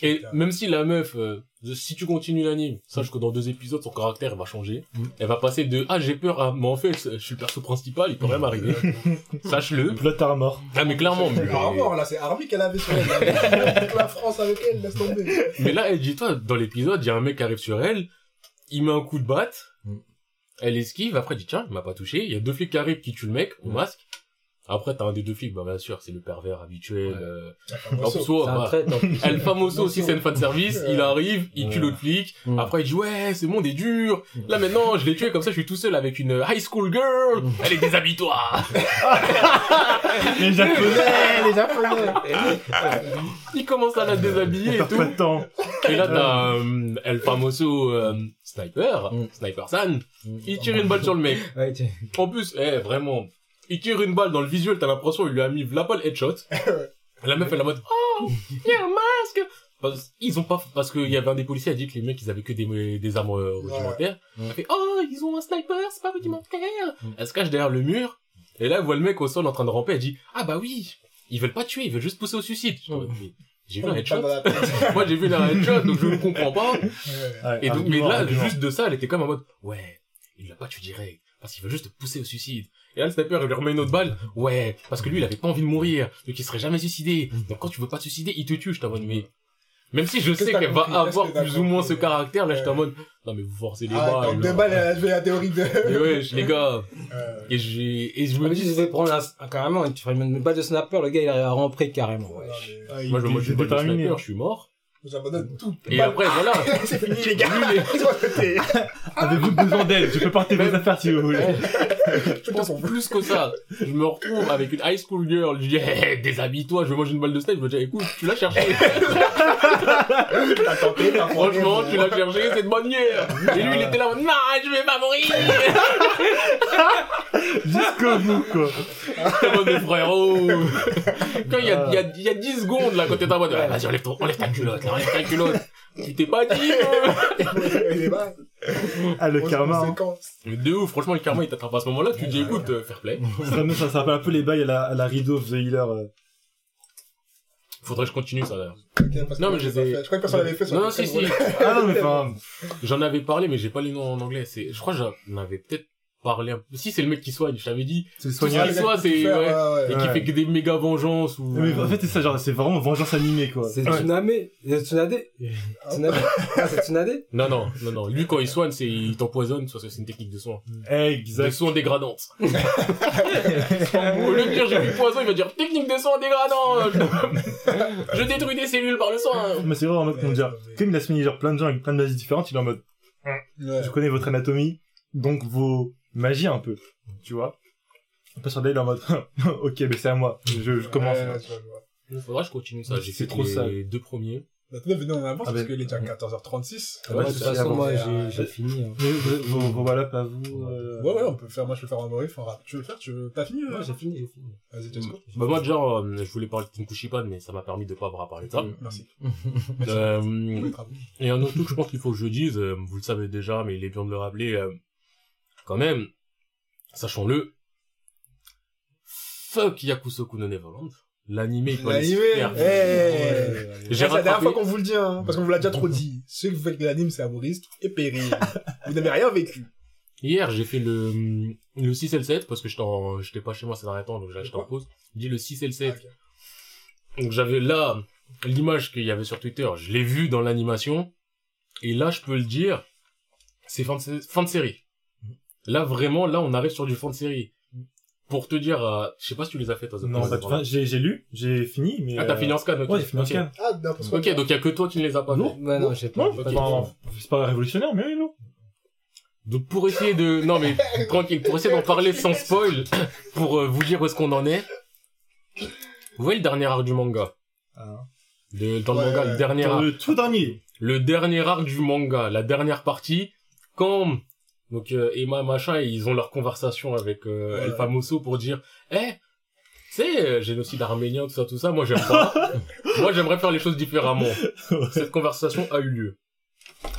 Et Putain. même si la meuf, euh, si tu continues l'anime, sache que dans deux épisodes, son caractère va changer. Mm. Elle va passer de ah j'ai peur à mais en fait je suis le perso principal, il peut rien m'arriver. [laughs] Sache-le. Plot armor. Ah mais clairement. Mais- Armor, là, c'est Army qu'elle avait sur elle. Toute la France avec elle, laisse tomber. Mais là, elle dit, toi, dans l'épisode, il y a un mec qui arrive sur elle, il met un coup de batte, Mm. elle esquive, après, elle dit, tiens, il m'a pas touché, il y a deux flics qui arrivent, qui tuent le mec, au Mm. masque. Après, t'as un des deux flics, bah, bien sûr, c'est le pervers habituel. Ouais. euh, En C'est bah, plus. El Famoso aussi, c'est une fan service, il arrive, il tue l'autre flic, après, il dit, ouais, ce monde est dur. Là, maintenant, je l'ai tué, comme ça, je suis tout seul avec une high school girl. Allez, déshabille-toi. Les japonais, les japonais. [laughs] il commence à la déshabiller et tout. pas de temps. Et là, t'as euh, El Famoso euh, Sniper, Mm. Sniper San, Mm. il tire une balle sur le mec. Ouais, tu- En plus, eh, vraiment, il tire une balle dans le visuel, t'as l'impression il lui a mis la balle headshot. [laughs] La meuf, elle est en mode, oh, il y a un masque. Parce, ils ont pas, parce qu'il y avait un des policiers qui a dit que les mecs, ils avaient que des, des armes euh, rudimentaires. Ouais. Elle fait, oh, ils ont un sniper, c'est pas rudimentaire. Mm. Elle se cache derrière le mur. Et là, elle voit le mec au sol en train de ramper, elle dit, ah bah oui, ils veulent pas tuer, ils veulent juste pousser au suicide. Mais J'ai vu [laughs] un headshot. la. [laughs] Moi, j'ai vu un headshot, donc je ne comprends pas. Et donc, mais là, juste de ça, elle était comme en mode, ouais, il l'a pas tué direct, parce qu'il veut juste te pousser au suicide. Et là, le sniper, il lui remet une autre balle, ouais, parce que lui, il avait pas envie de mourir, donc il serait jamais suicidé. Donc quand tu veux pas te suicider, il te tue, je mode, mais, même si je sais qu'elle va avoir plus ou moins ce caractère, là, je t'en mode, non, mais vous forcez les Ah, balles. deux balles, a joué la théorie de... [laughs] Mais ouais, les gars, et j'ai, et je Ah, me dis, devais prendre un, carrément, tu ferais une balle de snapper, le gars il arrive à rentrer carrément. Ah, moi, je me terminé. sniper, je suis mort. J'abandonne tout. Et Balle. après, voilà. [laughs] C'est fini, les gars. [laughs] Avez-vous besoin d'aide? Je peux porter vos Même- affaires si vous voulez. Je pense plus que ça. Je me retrouve avec une high school girl. Je dis, hey, déshabille-toi, je vais manger une balle de steak. Je me dis, écoute, tu l'as cherché. T'as tenté, t'as Franchement, tu l'as cherché, c'est de bonne guerre. Et lui, il était là, en mode, non, je vais pas mourir. Jusqu'au bout, quoi. T'es mais frérot. Quand il y a, il y a, il y a 10 secondes, là, quand t'es en mode, vas-y, enlève, ton, enlève ta culotte, là, enlève ta culotte. Tu t'es pas dit, euh. [laughs] Il est bas. Ah, le karma. hein. Mais de ouf, franchement, le karma, il t'attrape à ce moment-là. Tu te dis, écoute, euh, fair play. [laughs] Ça, ça, ça rappelle un peu les bails à la, à la Rideau of the Healer. euh. Faudrait que je continue ça, d'ailleurs. Non, mais je les ai-. Je crois que personne l'avait fait sur Non, si, si. Ah non, mais enfin, J'en avais parlé, mais j'ai pas les noms en anglais. C'est, je crois que j'en avais peut-être parlé un peu. Si, c'est le mec qui soigne, je t'avais dit. c'est le Soigneur. Ah, le qui peut c'est- ouais. ouais, Et ouais. qui fait que des méga vengeances ou... Mais en fait, c'est ça, genre, c'est vraiment vengeance animée, quoi. C'est Ouais. Tsunade euh, Tsunade Tsunade Ah, c'est Tsunade? Non, non, non, non. Lui, quand il soigne, c'est, il t'empoisonne, parce que c'est une technique de soin. De Exact. soin dégradante. [laughs] Au lieu de dire j'ai du poison, il va dire technique de soin dégradante. [laughs] Je détruis des cellules par le soin. Mais c'est vrai, en mode, comment dire, comme il a soigné genre plein de gens avec plein de magies différentes, il est en mode, Ouais. je connais votre anatomie, donc vos magies un peu, tu vois. On passe sur là, il est en mode, [laughs] ok, mais c'est à moi, je, je commence. Ouais. Faudra que je continue ça. J'ai C'est fait trop les sale. deux premiers. Bah, tout venez en avance Ah, parce ben- qu'il est déjà 14h36. Ouais, Moi, de c'est toute ça, façon, moi Euh, j'ai fini. hein. Mais vos, vos, vos ballops à vous, euh... Ouais, ouais, on peut faire, moi je peux faire un morif, un rap. Tu veux le faire, tu veux, t'as fini, Ouais, là? j'ai fini, j'ai fini. Vas-y, tu go. Bah, moi, déjà, euh, je voulais parler de Tinkushipan, mais ça m'a permis de pas avoir à parler de ça. Merci. [laughs] Euh, Bravo. Et un autre truc, je pense qu'il faut que je dise, euh, vous le savez déjà, mais il est bien de le rappeler, euh, quand même, sachons-le, fuck Yakusoku no Neverland. L'animé, il L'animé, faire- eh. J'ai C'est la dernière fois qu'on vous le dit, hein, parce qu'on vous l'a déjà trop dit. [laughs] Ceux qui font de l'anime, c'est amouriste et péril. [laughs] vous n'avez rien vécu. Hier, j'ai fait le, le 6 et le 7, parce que j'étais en- j'étais pas chez moi ces derniers temps, donc j'ai acheté en pause. J'ai dit le 6 et le 7. Ah, ok. Donc j'avais là, l'image qu'il y avait sur Twitter, je l'ai vue dans l'animation, et là, je peux le dire, c'est fin de, sé- fin de série. Là, vraiment, là, on arrive sur du fin de série. Pour te dire, euh, je sais pas si tu les as fait, toi, Non, bah, enfin, j'ai, j'ai lu, j'ai fini, mais... Ah, t'as euh, fini en scan, ok. Ouais, j'ai fini en Ok. scan. Ah, n'importe quoi. Ok, donc il y a que toi qui ne les as pas Non. fait. Non, j'ai pas. Non, j'ai pas ok. dit. Enfin, c'est pas révolutionnaire, mais oui, non. Donc pour essayer de, non mais, [laughs] tranquille, pour essayer d'en parler sans spoil, [laughs] pour euh, vous dire où est-ce qu'on en est. Vous voyez le dernier arc du manga? Ah. Le- dans le manga, le dernier Dans arc. le tout dernier. le dernier arc du manga, la dernière partie, quand donc euh, Emma machin, ils ont leur conversation avec euh, Ouais. El Famoso pour dire, eh, tu sais, euh, génocide arménien, tout ça, tout ça, moi j'aime pas. [laughs] moi j'aimerais faire les choses différemment. Cette conversation a eu lieu.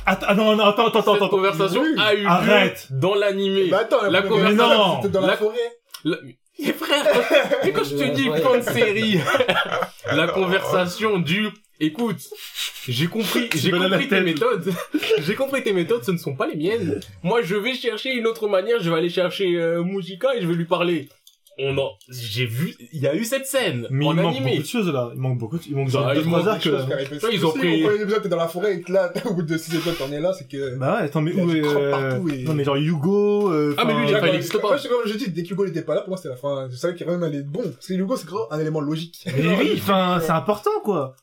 Attends, ah, non, non, attends, attends, Cette attends. conversation oui. a eu Arrête. lieu dans l'animé. Bah attends, La conversation- c'était dans la, La- forêt. La- Mais frère, [laughs] quand- je te dis fin de série, [laughs] la conversation du écoute, j'ai compris, j'ai compris tes méthodes. [laughs] j'ai compris tes méthodes, ce ne sont pas les miennes. Moi, je vais chercher une autre manière, je vais aller chercher euh, Mujika et je vais lui parler. On en, j'ai vu, il y a eu cette scène Mais en il manque animé. beaucoup de choses là. Il manque beaucoup de... Il manque genre il deux, trois arcs. Là. ils ont pris- Au premier épisode, t'es dans la forêt et que là, [laughs] au bout de 6 épisodes, t'en es là, c'est que. Bah ouais, attends, mais où est... euh, et- Non mais genre Hugo... euh, Ah, mais lui, il Moi, pas- il existe pas. Moi, je- comme je dis, dès que Hugo n'était pas là, pour moi, c'était la fin. Je savais qu'il allait bon. Parce que Hugo, c'est un élément logique. Mais oui, enfin, c'est important quoi.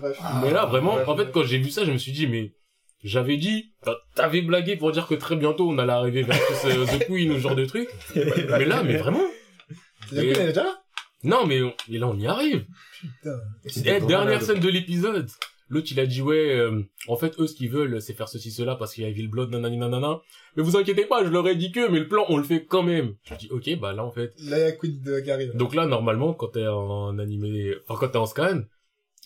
Bref. Mais là, vraiment, en fait, quand j'ai vu ça, je me suis dit, mais j'avais dit, t'avais blagué pour dire que très bientôt on allait arriver vers euh, The Queen ou ce genre de truc. [laughs] mais là, mais vraiment. Déjà là Non, mais, on- et là, on y arrive. Putain. Eh, dernière scène de l'épisode. L'autre, il a dit, ouais, euh, en fait, eux, ce qu'ils veulent, c'est faire ceci, cela, parce qu'il y a Evil Blood, nanani, nanana. Mais vous inquiétez pas, je leur ai dit que, mais le plan, on le fait quand même. Je dis, ok, bah là, en fait. Là, il y a Queen de- qui arrive. Donc là, normalement, quand t'es en animé, enfin, quand t'es en scan,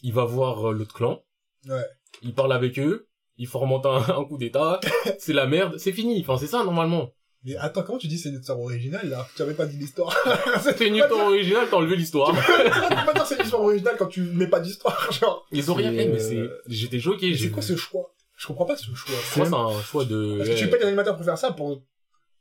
il va voir euh, l'autre clan. Ouais. Il parle avec eux. Il fomente un, [laughs] un coup d'état. c'est la merde. C'est fini. Enfin, c'est ça, normalement. Mais attends, comment tu dis c'est une histoire originale, là? Tu avais pas dit l'histoire. [laughs] C'est une histoire originale, t'as enlevé l'histoire. Tu peux pas dire c'est une histoire originale quand tu mets pas d'histoire, [laughs] genre. Ils ont rien fait, mais euh, c'est, j'étais choqué. C'est quoi ce choix? Je comprends pas ce choix. Moi, c'est un choix de, Parce que tu payes des animateurs pour faire ça, pour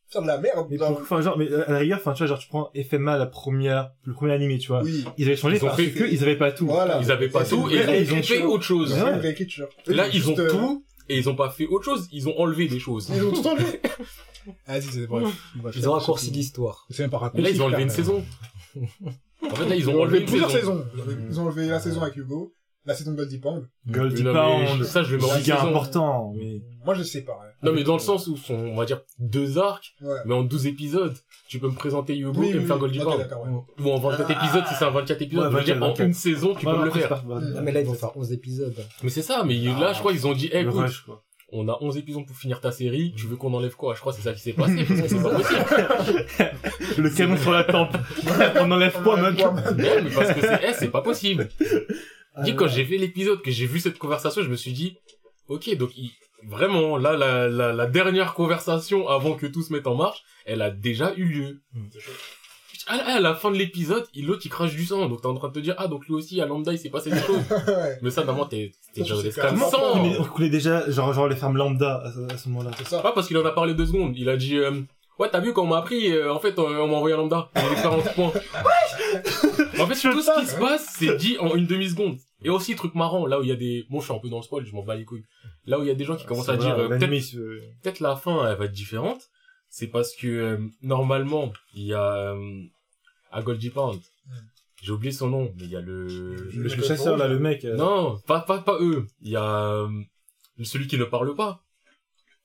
faire de la merde. Mais pour- enfin genre, mais euh, à la rigueur, enfin tu vois, genre tu prends FMA la première, le premier animé, tu vois. Oui. Ils avaient changé Ils ont parce fait- que ils avaient pas tout. Voilà. ils avaient pas tout et ils ont fait autre chose. C'est Ouais. une vraie écriture. Là, ils ont euh, tout et ils ont pas fait autre chose. Ils ont enlevé des choses. Ils ont tout enlevé. [laughs] Vas-y, c'est bref. [laughs] Bref, Ils ont raccourci l'histoire. C'est même pas Mais là, ils ont enlevé une saison. [laughs] En fait, là, ils ont enlevé plusieurs saison. saisons. Ils ont enlevé la saison avec Hugo, la saison de Goldie Pang. Goldie Non, Pound, ça, je le en giga saison. important, mais... Moi, je sais pas. hein. Non, mais dans le sens où sont, on va dire, deux arcs, Ouais. mais en 12 épisodes, tu peux me présenter Hugo Oui, et me faire oui. Goldie Pound. d'accord, ouais. Ou en 24 épisodes, si c'est un 24 épisodes, Ouais, je veux dire, en 24. une saison, tu peux me le après, faire. c'est pas-. Ah, mais là, ils vont faire 11 épisodes. Mais c'est ça, mais là, je crois, ils ont dit, eh, Le écoute, rush, quoi. On a 11 épisodes pour finir ta série, tu veux qu'on enlève quoi? Je crois que c'est ça qui s'est passé, parce que c'est pas possible. Le canon sur la tempe. On enlève pas, man. Non, mais parce que c'est, eh, c'est pas possible. Dis, quand j'ai fait l'épisode, que j'ai vu cette conversation, je me suis dit, ok, donc, il- vraiment, là, la, la, la dernière conversation avant que tout se mette en marche, elle a déjà eu lieu. À, à la fin de l'épisode, il- l'autre, il crache du sang, donc t'es en train de te dire, ah, donc lui aussi, à Lambda, il s'est passé des [laughs] choses. Ouais. Mais ça, normalement, t'es, t'es sais des pas. On coulait- on coulait déjà, genre, genre les fermes lambda à ce, à ce moment-là? C'est ça. Pas parce qu'il en a parlé deux secondes. Il a dit, euh, ouais, t'as vu quand on m'a appris, euh, en fait, on, on m'a envoyé un lambda. J'ai l'expérience point. en fait, tout ce qui se passe, c'est dit en une demi-seconde. Et aussi, truc marrant, là où il y a des, bon, je suis un peu dans le spoil, je m'en bats les couilles. Là où il y a des gens qui commencent à dire, euh, peut-être, peut-être la fin, elle va être différente. C'est parce que, euh, normalement, il y a, euh, à Goldie Pound. J'ai oublié son nom, mais il y a le, le, le chasseur, là, le mec. euh, non, pas, pas, pas eux. Il y a, euh, celui qui ne parle pas.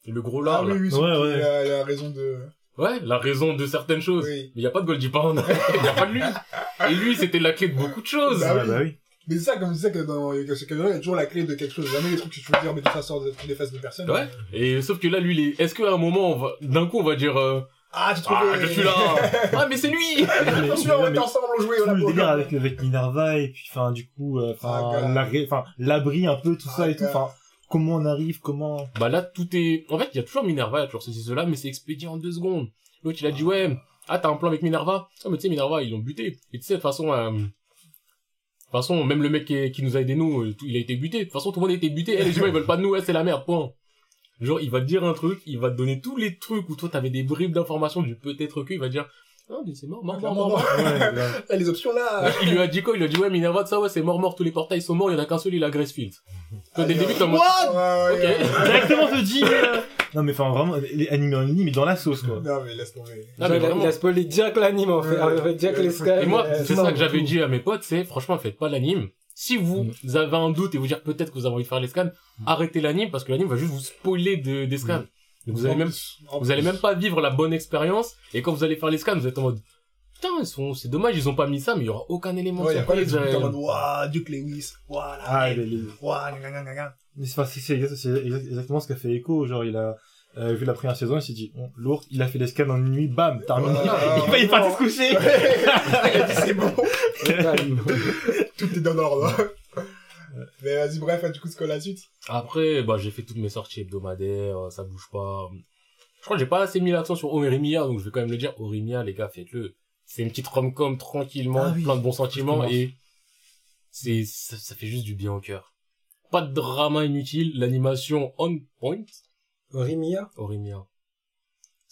Le gros Ah lard, oui, là. oui, c'est Ouais, qui ouais. a, il a raison de... Ouais, la raison de certaines choses. Oui. Mais il y a pas de Goldie Pound. [laughs] Il y a pas de lui. Et lui, c'était la clé de beaucoup de choses. Bah ouais, oui. bah oui. Mais c'est ça, comme je disais, que dans ce camion, il y a toujours la clé de quelque chose. Jamais les trucs que tu veux dire, mais tout ça sort de- des fesses de personne. Ouais. Et sauf que là, lui, il est... est-ce qu'à un moment, on va... d'un coup, on va dire, euh, Ah, tu trouves... ah, je suis là. [laughs] ah, mais c'est lui. Mais- [laughs] Je suis là, on était ensemble, on jouait, tout on a le délire avec, avec Minerva et puis enfin du coup euh, enfin Ah, enfin l'abri un peu tout ça Ah, et tout enfin comment on arrive comment Bah là, tout est... En fait, il y a toujours Minerva, il y a toujours ceci, cela, mais c'est expédié en deux secondes. L'autre, il a dit, ouais, ah, t'as un plan avec Minerva Ah, mais tu sais, Minerva, ils l'ont buté. Et tu sais, de toute façon... euh, De toute façon, même le mec qui, nous a aidé nous, euh, il a été buté. De toute façon, tout le monde a été buté. Eh, les humains, ils veulent pas de nous. Eh, c'est la merde, point. Genre, il va te dire un truc, il va te donner tous les trucs où toi, t'avais des bribes d'informations du peut-être que, il va dire, ah, mais c'est mort, mort, mort, mort, mort. ouais, là. [laughs] Ah, les options là. Il lui a dit quoi? Il lui a dit, ouais, Minerva, de ça, ouais, c'est mort, mort, tous les portails sont morts, il y en a qu'un seul, il a Gracefield. Toi, dès le début, Ouais, ouais, ok. ouais. directement je dis euh, non mais enfin vraiment les animés en ligne mais dans la sauce quoi Non, mais laisse tomber. Non, mais il, a, vraiment. il a spoilé direct l'anime, en fait. Direct les Sky. Et moi, euh, c'est non, ça que j'avais dit à mes potes, c'est, franchement, faites pas l'anime. Si vous avez un doute et vous dire peut-être que vous avez envie de faire les scans, arrêtez l'anime parce que l'anime va juste vous spoiler de, des scans. Donc vous allez même, vous allez même pas vivre la bonne expérience et quand vous allez faire les scans, vous êtes en mode, putain, ils sont, c'est dommage, ils ont pas mis ça, mais il y aura aucun élément Ouais, de y a pas les surprise. trucs en euh, mode, waouh, Duke Lewis, voilà. ah. Waouh, mais c'est exactement ce qu'a fait Echo genre il a euh, vu la première saison il s'est dit bon, lourd il a fait les scans en une nuit bam terminé Voilà. [laughs] il va il est parti se coucher [laughs] Il c'est bon. [laughs] Tout est dans l'ordre. Mais vas-y, bref, du coup, c'est quoi la suite? Après, bah, j'ai fait toutes mes sorties hebdomadaires, euh, ça bouge pas. Je crois que j'ai pas assez mis l'accent sur Orimia, donc je vais quand même le dire. Orimia, les gars, faites-le. C'est une petite rom-com tranquillement, Ah oui. plein de bons sentiments et c'est, ça, ça fait juste du bien au cœur. Pas de drama inutile, l'animation on point. Orimiya? Orimia.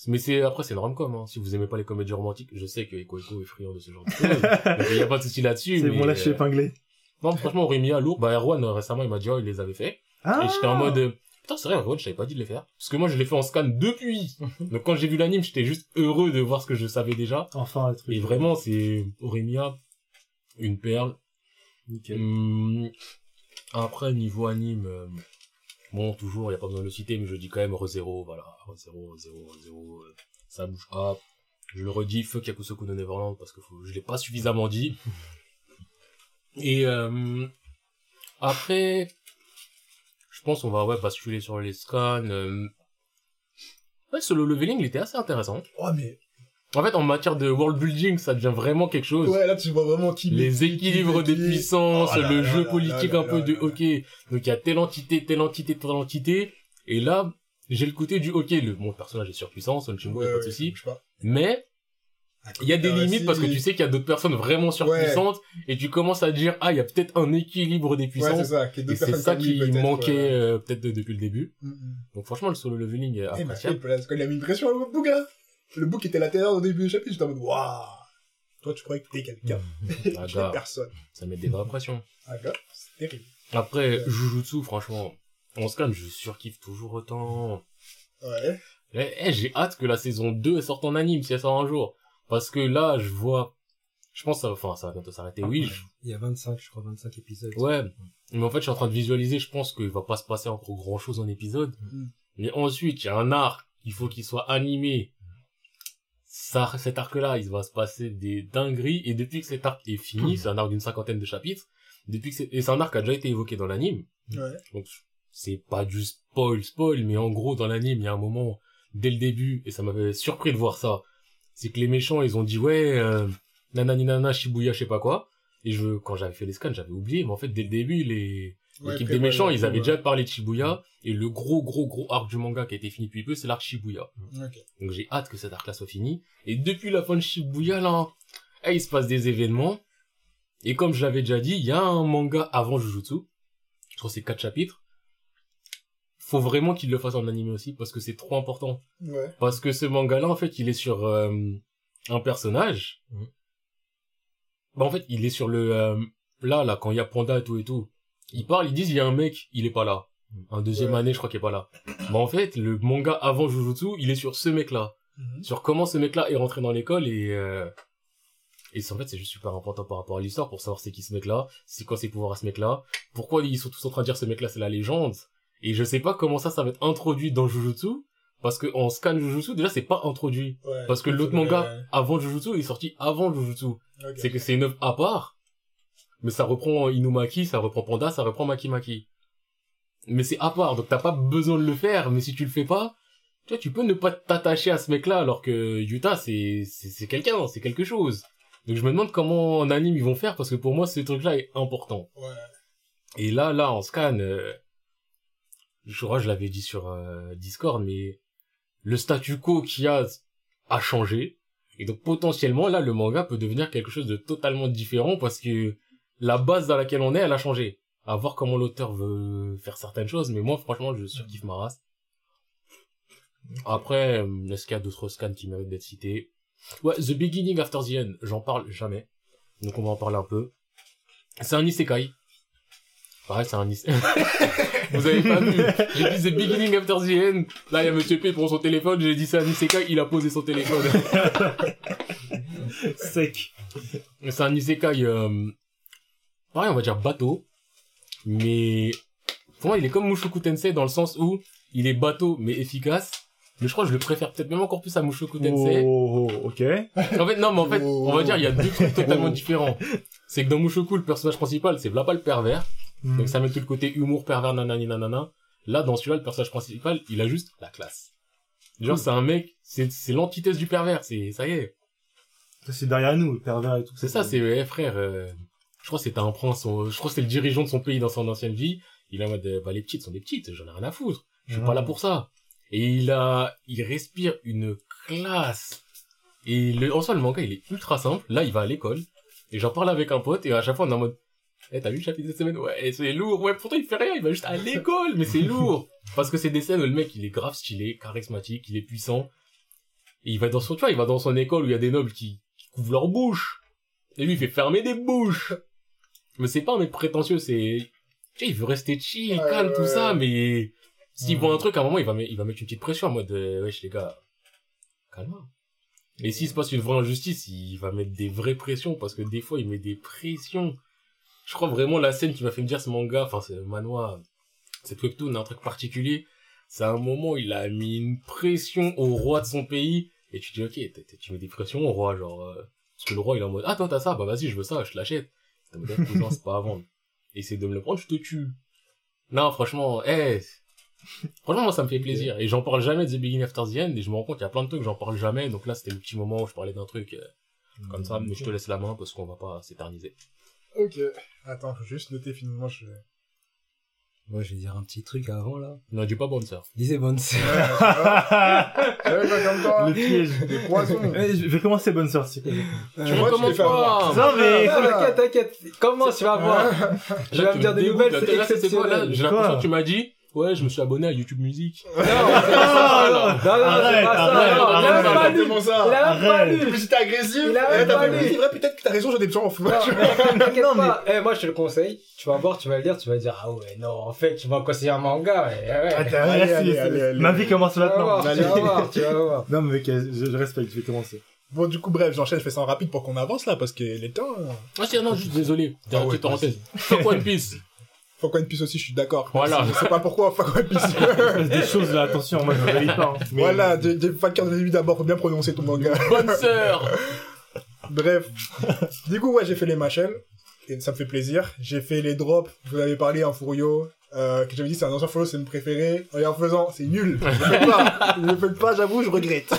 Mais c'est, après, c'est une rom-com, hein. Si vous aimez pas les comédies romantiques, je sais que Eko Eko est friand de ce genre de choses. [laughs] Il y a pas de souci là-dessus. C'est mais, bon, là, je suis euh, épinglé. Non, franchement, Orimia, lourd. Bah, Erwan, euh, récemment, il m'a dit, oh, il les avait fait. Ah Et j'étais en mode, euh, putain, c'est vrai, Erwan, je savais pas dit de les faire. Parce que moi, je l'ai fait en scan depuis. [laughs] Donc, quand j'ai vu l'anime, j'étais juste heureux de voir ce que je savais déjà. Enfin, le truc. Et vraiment, c'est Orimia, une perle. Nickel. Hum, après, niveau anime, euh, bon, toujours, il a pas besoin de le citer, mais je dis quand même Re-Zero, voilà, Re-Zero, Re-Zero, Re-Zero, euh, ça bouge pas. Je le redis, fuck Yakusoku no Neverland, parce que faut, je l'ai pas suffisamment dit. [laughs] Et euh, après, je pense qu'on va ouais, basculer sur les scans. Euh... Ouais, solo leveling, il était assez intéressant. Oh, mais, En fait, en matière de world building, ça devient vraiment quelque chose. ouais, là, tu vois vraiment qui. les qui- équilibres qui- des puissances, Oh là le là jeu là politique un peu de ok. Donc il y a telle entité, telle entité, telle entité. Et là, j'ai le côté du ok, le mon personnage est surpuissant, Son Ouais, pas de ouais, souci. Mais il y a des limites parce que tu sais qu'il y a d'autres personnes vraiment surpuissantes et tu commences à dire ah il y a peut-être un équilibre des Ouais, c'est puissances. ça. et c'est ça qui peut-être, manquait ouais. euh, peut-être de- depuis le début. Mm, mm. Donc franchement le solo leveling est Eh. Philippe, parce qu'il a mis une pression au book, hein. Le book était latéral au début du chapitre, j'étais en mode, waouh. Toi, tu croyais que t'étais quelqu'un. Tu n'es gars, personne. ça met des vraies pressions. Ah, c'est terrible. Après Ouais. Jujutsu franchement, on se calme, je surkiffe toujours autant. Ouais. Eh, eh, j'ai hâte que la saison 2 sorte en anime si elle sort un jour. Parce que là, je vois, je pense ça, va- enfin, ça va bientôt s'arrêter, oui. je- Il y a 25, je crois, 25 épisodes. Ouais. Mais en fait, je suis en train de visualiser, je pense qu'il va pas se passer encore grand chose en épisode. Mm. Mais ensuite, il y a un arc, il faut qu'il soit animé. Ça, cet arc-là, il va se passer des dingueries, et depuis que cet arc est fini, c'est un arc d'une cinquantaine de chapitres, depuis que c'est, et c'est un arc qui a déjà été évoqué dans l'anime, Ouais. donc c'est pas du spoil spoil mais en gros dans l'anime il y a un moment dès le début et ça m'avait surpris de voir ça c'est que les méchants ils ont dit ouais euh, nanani nana Shibuya je sais pas quoi. Et je quand j'avais fait les scans j'avais oublié mais en fait dès le début les Ouais, l'équipe des méchants ils avaient ouais. déjà parlé de Shibuya. Et le gros gros gros arc du manga qui a été fini depuis peu c'est l'arc Shibuya. Ok. donc j'ai hâte que cet arc là soit fini et depuis la fin de Shibuya là eh, il se passe des événements. Et comme je l'avais déjà dit il y a un manga avant Jujutsu. Je crois que c'est quatre chapitres faut vraiment qu'il le fasse en animé aussi parce que c'est trop important Ouais. parce que ce manga là en fait il est sur euh, un personnage Mhm. bah en fait il est sur le euh, là là quand il y a Panda et tout et tout ils parlent ils disent il y a un mec il est pas là un deuxième Ouais. année je crois qu'il est pas là bah en fait le manga avant Jujutsu il est sur ce mec là Mhm. sur comment ce mec là est rentré dans l'école et euh, et c'est- en fait c'est juste super important par rapport à l'histoire pour savoir c'est qui ce mec là c'est quoi ses pouvoirs à ce mec là pourquoi ils sont tous en train de dire ce mec là c'est la légende et je sais pas comment ça ça va être introduit dans Jujutsu parce que en scan Jujutsu déjà c'est pas introduit Ouais. parce que l'autre manga avant Jujutsu il est sorti avant Jujutsu Ok. c'est que c'est une œuvre à part mais ça reprend Inumaki ça reprend Panda ça reprend Makimaki mais c'est à part donc t'as pas besoin de le faire mais si tu le fais pas tu vois tu peux ne pas t'attacher à ce mec là alors que Yuta c'est c'est c'est quelqu'un c'est quelque chose donc je me demande comment en anime ils vont faire parce que pour moi ce truc là est important Ouais. et là, là, en scan, euh, je crois que je l'avais dit sur euh, Discord, mais le statu quo qu'il y a a changé. Et donc potentiellement, là, le manga peut devenir quelque chose de totalement différent parce que la base dans laquelle on est, elle a changé. À voir comment l'auteur veut faire certaines choses, mais moi, franchement, je surkiffe ma race. Après, euh, est-ce qu'il y a d'autres scans qui méritent d'être cités? Ouais, The Beginning After the End, j'en parle jamais. Donc on va en parler un peu. C'est un isekai. Pareil, c'est un isekai. [laughs] Vous avez pas vu J'ai dit The Beginning After the End. Là, il y a Monsieur P pour son téléphone. J'ai dit c'est un isekai. Il a posé son téléphone. [laughs] Sec. c'est un isekai... Euh... Pareil, on va dire bateau. Mais... Pour moi, il est comme Mushoku Tensei dans le sens où il est bateau mais efficace. Mais je crois que je le préfère peut-être même encore plus à Mushoku Tensei. Oh, ok. En fait, non, mais en fait, Oh. on va dire, il y a deux trucs totalement Oh. différents. C'est que dans Mushoku, le personnage principal, c'est Vlapa le pervers. Hmm. Donc ça met tout le côté humour pervers nanani nanana. Là, dans celui-là, le personnage principal, il a juste la classe. Genre, c'est un mec, c'est, c'est l'antithèse du pervers, c'est, ça y est. Ça, c'est derrière nous, le pervers et tout. C'est ça, c'est, eh, frère, euh, je crois que c'était un prince, euh, je crois que c'est le dirigeant de son pays dans son ancienne vie. Il est en mode, euh, bah, les petites sont des petites, j'en ai rien à foutre. Je suis pas là pour ça. Et il a, il respire une classe. Et le, en soi, le manga, il est ultra simple. Là, il va à l'école. Et j'en parle avec un pote, et à chaque fois, on est en mode, Eh, t'as vu le chapitre de cette semaine? Ouais, c'est lourd. Ouais, pourtant, il fait rien. Il va juste à [laughs] l'école, mais c'est lourd. Parce que c'est des scènes où le mec, il est grave stylé, charismatique, il est puissant. Et il va dans son, tu vois, il va dans son école où il y a des nobles qui, qui couvrent leur bouche. Et lui, il fait fermer des bouches. Mais c'est pas un mec prétentieux, c'est, tu sais, il veut rester chill, Ouais, calme, tout ouais. ça, mais s'il voit un truc, à un moment, il va, mettre- il va mettre une petite pression en mode, euh, wesh, les gars, calme. Et s'il se passe une vraie injustice, il va mettre des vraies pressions, parce que des fois, il met des pressions. Je crois vraiment la scène qui m'a fait me dire ce manga, enfin, c'est Manoa, cette webtoon, un truc particulier. C'est un moment où il a mis une pression au roi de son pays, et tu dis, ok, tu mets des pressions au roi, genre, euh, parce que le roi, il est en mode, ah, toi, t'as ça, bah, vas-y, je veux ça, je te l'achète. C'est pas à vendre. Et c'est de me le prendre, je te tue. Non, franchement, eh, franchement, moi, ça me fait plaisir. Et j'en parle jamais de The Beginning After the End, et je me rends compte qu'il y a plein de trucs que j'en parle jamais, donc là, c'était le petit moment où je parlais d'un truc, euh, comme ça, mais je te laisse la main parce qu'on va pas s'éterniser. Ok. Attends, faut juste noter finalement, je... Moi, je vais dire un petit truc avant, là. Non, dis pas bonne sœur. Disais bonne sœur. [laughs] Le piège. Des poisons. Eh, je vais commencer bonne soeur, c'est quoi. Tu vois, avoir. pas! Non, mais- t'inquiète, t'inquiète. Comment tu vas voir? [laughs] Je vais me dire des nouvelles, là. c'est exceptionnel. J'ai l'impression que tu m'as dit, ouais, je me suis abonné à YouTube Music. Non, non. Non, non, Arrête, arrête, non. Exactement ça. Il a même pas Arrête. lu. Plus j'étais agressif. Il a eh, même pas lu. C'est vrai, peut-être que t'as raison, j'ai des gens en fou. Non, [laughs] t'inquiète Non, pas. Eh, moi, je te le conseille. Tu vas voir, tu vas le lire, tu vas dire, ah ouais, non, en fait, tu vas conseiller un manga. Ma vie commence maintenant. tu vas voir, tu vas voir. Non, mais je, respecte, je vais commencer. Bon, du coup, bref, j'enchaîne, je fais ça en rapide pour qu'on avance là, parce que les temps. Ah, si, non, juste désolé. Ah ouais, Petite parenthèse. Fuck One Piece. Fuck One Piece aussi, je suis d'accord. Voilà. Je sais pas pourquoi, fuck One Piece. [laughs] Il des choses là, attention, moi je valide pas. hein. [laughs] Mais- Voilà, le cœur de lui d'abord, faut bien prononcer ton manga. Bonne [laughs] sœur. Bref. Du coup, ouais, j'ai fait les machins. Et ça me fait plaisir. J'ai fait les drops. Vous avez parlé en Furio. Euh, que j'avais dit c'est un ancien follow, c'est mon préféré. Et en faisant, c'est nul. Je le fais pas. Je le fais pas, j'avoue, je regrette.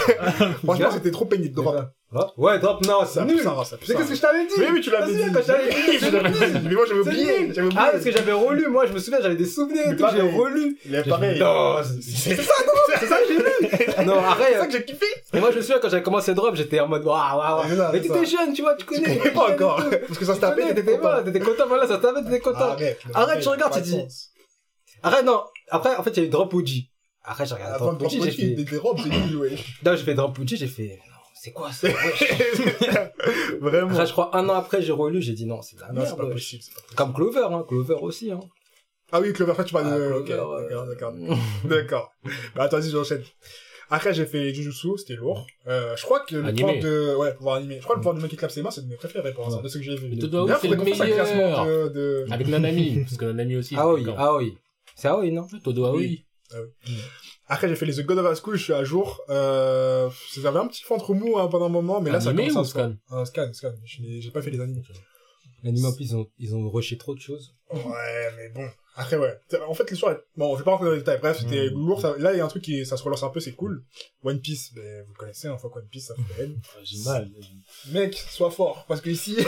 Franchement, c'était trop pénible de drop. Ah, Ouais, drop, non, c'est Ça nul. C'est ça. qu'est-ce que je t'avais dit Oui, oui, tu l'avais dit. dit. Mais moi, j'avais C'est oublié. Ah, parce que j'avais relu, moi, je me souviens, j'avais des souvenirs Mais et tout, j'ai relu. Il est pareil. Non, c'est ça, non, c'est ça que j'ai lu. Non, après, C'est ça que j'ai kiffé. et moi, je me souviens, quand j'avais commencé drop, j'étais en mode, waouh, waouh. Mais c'est t'étais jeune, tu vois, tu connais. Tu connais pas encore. Parce que ça se Tu tapait, t'étais content. pas, t'étais content, voilà, ça se tapait, t'étais content. Arrête. Arrête, tu regardes, tu dis-. Arrête, non. Après, en fait, il y a eu Drop Uji. Après, j'ai regardé Drop Uji, j'ai fait, Drop Uji, j'ai fait, c'est quoi ça? [laughs] Vraiment. Après, je crois, un an après, j'ai relu, j'ai dit non, c'est de la Non, c'est merde. pas wesh. possible. c'est pas possible. Comme Clover, hein, Clover aussi, hein. Ah oui, Cloverfield, tu parles Ah, de... Ok, Clover, euh, d'accord, d'accord. D'accord. Bah, attends, vas-y, j'enchaîne. Après, j'ai fait Jujutsu, c'était lourd. Euh, je crois que le Animé. de, ouais, pouvoir animé. Je crois que le pouvoir du mec qui clappe ses mains, c'est de mes préférés pour l'instant, de ce que j'ai vu. Mais c'est le meilleur. de, de... Avec Nanami. Parce que Nanami aussi. Ah oui, c'est ah oui. C'est ah oui, non? Todo, ah oui. Après, j'ai fait les The God of High School, je suis à jour. Euh, j'avais un petit ventre mou hein, pendant un moment, mais là, ça commence ou à se scan. Un scan, scan. J'ai pas fait les animés. L'anime, en plus, ils ont, ils ont rushé trop de choses. Ouais, mais bon. Après, ouais. En fait, l'histoire est... Bon, je vais pas rentrer dans les détails. Bref, c'était Mm. lourd. ça- Là, il y a un truc qui, ça se relance un peu, c'est cool. One Piece, ben, vous connaissez, un fois que One Piece, ça fait haine. J'ai mal. Mec, sois fort. Parce que ici, [laughs] ici,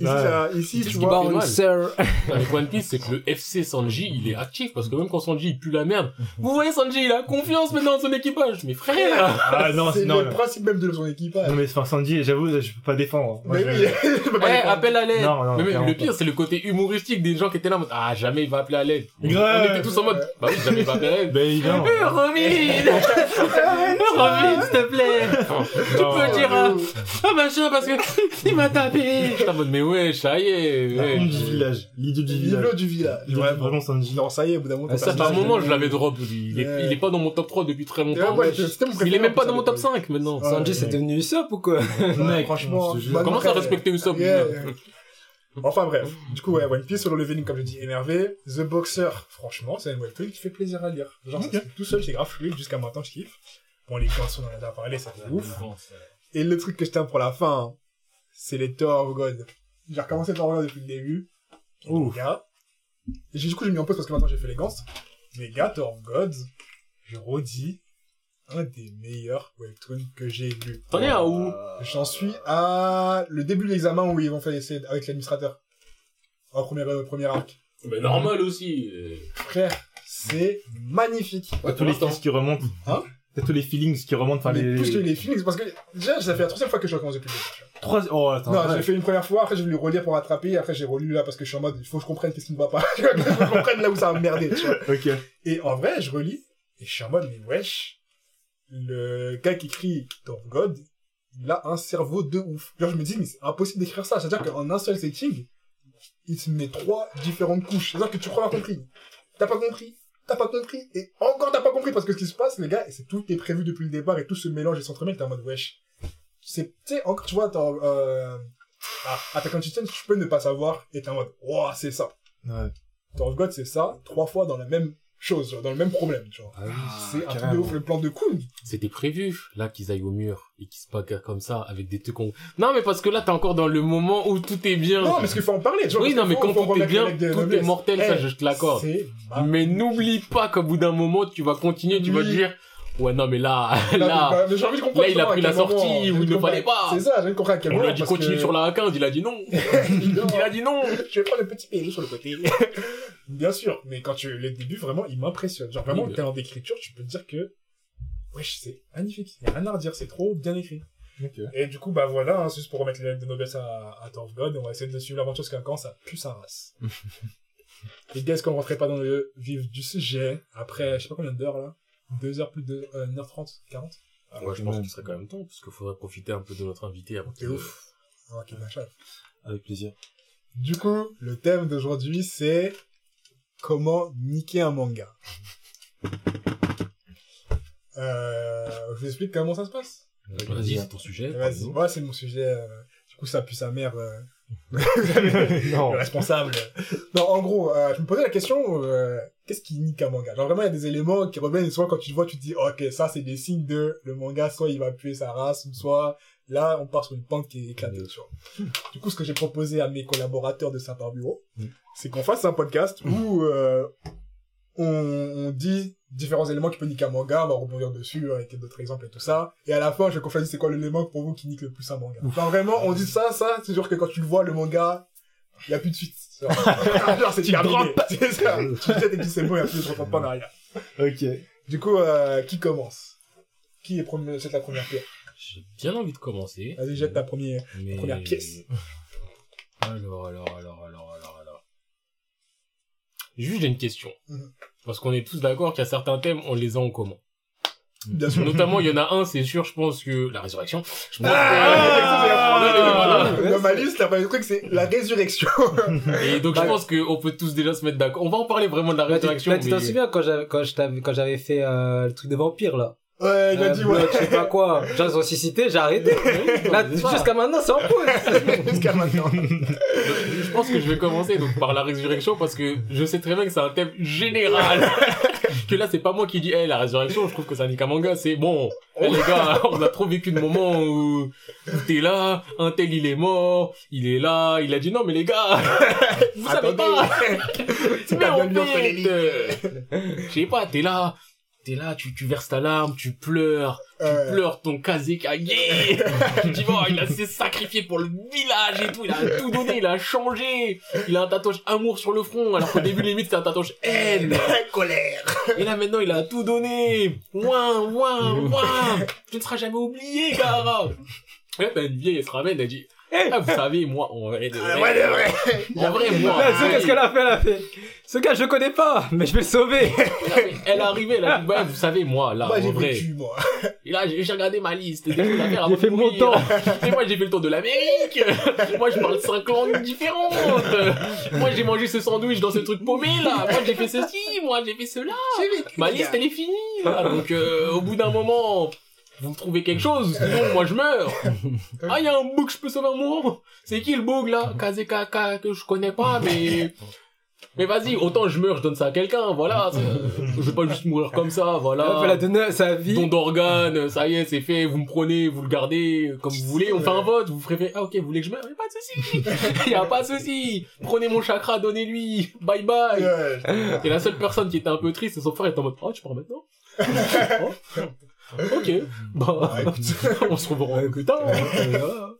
Ouais. ça- ici, C'est tu vois. fait mal. sir. Avec One Piece, c'est que le FC Sanji, il est actif, parce que même quand Sanji, il pue la merde, [laughs] vous voyez Sanji, il a confiance maintenant dans son équipage. Mais frère! Ah [laughs] non, c'est le principe même de son équipage. Non mais enfin Sanji, j'avoue, je peux pas défendre. Moi, mais je- oui, je peux Eh, pas appelle à l'aide! Non, non, Mais le pire, c'est le côté humoristique des gens qui étaient là ah, jamais il va appeler à l'aide. On Ouais. était tous en mode, bah oui, jamais il va appeler à l'aide. Ben évidemment. Eh, Robin! [laughs] Robin, s'il te plaît! Tu Non. peux dire, ah, ah, machin, parce que, [laughs] il m'a tapé! J'étais en mode, mais ouais, ça y est, ouais. honte du village. L'idiot du village. L'idiot du village. L'idiot- Vraiment. Vraiment Sanji. Non, ça y est, au bout d'un moment, Ah, fait personnage, un moment, il- je l'avais drop. Il est, Ouais. il est pas dans mon top 3 depuis très Ouais, longtemps. ouais, Il est même pas dans mon top l'époque. 5 maintenant. Ouais. Sanji, c'est devenu Usopp ou quoi? Mec, franchement, Comment ça respecter Usopp. Enfin bref, du coup ouais, One Piece, Solo Leveling comme je dis, énervé. The Boxer, franchement, c'est un webtoon qui fait plaisir à lire. Genre, ça tout seul, c'est grave fluide, jusqu'à maintenant je kiffe. Bon, les poissons, on en a déjà parlé, c'est ouf. Et le truc que je t'aime pour la fin, c'est les of God. J'ai recommencé of God depuis le début. Ouf. les gars, et du coup j'ai mis en pause parce que maintenant j'ai fait les Gans. Les gars, of Gods, je redis, un des meilleurs webtoons que j'ai lu. T'en es à où J'en suis à le début de l'examen où ils vont faire l'essai avec l'administrateur. En premier, euh, premier arc. Mais normal aussi. euh. Frère, c'est magnifique. Ouais, Tous les feelings qui remontent. Hein T'as tous les feelings qui remontent. Enfin, Mais les... plus que les feelings, parce que déjà, ça fait la troisième fois que je recommence depuis le début. Trois... Oh, attends. Non, ouais. j'ai fait une première fois, après j'ai voulu relire pour rattraper, après j'ai relu là parce que je suis en mode, il faut que je comprenne qu'est-ce qui ne va pas. [laughs] Il faut que je comprenne là où ça va me merder, tu vois. Ok. Et en vrai, je relis, et je suis en mode, mais wesh, le gars qui écrit Kingdom of God, il a un cerveau de ouf. Genre, je me dis, mais c'est impossible d'écrire ça. C'est-à-dire qu'en un seul setting, il te met trois différentes couches. C'est-à-dire que tu crois avoir compris. T'as pas compris. T'as pas compris. Et encore t'as pas compris parce que ce qui se passe, les gars, c'est tout est prévu depuis le départ et tout se mélange et s'entremêle, t'es en mode, wesh. C'est, tu sais, encore, tu vois, dans, euh, ah, Attack on Titan, tu peux ne pas savoir et t'es en mode, wow, c'est ça. Ouais. God, c'est ça, trois fois dans la même chose, genre, dans le même problème, tu vois. Ah oui. C'est un truc de ouf, le plan de Kun. C'était prévu, là, qu'ils aillent au mur et qu'ils se bagarrent comme ça avec des trucs qu'on... Non, mais parce que là, t'es encore dans le moment où tout est bien. Non, mais parce qu'il faut en parler, tu vois. Oui, non, mais quand tout est bien, tout est mortel, ça, je te l'accorde. Mais n'oublie pas qu'au bout d'un moment, tu vas continuer, tu vas dire, ouais, non, mais là, [laughs] mais- là, mais j'ai envie de comprendre là, il a pris la moment, sortie où envie il ne fallait pas. C'est ça, j'ai envie de comprendre à quel on moment. lui a dit parce continue que- sur la A15, il a dit non. [laughs] Il a dit non. Je vais prendre le petit PLO sur le côté. [laughs] Bien sûr, mais quand tu, les débuts, vraiment, ils m'impressionnent. Genre, vraiment, Oui, le talent d'écriture, tu peux te dire que, wesh, c'est magnifique. Il y a rien à redire, c'est trop bien écrit. Et du coup, bah voilà, hein, juste pour remettre les de noblesse à, à Tower of God, et on va essayer de suivre l'aventure jusqu'à quand ça pue sa race. Gars, est-ce qu'on rentrait pas dans le vif du sujet après, je sais pas combien d'heures là? 2 heures plus de euh, 1h30 40 Ouais, je pense qu'il serait quand même temps, parce qu'il faudrait profiter un peu de notre invité avant qu'il... ouf. Ah, quel machin. Avec plaisir. Du coup, le thème d'aujourd'hui, c'est comment niquer un manga. Euh, je vous explique comment ça se passe. Vas-y, c'est ton sujet. Vas-y, moi c'est mon sujet. euh, du coup, ça pue sa mère. euh, non. [laughs] le responsable. non, en gros, euh, je me posais la question, euh, qu'est-ce qui nique un manga? Genre vraiment, il y a des éléments qui reviennent, et soit quand tu le vois, tu te dis, ok, ça c'est des signes de le manga, soit il va puer sa race, soit là, on part sur une pente qui est éclatée. tu vois. Du coup, ce que j'ai proposé à mes collaborateurs de Saint Bureau, Mm. c'est qu'on fasse un podcast où euh, on, on dit différents éléments qui peuvent niquer un manga, on va rebondir dessus avec d'autres exemples et tout ça. Et à la fin, je choisisse c'est quoi l'élément pour vous qui nique le plus un manga? Enfin, vraiment, on dit ça, ça, c'est sûr que quand tu le vois, le manga, il y a plus de suite. [laughs] Genre, [laughs] genre, c'est terminé. droppes. [laughs] C'est ça. Tu jettes et tu dis c'est bon, il y a plus de retour pas en arrière. Ok. Du coup, euh, qui commence? Qui est premier, la première pierre? J'ai bien envie de commencer. Vas-y, jette ta première. mais... première pièce. Alors, alors, alors, alors, alors, alors. Juste, j'ai une question. Mhm. Parce qu'on est tous d'accord qu'il y a certains thèmes, on les a en commun. Bien sûr. Notamment, il y en a un, c'est sûr, je pense que la résurrection. Je pense Ah, que- Dans ma liste, le truc, c'est la résurrection. Et donc, je pense qu'on peut tous déjà se mettre d'accord. On va en parler vraiment de la Bah, résurrection. bah, tu t'en mais- souviens quand j'avais, quand je t'avais, quand j'avais fait, euh, le truc de vampire, là? Ouais, il a Euh, dit ouais. Je sais pas quoi. Genre, ils ont cité, j'ai arrêté. [laughs] Là, ça. jusqu'à maintenant, c'est en pause. [laughs] Jusqu'à maintenant. Je pense que je vais commencer donc par la résurrection parce que je sais très bien que c'est un thème général. [laughs] que là, c'est pas moi qui dis, hey, la résurrection, je trouve que c'est un nique un manga, c'est bon. Eh, les gars, on a trop vécu de moments où où t'es là, un tel il est mort, il est là, il a dit non mais les gars, vous savez pas. C'est Mais pas en fait, je sais pas, t'es là, t'es là, tu, tu verses ta larme, tu pleures, Euh, tu pleures ton Kazekage. [laughs] tu dis, bon, il a s'est sacrifié pour le village et tout, il a tout donné, il a changé. Il a un tatouage amour sur le front, alors qu'au début, limite, c'était un tatouage haine. colère. Et là, maintenant, il a tout donné. Ouin, ouin, ouin. Tu ne seras jamais oublié, Gara. Et là, t'as une vieille, elle se ramène, elle dit, ah, vous savez, moi, en vrai, de vrai, Ouais, de vrai. en vrai, moi, Là, qu'est-ce qu'elle a fait, elle a fait. Ce gars, je connais pas, mais je vais le sauver. [laughs] elle est arrivée, elle a dit, ouais, vous savez, moi, là, Moi, en vrai. vécu, moi. Et là, j'ai j'ai regardé ma liste. des [laughs] choses à faire J'ai fait de mon temps. [laughs] Et moi, j'ai fait le tour de l'Amérique. Moi, je parle cinq langues différentes. Moi, j'ai mangé ce sandwich dans ce truc paumé, là. Moi, j'ai fait ceci. Moi, j'ai fait cela. Vécu. Ma liste, gars. elle est finie. là. Donc, euh, au bout d'un moment, vous me trouvez quelque chose. Sinon, moi, je meurs. [laughs] Ah, il y a un bug, je peux sauver un moment. C'est qui le bug, là? Kazekaka, que je connais pas, mais... [laughs] Mais vas-y, autant je meurs, je donne ça à quelqu'un, voilà. [laughs] Je vais pas juste mourir comme ça, voilà Elle a donné sa vie. don d'organes, ça y est, c'est fait, vous me prenez, vous le gardez comme vous voulez, on fait un vote, vous préférez, ah ok, vous voulez que je meure, y a pas de souci, y a pas de souci, prenez mon chakra, donnez-lui, bye bye. Et la seule personne qui était un peu triste, c'est son frère, était en mode, oh, tu pars maintenant? Oh. Ok, bah, [laughs] on se reverra plus tard. hein. Voilà.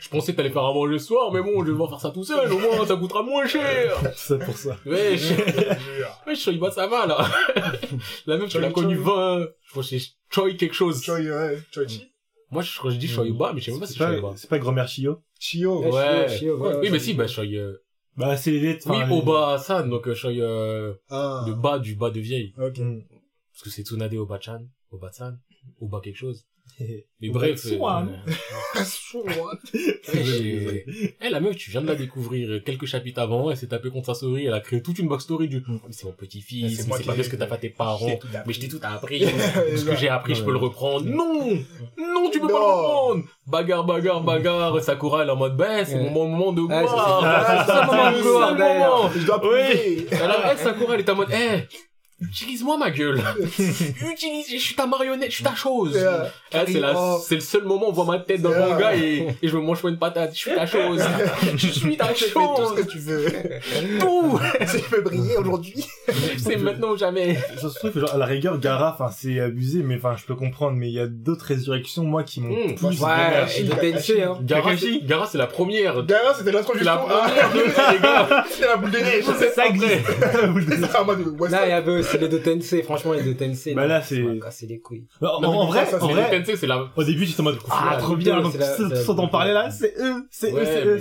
Je pensais que t'allais faire à manger ce soir, mais bon, je vais devoir faire ça tout seul, au moins, ça coûtera moins cher. [laughs] Ça pour ça. Wesh. [laughs] Shoiba, ça va, là. La meuf, tu Choi, l'as connue Choi. 20, je crois que c'est Choi quelque chose. Choi, ouais, Choichi. Moi, je, je dis Shoyuba, mais je sais même pas si C'est c'est pas, Shoyuba. c'est pas Grand-Mère Chio Chio. Ouais. Oui, mais si, bah, Shoy, euh, Bah, c'est les lettres. oui, Oba-san, donc, euh, Shoy, euh, Ah. le bas du bas de vieille. Ok. Mm. Parce que c'est Tsunade Oba-chan, Oba-san, Oba quelque chose. Mais bref. Euh, Eh, la meuf, tu viens de la découvrir euh, quelques chapitres avant, elle s'est tapée contre sa souris, elle a créé toute une backstory du, c'est mon petit-fils, C'est pas parce que t'as pas tes parents. Mais je t'ai tout appris. Ce que j'ai appris, je peux le reprendre. Non! Non, tu peux pas le reprendre! Bagarre, bagarre, bagarre. Sakura, elle est en mode, ben, c'est mon moment de gloire. Ah, C'est le moment de gloire. Je dois elle, Sakura, elle est en mode, eh, utilise-moi ma gueule. [laughs] Utilise, je suis ta marionnette, je suis ta chose. Yeah. Ah, c'est la, Oh. c'est le seul moment où on voit ma tête dans le Yeah. manga et, et je me mange pas une patate. Je suis ta chose. [laughs] je suis ta Je fais tout ce chose. que tu veux. Tout. [laughs] Je peux briller aujourd'hui. C'est maintenant ou jamais. Je trouve que genre, à la rigueur, Gara, enfin, c'est abusé, mais enfin, je peux comprendre, mais il y a d'autres résurrections, moi, qui m'ont Mm. plus Ouais, et de hein. Gara, c'est- Gara, c'est la première. Gara, c'était C'est l'introduction. la première de les gars. C'est la boule de neige. Ça existe. C'est en mode West Là, il y avait aussi les deux Tensei, franchement, les deux Tensei. Bah là, c'est- cassé les couilles. en, Non, mais en vrai, ça, en vrai, c'est la, au début, j'étais en mode, ah, trop bien, donc c'est la- tous c'est la tous sont en Big parler là, c'est eux, c'est eux, c'est eux.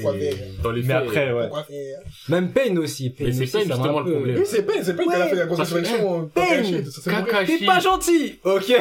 Dans les Mais faits, après, ouais. Même Pain aussi. Pain Mais c'est Pain, justement, le problème. Oui, c'est peine, c'est peine qu'elle a fait la résurrection. Pain. C'est vrai. T'es pas gentil Ok. T'es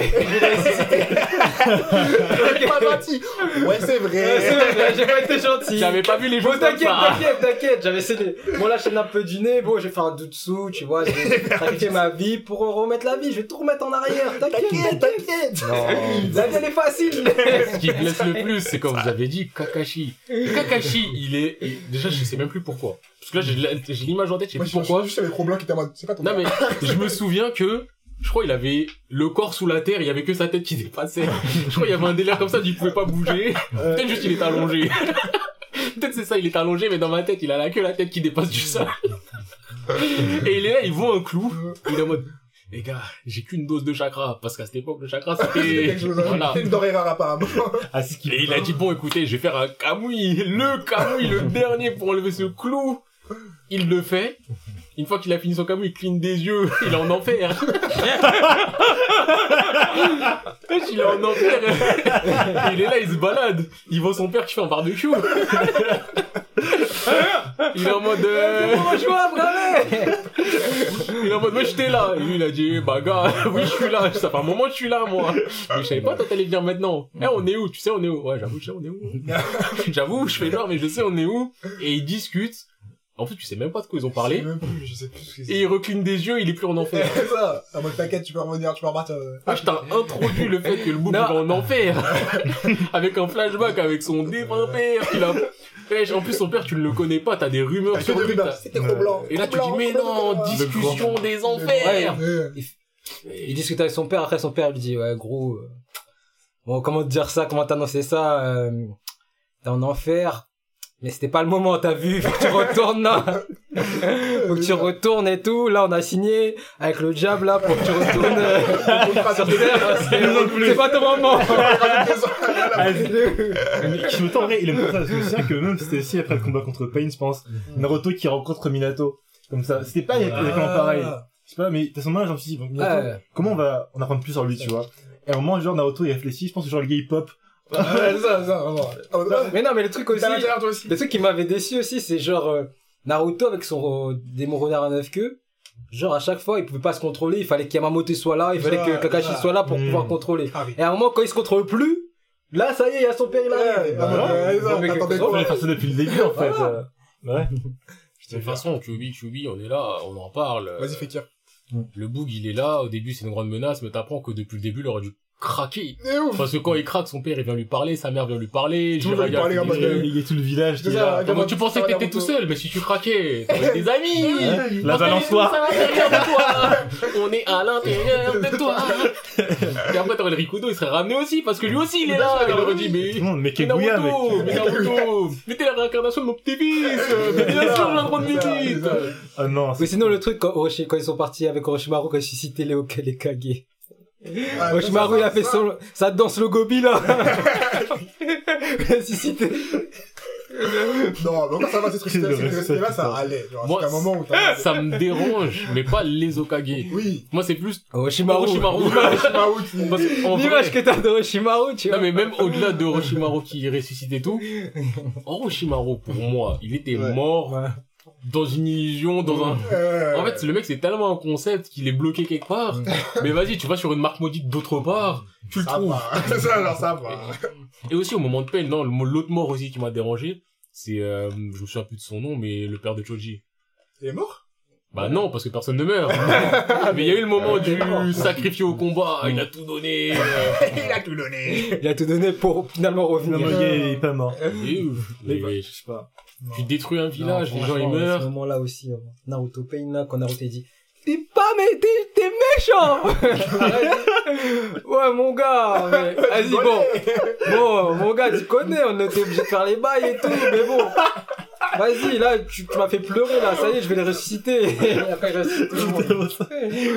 pas gentil. Ouais, c'est Ouais, c'est vrai. vrai, j'ai pas été gentil. J'avais pas vu les comme t'inquiète, t'inquiète, t'inquiète, j'avais essayé de... Bon, là, je un peu du nez, bon, j'ai fait un dessous, tu vois, j'ai sacrifié ma vie pour remettre la vie, je vais tout remettre en arrière, t'inquiète, t'inquiète. [laughs] La vie, elle est facile. Ce qui blesse le plus, c'est quand vous avez dit Kakashi. Kakashi, il est, déjà, je sais même plus pourquoi. Parce que là, j'ai j'ai l'image en tête, je sais Moi, plus je pourquoi. juste avec qui était en mode, c'est pas ton Non, mais, je me souviens que, je crois, il avait le corps sous la terre, il y avait que sa tête qui dépassait. Je crois, il y avait un délire comme ça, il pouvait pas bouger. Peut-être juste, il est allongé. [laughs] Peut-être c'est ça, il est allongé, mais dans ma tête, il a la queue, la tête qui dépasse du sol. [laughs] Et il est là, il voit un clou. Il est en mode, les gars, j'ai qu'une dose de chakra. Parce qu'à cette époque, le chakra, [laughs] C'était c'était, quelque chose, hein. voilà. Une denrée rare, apparemment. [laughs] Ah, ce Et il a dit, bon, écoutez, je vais faire un kamui, le kamui, le dernier pour enlever ce clou. Il le fait. Une fois qu'il a fini son kamui, il cligne des yeux, [laughs] il est en enfer. [laughs] il est en enfer. Il est là, il se balade. Il voit son père qui fait un barbecue. [laughs] il est en mode, euh, il est en mode, moi j'étais là. Et lui, il a dit, bah gars, oui, je suis là. Ça fait un moment que je suis là, moi. Mais je savais pas, toi, t'allais venir maintenant. Eh, on est où? Tu sais, on est où? Ouais, j'avoue, je sais, on est où? J'avoue, je fais genre, mais je sais, on est où? Et ils discutent. En fait, tu sais même pas de quoi ils ont Je parlé. sais même plus, je sais plus ce que Et il recligne des yeux, il est plus en enfer. [laughs] C'est ça. En mode, t'inquiète, tu peux revenir, tu peux repartir. euh. Ah, je t'ai introduit le fait que le bouc il va en enfer. [laughs] avec un flashback avec son défunt père. qu'il a... En plus, son père, tu ne le connais pas, t'as des rumeurs sur des lui. C'était trop blanc. Et là, tu dis, mais non, discussion des enfers. Ouais. Il discute avec son père, après son père lui dit, ouais, gros, euh, bon, comment te dire ça, comment t'annoncer ça, euh, t'es en enfer, mais c'était pas le moment, t'as vu, faut que tu retournes là, [laughs] faut que tu retournes et tout, là on a signé avec le diable là pour que tu retournes euh, [laughs] sur terre, c'est c'est pas ton moment. [laughs] Ah, Mais je me tends, en vrai, il aime pas ça, parce que je me souviens que même c'était aussi après le combat contre Pain, je pense, Naruto qui rencontre Minato. Comme ça. C'était pas exactement pareil. Je sais pas, mais de toute façon, moi, j'en me suis dit, bon, Minato, Ouais. comment on va en apprendre plus sur lui, tu vois? Et à un moment, genre, Naruto, il réfléchit, je pense que genre, le gars, il pop. Ouais, ça, ça, vraiment. Ouais, Mais non, mais le truc aussi, T'as l'intérieur, toi aussi. le truc qui m'avait déçu aussi, c'est genre, euh, Naruto avec son euh, démon renard à neuf queues, genre à chaque fois il pouvait pas se contrôler, il fallait que Yamamoto soit là, il fallait Ça, que Kakashi ça. soit là pour Hmm. pouvoir contrôler. Ah oui. Et à un moment quand il se contrôle plus, là ça y est, il y a son père il arrive. Ah, ouais, depuis le début, en fait. euh. Ouais. De toute façon, Chubi, Chubi, on est là, on en parle. Vas-y, fais kir. Le boug, il est là, au début, c'est une grande menace, mais t'apprends que depuis le début, il aurait dû craquer. Parce que quand il craque, son père, il vient lui parler, sa mère vient lui parler, Tout lui parlait en mode, Il y a tout le village qui est là. Comment tu pensais que t'étais tout seul, mais si tu craquais, [laughs] t'avais des amis! La On est balançoire. tous à l'intérieur de toi! [laughs] On est à l'intérieur de toi! Et après, t'aurais le Rikudo, il serait ramené aussi, parce que lui aussi, il est là! Il aurait dit, mais, Tout le monde, mais mais Keguya, mec. Naruto! Mais Naruto! Mais t'es la réincarnation de mon petit-fils! [laughs] Mais bien sûr, j'ai un droit de visite! Ah non, Mais sinon le truc quand, ils sont partis avec Orochimaru quand ils suscitaient les, les Kage. Ah, Orochimaru il a fait ça, son, sa danse le gobi là. il a suscité. Non, mais encore ça va, cette C'est [laughs] le truc là respect, ça allait. Genre, Moi, un moment où t'as. Ça me dérange, mais pas les Okage. Oui. Moi, c'est plus Orochimaru. Orochimaru. Orochimaru qui- Parce que, en L'image vrai- que t'as d'Orochimaru, tu vois. Non, mais même au-delà de Orochimaru qui ressuscite et tout, Orochimaru, pour moi, il était Ouais. mort Ouais. Dans une illusion, dans un... Euh, En fait, le mec, c'est tellement un concept qu'il est bloqué quelque part. [laughs] Mais vas-y, tu vas sur une marque maudite d'autre part, tu le ça trouves. va. [laughs] Ça, genre, ça va. Et aussi, au moment de peine, non, l'autre mort aussi qui m'a dérangé, c'est, euh, je me souviens plus de son nom, mais le père de Choji. Il est mort? Bah non, parce que personne ne meurt. [laughs] mais il y a eu le moment du sacrifié au combat, il a tout donné. euh, Il a tout donné. Il a tout donné pour finalement revenir. Il est- pas mort. et, ouf, Mais mais, bah, ouais, je sais pas. Tu détruis un village, les gens ils franchement, à meurent. ce moment-là aussi, euh, Naruto Pain, là, quand Naruto dit T'es pas, mais t'es, t'es méchant [laughs] [laughs] Ouais, mon gars, mais- vas-y, bon. Bon, mon gars, tu connais, on était obligé de faire les bails et tout, mais bon. Vas-y, là, tu, tu m'as fait pleurer, là, ça y est, je vais les ressusciter. Et [laughs] après, il ressuscite tout le monde.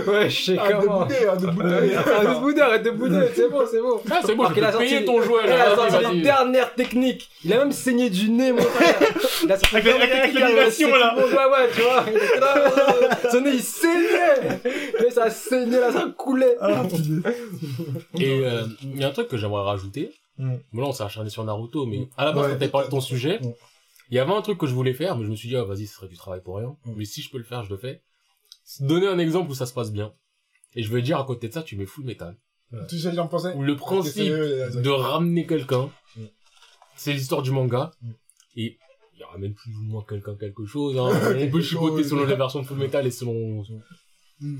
Ouais, je sais Arrête de comment. bouder, arrête de bouder. [laughs] Arrête de bouder, arrête de bouder, c'est bon, c'est bon. Ah, c'est bon, Alors je qu'il a peux payer sorti- ton jouet, Il a là. sorti les dernières techniques. Il a même saigné du nez, mon frère. [laughs] Il a sorti Avec les la- a là. Ouais, ouais, tu vois. Il était là, Son nez, il saignait. Mais ça saignait, là, ça coulait. Ah. Et euh, il y a un truc que j'aimerais rajouter. Mm. Bon là on s'est acharné sur Naruto, mais à la base quand t'avais parlé de ton sujet, Mm. Il y avait un truc que je voulais faire, mais je me suis dit ah vas-y ce serait du travail pour rien. Mm. Mais si je peux le faire, je le fais. Donner un exemple où ça se passe bien. Et je vais dire à côté de ça, tu mets full metal. Tu sais, j'en pensais. Où le principe de ramener quelqu'un, Mm. c'est l'histoire du manga. Mm. Et il ramène plus ou moins quelqu'un quelque chose. Hein. [laughs] On peut chipoter selon les versions de full metal et selon...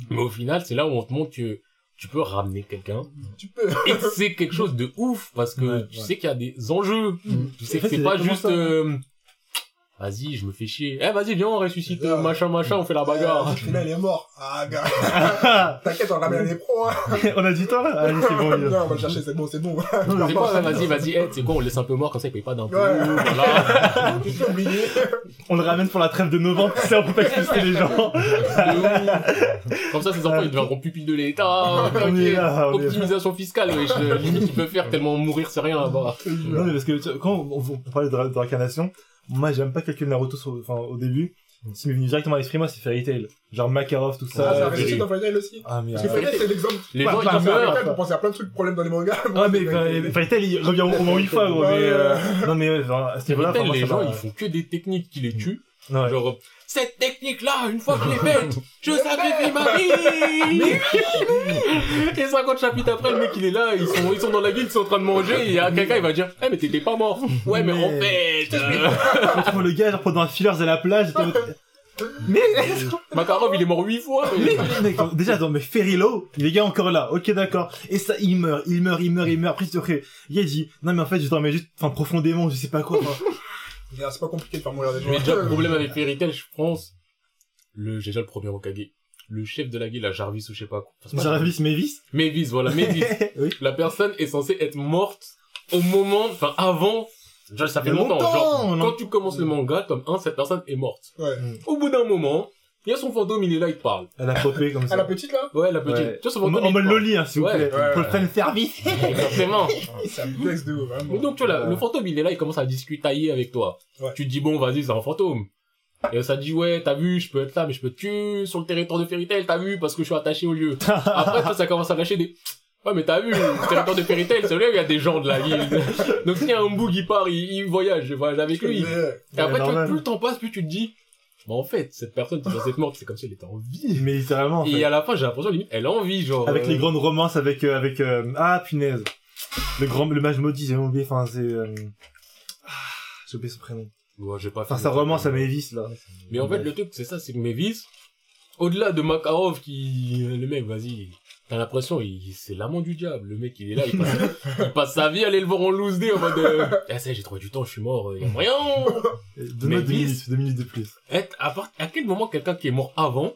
Mais au final, c'est là où on te montre que tu peux ramener quelqu'un Tu peux. et c'est quelque chose de ouf parce que Ouais, tu ouais. sais qu'il y a des enjeux. Tu sais En que fait, c'est c'est pas juste ça. euh, vas-y, je me fais chier. Eh vas-y, viens on ressuscite euh, machin machin, on fait la bagarre. Euh, Là, il est mort. Ah, gars. [laughs] T'inquiète, on ramène les pros, hein. [laughs] on a du temps là Allez, c'est bon. Non, on va le chercher, c'est bon, c'est bon. C'est quoi, vas-y, vas-y, eh, c'est quoi, on le laisse un peu mort comme ça, il paye pas d'impôts. Ouais. Voilà. On [laughs] le ramène pour la trêve de novembre, tu sais, on peut pas expulser les gens. Comme ça, ces enfants, ils deviendront pupilles de l'État. On est tranquille. là, on est là. Optimisation fiscale, wesh. Limite, ils peuvent faire tellement mourir, c'est rien là-bas. Non, mais parce que tu sais, quand on, on parlait de, de réincarnation, moi j'aime pas calculer Naruto sur- enfin, au début. Ce qui m'est venu directement à l'esprit, moi, c'est Fairy Tail. Genre Makarov, tout Ah, ça. ça a Euh, réussi Fairy- dans Final aussi. Ah, mais. Parce que euh, Final, c'est l'exemple. Les gens, bah, ils bah, meurent. Pour penser à plein de trucs, problèmes dans les mangas. Ah, mais enfin, Fairy Tail, il revient au moins huit [laughs] fois, gros, mais. euh, Non, mais à ce niveau-là, Fairy Tail, les ça gens, ils font que des techniques qui les tuent. Ouais. Genre, cette technique-là, une fois que je l'ai faite, je [laughs] sacrifie ma vie! Et 50 chapitres après, le mec, il est là, ils sont, ils sont dans la ville, ils sont en train de manger, et il y a quelqu'un, il va dire, eh, mais t'étais pas mort. Ouais, mais, Mais- en fait, euh, [laughs] le gars, genre, pendant un fillers à la plage, mais, [laughs] Makarov, il est mort 8 fois. mais, mec, déjà, attends, mais Ferrilo, il est gars encore là, ok, d'accord. Et ça, il meurt, il meurt, il meurt, il meurt. Après, après, il dit, non, mais en fait, je dormais juste, enfin, profondément, je sais pas quoi. enfin. C'est pas compliqué de faire mourir des gens. Mais déjà, le [laughs] problème avec Fairy Tail, je pense, le, j'ai déjà le premier Okage. Le chef de la guilde, la Jarvis ou je sais pas quoi. Enfin, Jarvis, Mavis. Mavis, voilà, Mavis. [laughs] oui. La personne est censée être morte au moment, enfin, avant, déjà, ça fait longtemps. longtemps, Genre, quand tu commences le manga, tome 1, cette personne est morte. Ouais. Au bout d'un moment, il y a son fantôme, il est là, il te parle. Elle a popé comme Ah, [laughs] ça. la petite, là? Ouais, la petite. Ouais. Tu vois, son fantôme, mode te parle. loli, hein, s'il vous Ouais, plaît. ouais, Pour le fan service. [laughs] Exactement. Ça me blesse de ouf, vraiment. Mais donc, tu vois, la- le fantôme, il est là, il commence à discutailler avec toi. Ouais. Tu te dis, bon, vas-y, c'est un fantôme. Et ça te dit, ouais, t'as vu, je peux être là, mais je peux te tuer sur le territoire de Fairy Tail, t'as vu, parce que je suis attaché au lieu. [laughs] Après, toi, ça commence à lâcher des... Ouais, mais t'as vu, le territoire de Fairy Tail, c'est là où il y a des gens de la guilde. Donc, s'il y a un bout qui part, il, il voyage, je voyage avec lui. Et après, tu vois, normal. plus le temps passe, plus tu te dis, bah, en fait, cette personne qui est censée être morte, c'est comme si elle était en vie. [laughs] Mais littéralement, en fait. Et à la fin, j'ai l'impression, limite, elle a envie, genre. Avec euh, les grandes romances avec, euh, avec, euh, ah, punaise. Le grand, le mage maudit, j'ai oublié, enfin, c'est, euh... ah, j'ai oublié son prénom. Ouais, j'ai pas Enfin, sa romance à Mavis, là. Mais en fait, le truc, c'est ça, c'est que Mavis, au-delà de Makarov qui, le mec, vas-y, t'as l'impression, il, c'est l'amant du diable. Le mec, il est là, il passe, il passe sa vie à aller le voir en loose day en mode, euh, eh, ça j'ai trouvé du temps, je suis mort, euh, y a [laughs] moyen. Donne-moi deux minutes, deux minutes de plus. Et à, part- à quel moment quelqu'un qui est mort avant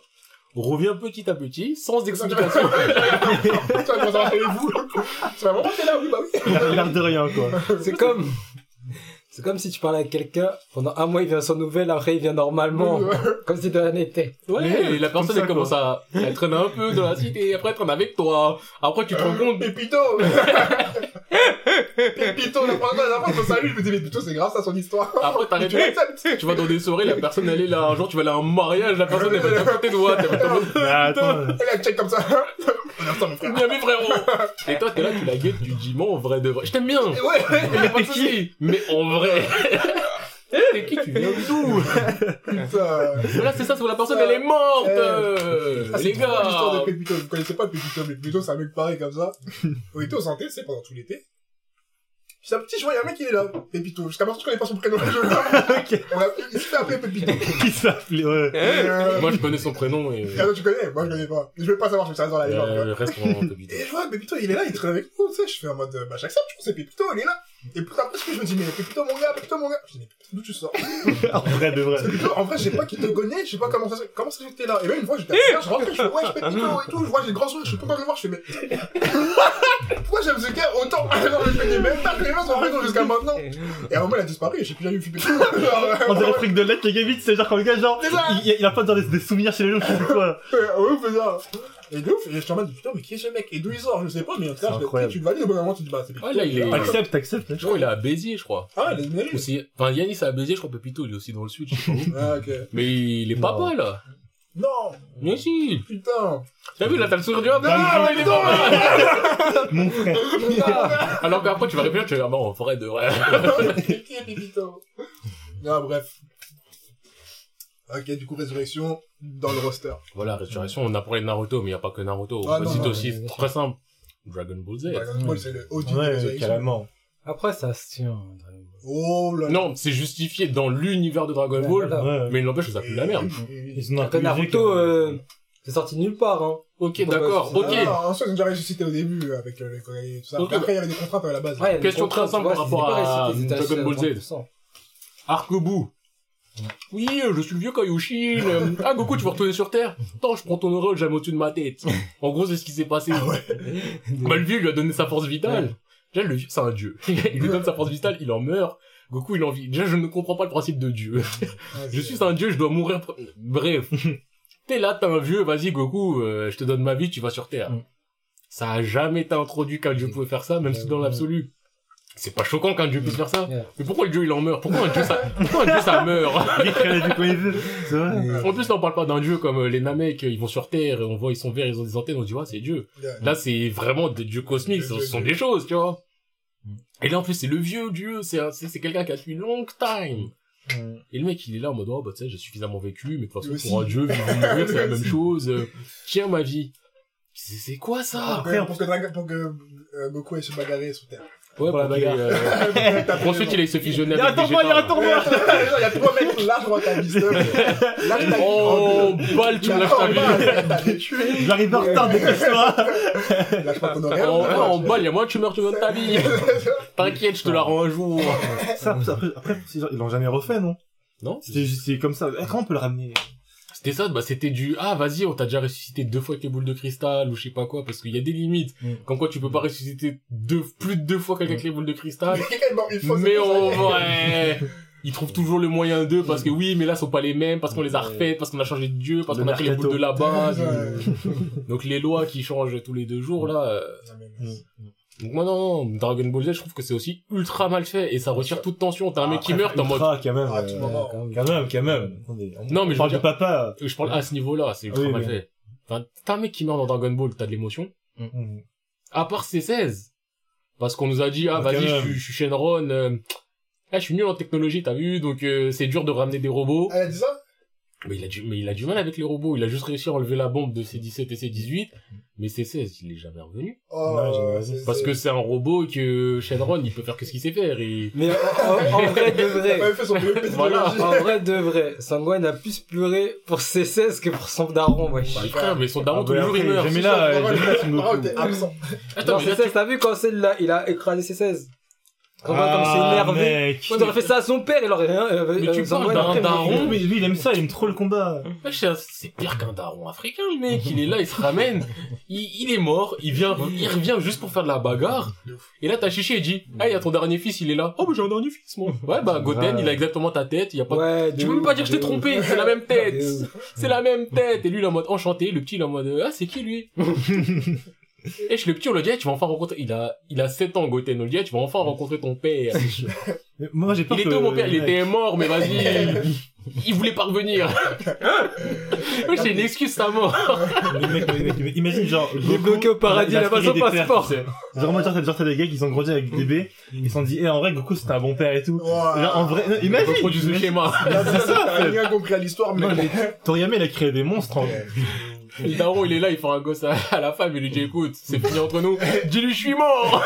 revient petit à petit, sans [laughs] explication. Tu vas vous. Tu vas vraiment t'es là, oui, bah oui. L'air de rien, quoi. C'est comme, c'est comme si tu parlais à quelqu'un, pendant un mois il vient sans nouvelles, après il vient normalement, [laughs] comme si de rien n'était. Ouais, Mais, et la personne, elle commence à, elle traîne un peu dans la cité, après elle traîne avec toi, après tu te rends compte, Pépito. [laughs] Pépito, la première fois, la fois, salue, je me dis, mais Pépito, c'est grave ça, son histoire. Après, t'arrêtes Tu vois, ça, tu vas dans des soirées, la personne elle est là, un jour tu vas aller à un mariage, la personne elle va toi, t'es [laughs] Mais attends, Elle a check comme ça. Mon frère. bien vu frérot. Et toi t'es là, tu la guettes, tu te dis, moi en vrai de vrai, je t'aime bien. Et ouais, Mais pas de [laughs] Mais vrai. Qui tu viens d'où putain. Voilà c'est ça, c'est où la personne elle est morte. Eh. euh, Ah, c'est Les trop l'histoire de gars. Pépito. Vous connaissez pas Pépito, mais Pépito, c'est un mec pareil comme ça. [laughs] On était au santé, c'est pendant tout l'été. Puis un petit, je vois, il y a un mec qui est là, Pépito. Jusqu'à maintenant, je connais pas son prénom. [laughs] Ok. On l'a- Il se fait appeler Pépito. qui s'appelait, ouais. Et, euh, Moi je connais son prénom et. Ah non, tu connais Moi, je connais pas. Je vais pas savoir, je me ça reste dans la légende. Euh, reste en Pépito. Et je vois, Pépito, il est là, il traîne avec nous, tu sais, je fais en mode, euh, bah, j'accepte, je pense, c'est Pépito, il est là. Et puis après, ce que je me dis, mais Pépito, mon gars, Pépito, mon gars. Je dis, mais d'où tu sors? [laughs] En vrai de vrai. Parce en vrai, je sais pas qui te connaît, je sais pas comment ça, comment ça fait t'es là. Et même une fois, j'étais à je rentre, je fais, ouais, je fais Pépito et tout, je vois, j'ai le grand sourire, je suis content de le voir, je fais, mais. [laughs] Pourquoi j'aime ce gars autant? [laughs] Alors, je connais même pas, connais pas son prénom jusqu'à maintenant. Et à un moment, il a disparu, et j'ai plus jamais vu Pépito. On dirait fric de lettres, les gars, vite, c'est genre comme le gars, genre, il, a pas genre des, des souvenirs chez les gens, je sais quoi. Ouais, ouais, c'est ça. Et de ouf, et je suis en mode, putain, mais qui est ce mec? Et d'où il sort? Je sais pas, mais en tout cas, je tu le valides, au bout d'un moment, tu te dis, bah, c'est Pépito. Ouais, là, il est- T'acceptes, t'acceptes. Je crois qu'il est à Béziers, je crois. Ah, les Ménérides. Aussi, enfin, Yanis est à Béziers, je crois Pépito, il est aussi dans le sud, je sais pas où. [laughs] Ah, ok. Mais il est Non. papa, là. Non! Mais si. Putain! T'as vu, là, t'as le sourire du homme. Non, Ah, il est papa. [laughs] Mon frère. [laughs] Alors qu'après, tu vas réfléchir, tu vas dire, ah, bon, en vrai de vrai. Qui est Pépito? Ah, bref. Ok, du coup, résurrection dans le roster. Voilà, Résurrection, on a parlé de Naruto, mais il n'y a pas que Naruto. Ah, On non, cite non, aussi, très simple, Dragon Ball Z. Dragon Ball, c'est le Ouais, résurrection. carrément. Après, ça se tient. Dragon Ball. Oh là là. Non, c'est justifié dans l'univers de Dragon Ouais, Ball. Ouais. mais il n'empêche que ça pue la merde. Ils sont un Après, Naruto, euh, c'est sorti de nulle part, hein. Ok, d'accord, ok. Ah, en soi, ils ont déjà ressuscité au début avec euh, les Koreans et tout ça. Après, il y avait des contraintes à la base. Question très simple par rapport à Dragon Ball Z. 100%. Arc au bout. Oui, je suis le vieux Kaioshin. euh, Ah, Goku, tu vas retourner sur Terre? Attends, je prends ton oreille, jamais au-dessus de ma tête. En gros, c'est ce qui s'est passé. Bah, le vieux, lui a donné sa force vitale. Déjà, le vieux, c'est un dieu. [laughs] il lui donne sa force vitale, il en meurt. Goku, il en vit. Déjà, je ne comprends pas le principe de dieu. [laughs] Ouais, Je suis un dieu, je dois mourir. Bref. [laughs] T'es là, t'es un vieux, vas-y Goku, euh, je te donne ma vie, tu vas sur Terre. Mm. Ça a jamais été introduit qu'un dieu pouvait faire ça, même si dans l'absolu. C'est pas choquant qu'un dieu puisse faire ça. Yeah. Mais pourquoi le dieu il en meurt? Pourquoi un dieu ça, pourquoi un dieu ça meurt? [laughs] En plus là on parle pas d'un dieu comme euh, les Namek, ils vont sur Terre et on voit ils sont verts, ils ont des antennes, on dit ouais c'est Dieu. Yeah. Là c'est vraiment des dieux cosmiques, ce dieu sont dieu. des choses, tu vois. Mm. Et là en plus c'est le vieux dieu, c'est un- c'est quelqu'un qui a depuis long time. Et le mec, il est là en mode, oh, bah, tu sais, j'ai suffisamment vécu, mais de toute façon, pour un dieu, vivre ou mourir, c'est la [laughs] même chose. Tiens ma vie. C'est c'est quoi ça? Après, pour que, pour que euh, Goku aille se bagarrer sur Terre. Ouais, Pour la bagarre. euh, [laughs] Ensuite, il a se fusionner Il y a un avec tournoi, il y a un tournoi. [laughs] Il y a trois mecs là, je vois ta. Là, je [laughs] Oh, balle, tu me lâches ta vie. J'arrive en retard, dépêche-toi. Lâche pas ton En, oreille. en balle, il y a moins de tumeur, tu donnes ta vie. T'inquiète, je te la rends un jour. Ça, après, ils l'ont jamais refait, non? Non? C'est comme ça. Comment on peut le ramener? C'était ça, bah, c'était du, ah, vas-y, on t'a déjà ressuscité deux fois avec les boules de cristal, ou je sais pas quoi, parce qu'il y a des limites. Mm. Comme quoi, tu peux pas ressusciter deux, plus de deux fois quelqu'un avec les boules de cristal. Une fois, Mais en vrai, [laughs] ils trouvent toujours le moyen d'eux parce que oui, mais là, sont pas les mêmes, parce qu'on les a refaites, parce qu'on a changé de dieu, parce qu'on a pris les boules de là-bas. [laughs] Ouais. Donc les lois qui changent tous les deux jours, là. euh, Donc moi, non, non, Dragon Ball Z, je trouve que c'est aussi ultra mal fait et ça retire toute tension. T'as un mec qui meurt, t'es en mode, quand même. Ah, euh, moment. quand même. Quand même, quand même. Attendez, on- Non, mais je parle de papa. je parle à ce niveau-là, c'est ultra Oui, mal mais- fait. Enfin, t'as un mec qui meurt dans Dragon Ball, t'as de l'émotion. Mm. À part C16. Parce qu'on nous a dit, ah, Ah, vas-y, je je suis Shenron, euh, ah, je suis nul en technologie, t'as vu, donc euh, c'est dur de ramener des robots. Elle a dit ça? mais il a du, mais il a du mal avec les robots. Il a juste réussi à enlever la bombe de C17 et C18, mais C16, il est jamais revenu. Parce que c'est un robot que Shenron, il peut faire que ce qu'il sait faire. Mais en, [laughs] vrai de vrai. [laughs] voilà. En vrai de vrai, Sangwan a plus pleuré pour C16 que pour son daron, wesh. Bah, frère, mais son daron, ah, toujours, il meurt. J'ai mis là, j'ai mis là, Attends, C16, t'as vu quand celle-là, il a écrasé C16? Quand ah, comme c'est ah, énervé. Quand il aurait fait ça à son père, il aurait rien. Mais tu euh, parles d'un daron. Mais lui, il aime ça, il aime trop le combat. C'est pire qu'un daron africain, le mec. Il est là, il se ramène. Il, est mort. Il vient, il revient juste pour faire de la bagarre. Et là, t'as chichi et dit, ah, hey, il y a ton dernier fils, il est là. Oh, mais j'ai un dernier fils, moi. Ouais, bah, Goten, il a exactement ta tête. Il y a pas. Ouais, tu peux même pas dire je t'ai trompé. C'est la même [laughs] tête. C'est la même tête. Et lui, il est en mode enchanté. Le petit, il est en mode, ah, c'est qui lui? Eh, je le petit, on lui dit, eh, tu vas enfin rencontrer, il a, il a 7 ans, Goten, on lui dit, tu vas enfin rencontrer ton père. Moi, j'ai peur Il était où, mon père? Il était mort, mais vas-y. [laughs] Il voulait pas revenir. [laughs] Oui, c'est une excuse, sa mort. Mais mec, mais mec, mais imagine genre. Il est Goku, bloqué au paradis, il a pas son passeport. Vraiment, genre, t'as genre, t'as des gars qui sont grandis avec des bébés, ils se sont dit, eh, en vrai, Goku, c'était un bon père et tout. Genre, en vrai, non, imagine! Reproduise le schéma. Là, ça, t'as rien compris à l'histoire, mais Toriyama, il a créé des monstres, en Le daron, il est là, il fait un gosse à, à la femme, il lui dit, écoute, c'est fini entre nous. Dis-lui, je suis mort. [laughs]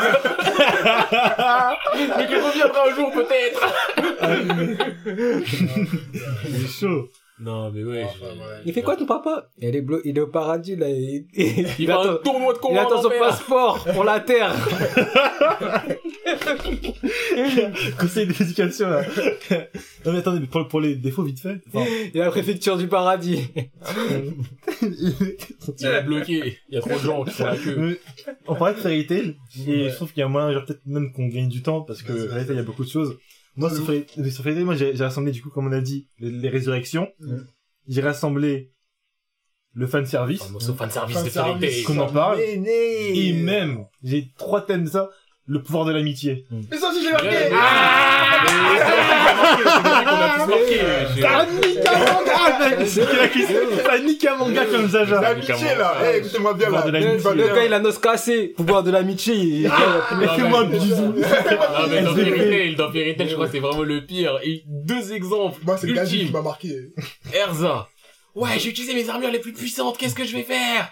Mais qu'il reviendra un jour, peut-être. Il est chaud. Non, mais ouais. Enfin, ouais. Il fait quoi ton papa? Il est, blo... il est au paradis là. Il, il, Il va attend... un tournoi de il combat attend en son passeport pour la terre. [laughs] Conseil d'éducation, là. non, mais attendez, mais pour, pour les défauts, vite fait. Enfin, Il est à la préfecture du paradis. Il est bloqué. Il y a trop de gens qui font la queue. On parlait de Tail, et Ouais. je trouve qu'il y a moyen, genre, peut-être même qu'on gagne du temps, parce que Fairy Tail, il y a beaucoup de choses. Moi, sur Fairy, sur Tail, moi, j'ai rassemblé, du coup, comme on a dit, les, les résurrections. Mm. J'ai rassemblé le fan service. Un morceau fan service Fan de. Tail. Qu'on en parle. Et même, j'ai trois thèmes de ça. Le pouvoir de l'amitié. Mais ça aussi, Ah a tous marqué, Ça nique un manga, comme ça, genre. L'amitié, là. Eh, écoutez-moi bien, là. Le, gars il a nos cassé. Pouvoir de l'amitié. fais-moi un bisou. Non, mais dans. Fairy dans Fairy je crois que c'est vraiment le pire. Et deux exemples Moi, c'est le gars qui m'a marqué. Erza. Ouais, j'ai utilisé mes armures les plus puissantes, qu'est-ce que je vais faire?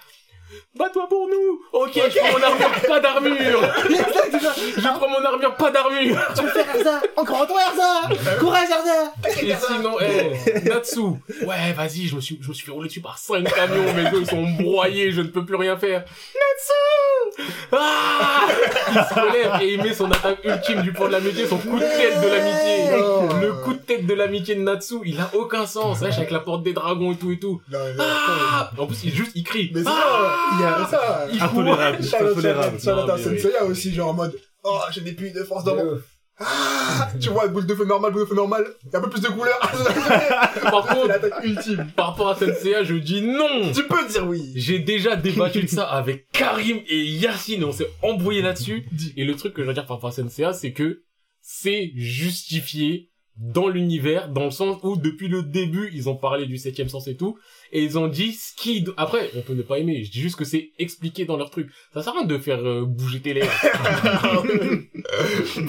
Bats-toi pour nous. Ok, je prends mon armure, pas d'armure. [laughs] Je prends mon armure, pas d'armure. Tu veux faire Erza? Encore toi, Erza? Courage, Erza! Et sinon, eh, Natsu. Ouais, vas-y, je me suis, je me suis fait rouler dessus par cinq camions, mes os ils sont broyés, je ne peux plus rien faire. Natsu! Ah! Il se relève et il met son attaque ultime du point de l'amitié, son coup de tête de l'amitié. Oh. Le coup de tête de l'amitié de Natsu, il a aucun sens, wesh, avec la porte des dragons et tout et tout. Non, Ah! En plus, il juste, il crie. Mais Ah il y a ça. Il court. Intolérable. Intolérable. Charlotte. Senseiya aussi, genre en mode, oh, j'ai des puits de force dans mon... Ah, tu vois, boule de feu normal, boule de feu normal, il y a un peu plus de couleurs. [laughs] [laughs] Par contre, l'attaque ultime. par rapport à Senseiya, je dis non Tu peux dire oui. J'ai déjà débattu de ça [laughs] avec Karim et Yacine, et on s'est embrouillé là-dessus. Et le truc que je veux dire par rapport à Senseiya, c'est que c'est justifié dans l'univers, dans le sens où depuis le début, ils ont parlé du septième sens et tout, et ils ont dit ce qui... do- Après, on peut ne pas aimer, je dis juste que c'est expliqué dans leur truc. Ça sert à rien de faire euh, bouger tes lèvres. [laughs]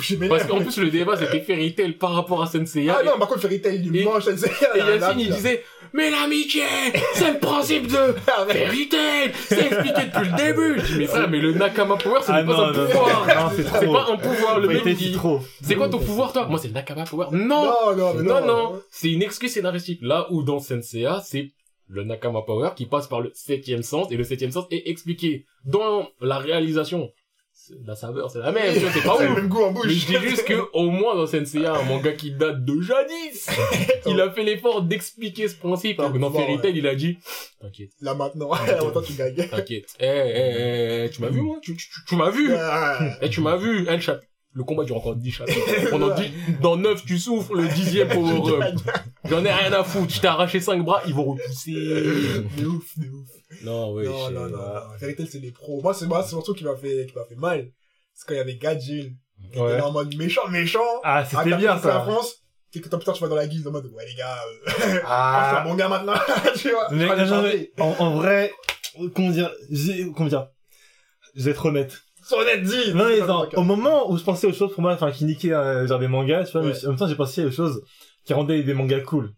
J'ai mes Parce qu'en plus, le débat, c'était Fairy Tail par rapport à Senseiya. Ah non, par contre, Fairy Tail, il Et- mange Senseiya. Et Yacine, il disait, mais l'amitié, c'est le principe de [laughs] Ah, Fairy Tail, c'est expliqué depuis le début. Je dis, mais frère, mais le Nakama Power, ce Ah n'est pas non, un non, pouvoir. non, c'est pas un pouvoir, le mec dit, c'est trop. c'est quoi ton pouvoir, toi? Moi, c'est le Nakama Power. Non! Non, Non, non, c'est une excuse scénaristique. Là où dans Senseiya, c'est le Nakama Power qui passe par le septième sens, et le septième sens est expliqué. Dans la réalisation, la saveur, c'est la même, tu vois, c'est pas [laughs] C'est le ouf. même goût en Mais je bouche. dis juste que, au moins, dans Senseiya, un manga qui date de jadis, [laughs] il a fait l'effort d'expliquer ce principe, alors que dans Fairy. Tail, il a dit, t'inquiète, Là, maintenant, [laughs] attends, tu gagnes. t'inquiète. Eh, eh, eh, tu m'as vu, moi? Tu, tu, tu- tu m'as vu? Ah, Eh, tu m'as vu? Eh, le chapitre. Le combat dure encore 10 chapitres. [laughs] Pendant 10, dans 9, tu souffres, le dixième up. [laughs] J'en ai rien à foutre. Je t'ai arraché 5 bras, ils vont repousser. De ouf, de ouf. Non, ouais. non, non, non, non. Fairy Tail, c'est les pros. Moi, c'est moi, c'est surtout qui m'a fait, qui m'a fait mal. C'est quand il y avait Gadjil. qui Ouais. était en mode méchant, méchant. Ah, c'était bien, la ça. France. Quelques temps plus tard, tu vas dans la guilde en mode, ouais, les gars, euh, [laughs] je suis un Ah. bon gars maintenant, tu vois. Mais, non, non, mais, en, en vrai, comment dire, comment dire, je vais être honnête. Honnête, dis. Non, mais genre, cas. au moment où je pensais aux choses pour moi, enfin, qui niquaient, euh, genre des mangas, tu vois, Ouais. mais en même temps, j'ai pensé aux choses qui rendaient des mangas cool.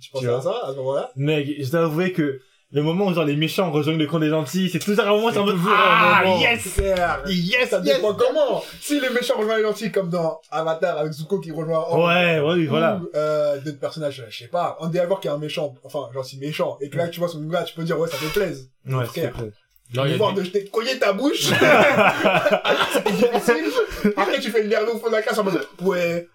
Tu pensais à ça, à ce moment-là? Mec, je dois avouer que le moment où genre les méchants rejoignent le camp des gentils, c'est toujours un moment, c'est en mode, ah, moment. yes! Yes, Ça yes! dépend comment. Si les méchants rejoignent les gentils, comme dans Avatar avec Zuko qui rejoint Ouais, ouais, oui, voilà. Ou, euh, d'autres personnages, je sais pas, Endeavor qui est un méchant, enfin, gentil méchant, et que là, tu vois son gars, tu peux dire, ouais, ça fait plaisir. Ouais, frère. Non, de je t'ai cogné ta bouche. [laughs] [laughs] c'est difficile. Après, tu fais une merde au fond de la classe en mode, ouais,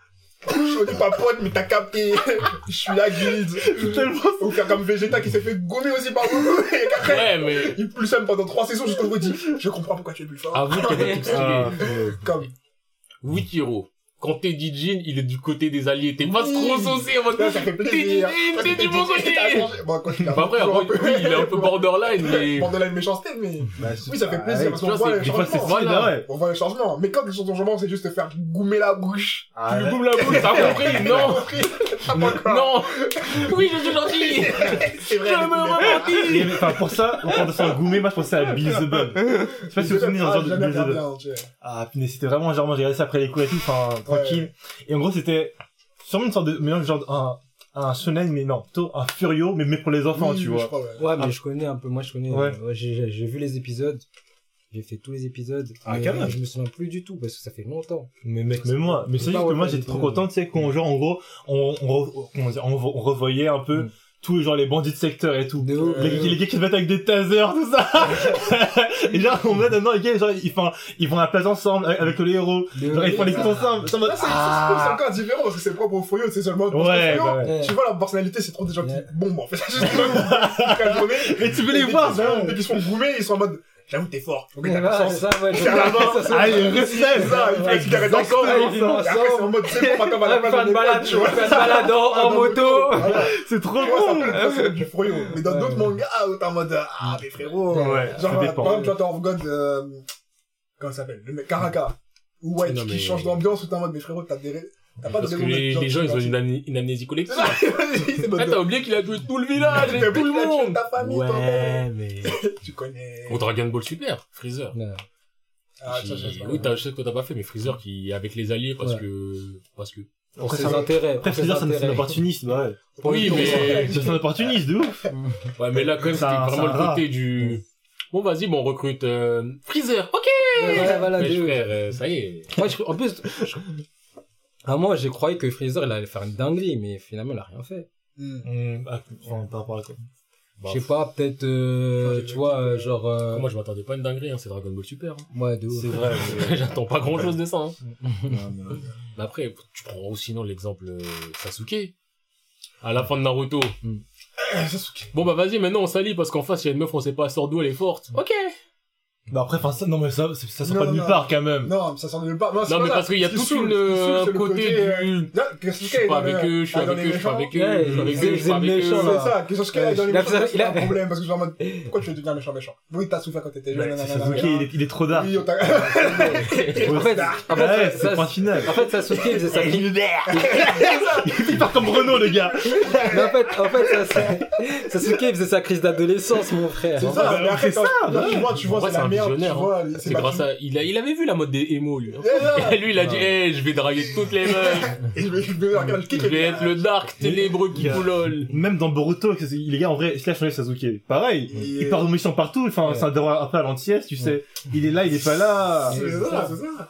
je suis pas pote, mais t'as capté. [laughs] Je suis la guilde. tellement- Ou faire comme Vegeta qui s'est fait gommer aussi par Goku, et qu'après, Ouais, mais il plus seul pendant trois saisons jusqu'au bout, dit, je comprends pourquoi tu es plus fort. Ah, stylés. ouais. Comme, Wikiro. Quand t'es Dijin, il est du côté des alliés. T'es pas trop saucé en mode, t'es. Dijin, t'es du bon côté. Bon, quand Bah après, oui, il est un peu [laughs] borderline, mais... Borderline méchanceté, mais oui, ça fait plaisir parce qu'on voit les Des fois, c'est changements. On voit les changements. Mais quand les changements, c'est juste te faire goumer la bouche. Ah, Tu goumes la bouche, t'as [laughs] compris? Non! Encore. Non! Oui, je suis gentil! [laughs] c'est vrai. Je me coups repentis! Et, Enfin, pour ça, on parle de ça goumé, moi je pensais à Bill the Bug. Je sais pas si vous vous souvenez d'un Ah, genre de entier. Ah, punaise, c'était vraiment genre, moi j'ai regardé ça après les cours et tout, enfin, tranquille. Et en gros, c'était sûrement une sorte de mélange, genre, un, un shonen, mais non, plutôt un furio, mais, mais pour les enfants, Oui, tu oui, vois. je crois, ouais. Ouais, mais Ah. je connais un peu, moi je connais. Ouais. euh, j'ai, j'ai vu les épisodes. J'ai fait tous les épisodes. Ah, mais quand même. Je me souviens plus du tout parce que ça fait longtemps. Mais mec, mais moi, mais c'est juste que moi j'étais trop content, tu sais, qu'on, genre, en gros, on, on revoyait un peu Mm. Tous, genre, les bandits de secteur et tout. Les, les gars qui se battent avec des tasers, tout ça. [laughs] et genre, on met maintenant, les gars, genre, ils font, ils font la place ensemble avec, avec les héros. Genre, ils font les coups ensemble. C'est Ah. encore différent parce que c'est propre au Fouillot, c'est seulement le Ouais, bah ouais. Tu vois, la personnalité, c'est trop des gens qui bombent, en fait. [laughs] Mais tu peux les Et voir, qu'ils ça. sont- goumés, ils sont en mode, j'avoue, t'es fort. T'as voilà, confiance. c'est ça, ouais. [laughs] je- ça, Ah, il ça, il fait après, c'est en mode, c'est bon, maintenant, on va la faire de balade, tu vois. faire une balade en, moto. C'est trop bon. du Fouillot. Mais dans d'autres mangas, où t'es en mode, ah, mais frérot. Genre, par exemple, tu vois, t'as en God, euh, comment ça s'appelle? Le mec, Karaka. Ou White, qui change d'ambiance, où t'es en mode, mais frérot, t'as des, t'as pas de Parce que les, gens, ils ont une, amné- une amnésie collective. [laughs] Ah, t'as oublié qu'il a tué tout le village et tout le monde! ta famille, toi, mais. [laughs] Tu connais. Au Dragon Ball Super, Freezer. Ouais. Ah, ça, Qui- ça, ça, oui, t'as, je sais que t'as pas fait, mais Freezer qui, avec les alliés, parce Ouais. que, parce que. Pour Après, ses ça- intérêts. Après, Freezer, c'est un- opportuniste, bah ouais. Pour Oui, mais- C'est un opportuniste, de ouf. [laughs] Ouais, mais là, quand même, C'est c'était vraiment le côté du, bon, vas-y, bon, on recrute, euh, Freezer, ok! Ouais, voilà, voilà, Mais frère, euh, ça y est. Moi, je- en plus, je- à moi, j'ai croyé que Freezer, il allait faire une dinguerie, mais finalement, il a rien fait. Hmm. Hum, ah, enfin, par rapport à quoi Bah, Je sais pas, peut-être, euh, tu vois, euh, genre, euh, Moi, je m'attendais pas à une dinguerie, hein, c'est Dragon Ball Super. hein. ouais, de ouf. C'est vrai. [laughs] mais- J'attends pas grand chose de ça, hein. Non, mais- Mais après, tu prends aussi, non, l'exemple euh, Sasuke. À la fin de Naruto. [coughs] Sasuke. Bon, bah, vas-y, maintenant, on s'allie parce qu'en face, il y a une meuf, on sait pas, sort d'où elle est forte. Ok. Bah après, enfin, ça, non, mais ça, ça sort Non, pas de nulle part, quand même. Non, ça sort de nulle part. Non, Non, mais ça. parce qu'il y a saoule, une, saoule, euh, côté euh, du- Non, que Je suis pas avec eux, je suis ah, avec eux, je suis avec eux, je suis avec eux, je suis avec méchant, eux. là. C'est ça, que Sasuke est dans les Il a- méchants, c'est un problème, parce que genre, en mode, pourquoi tu veux devenir méchant méchant? Oui, t'as souffert quand t'étais jeune, Sasuke, il est, trop dark. Oui, on t'a... [laughs] En fait, c'est le point final. en fait, Sasuke, il faisait sa [laughs] Il part comme Renault, le gars. Mais en fait, en fait, Sasuke il faisait sa crise d'adolescence, mon frère. C'est bah, ça, mais après, c'est quand ça, quand tu vois, tu vois, c'est un merde, tu visionnaire, vois, il s'est C'est grâce à, il a, il avait vu la mode des émos, lui. hein. Et là, Et lui, il a dit, hey, je vais draguer toutes les meufs. [laughs] Et je vais, je je être le dark ténébreux qui lol. Même dans Boruto, les gars, en vrai, il a changé Sasuke. Pareil. Et- Il part de mission partout, enfin, Ouais. c'est un un peu à l'antiès, tu sais. Il est là, il est pas là. C'est ça. c'est ça.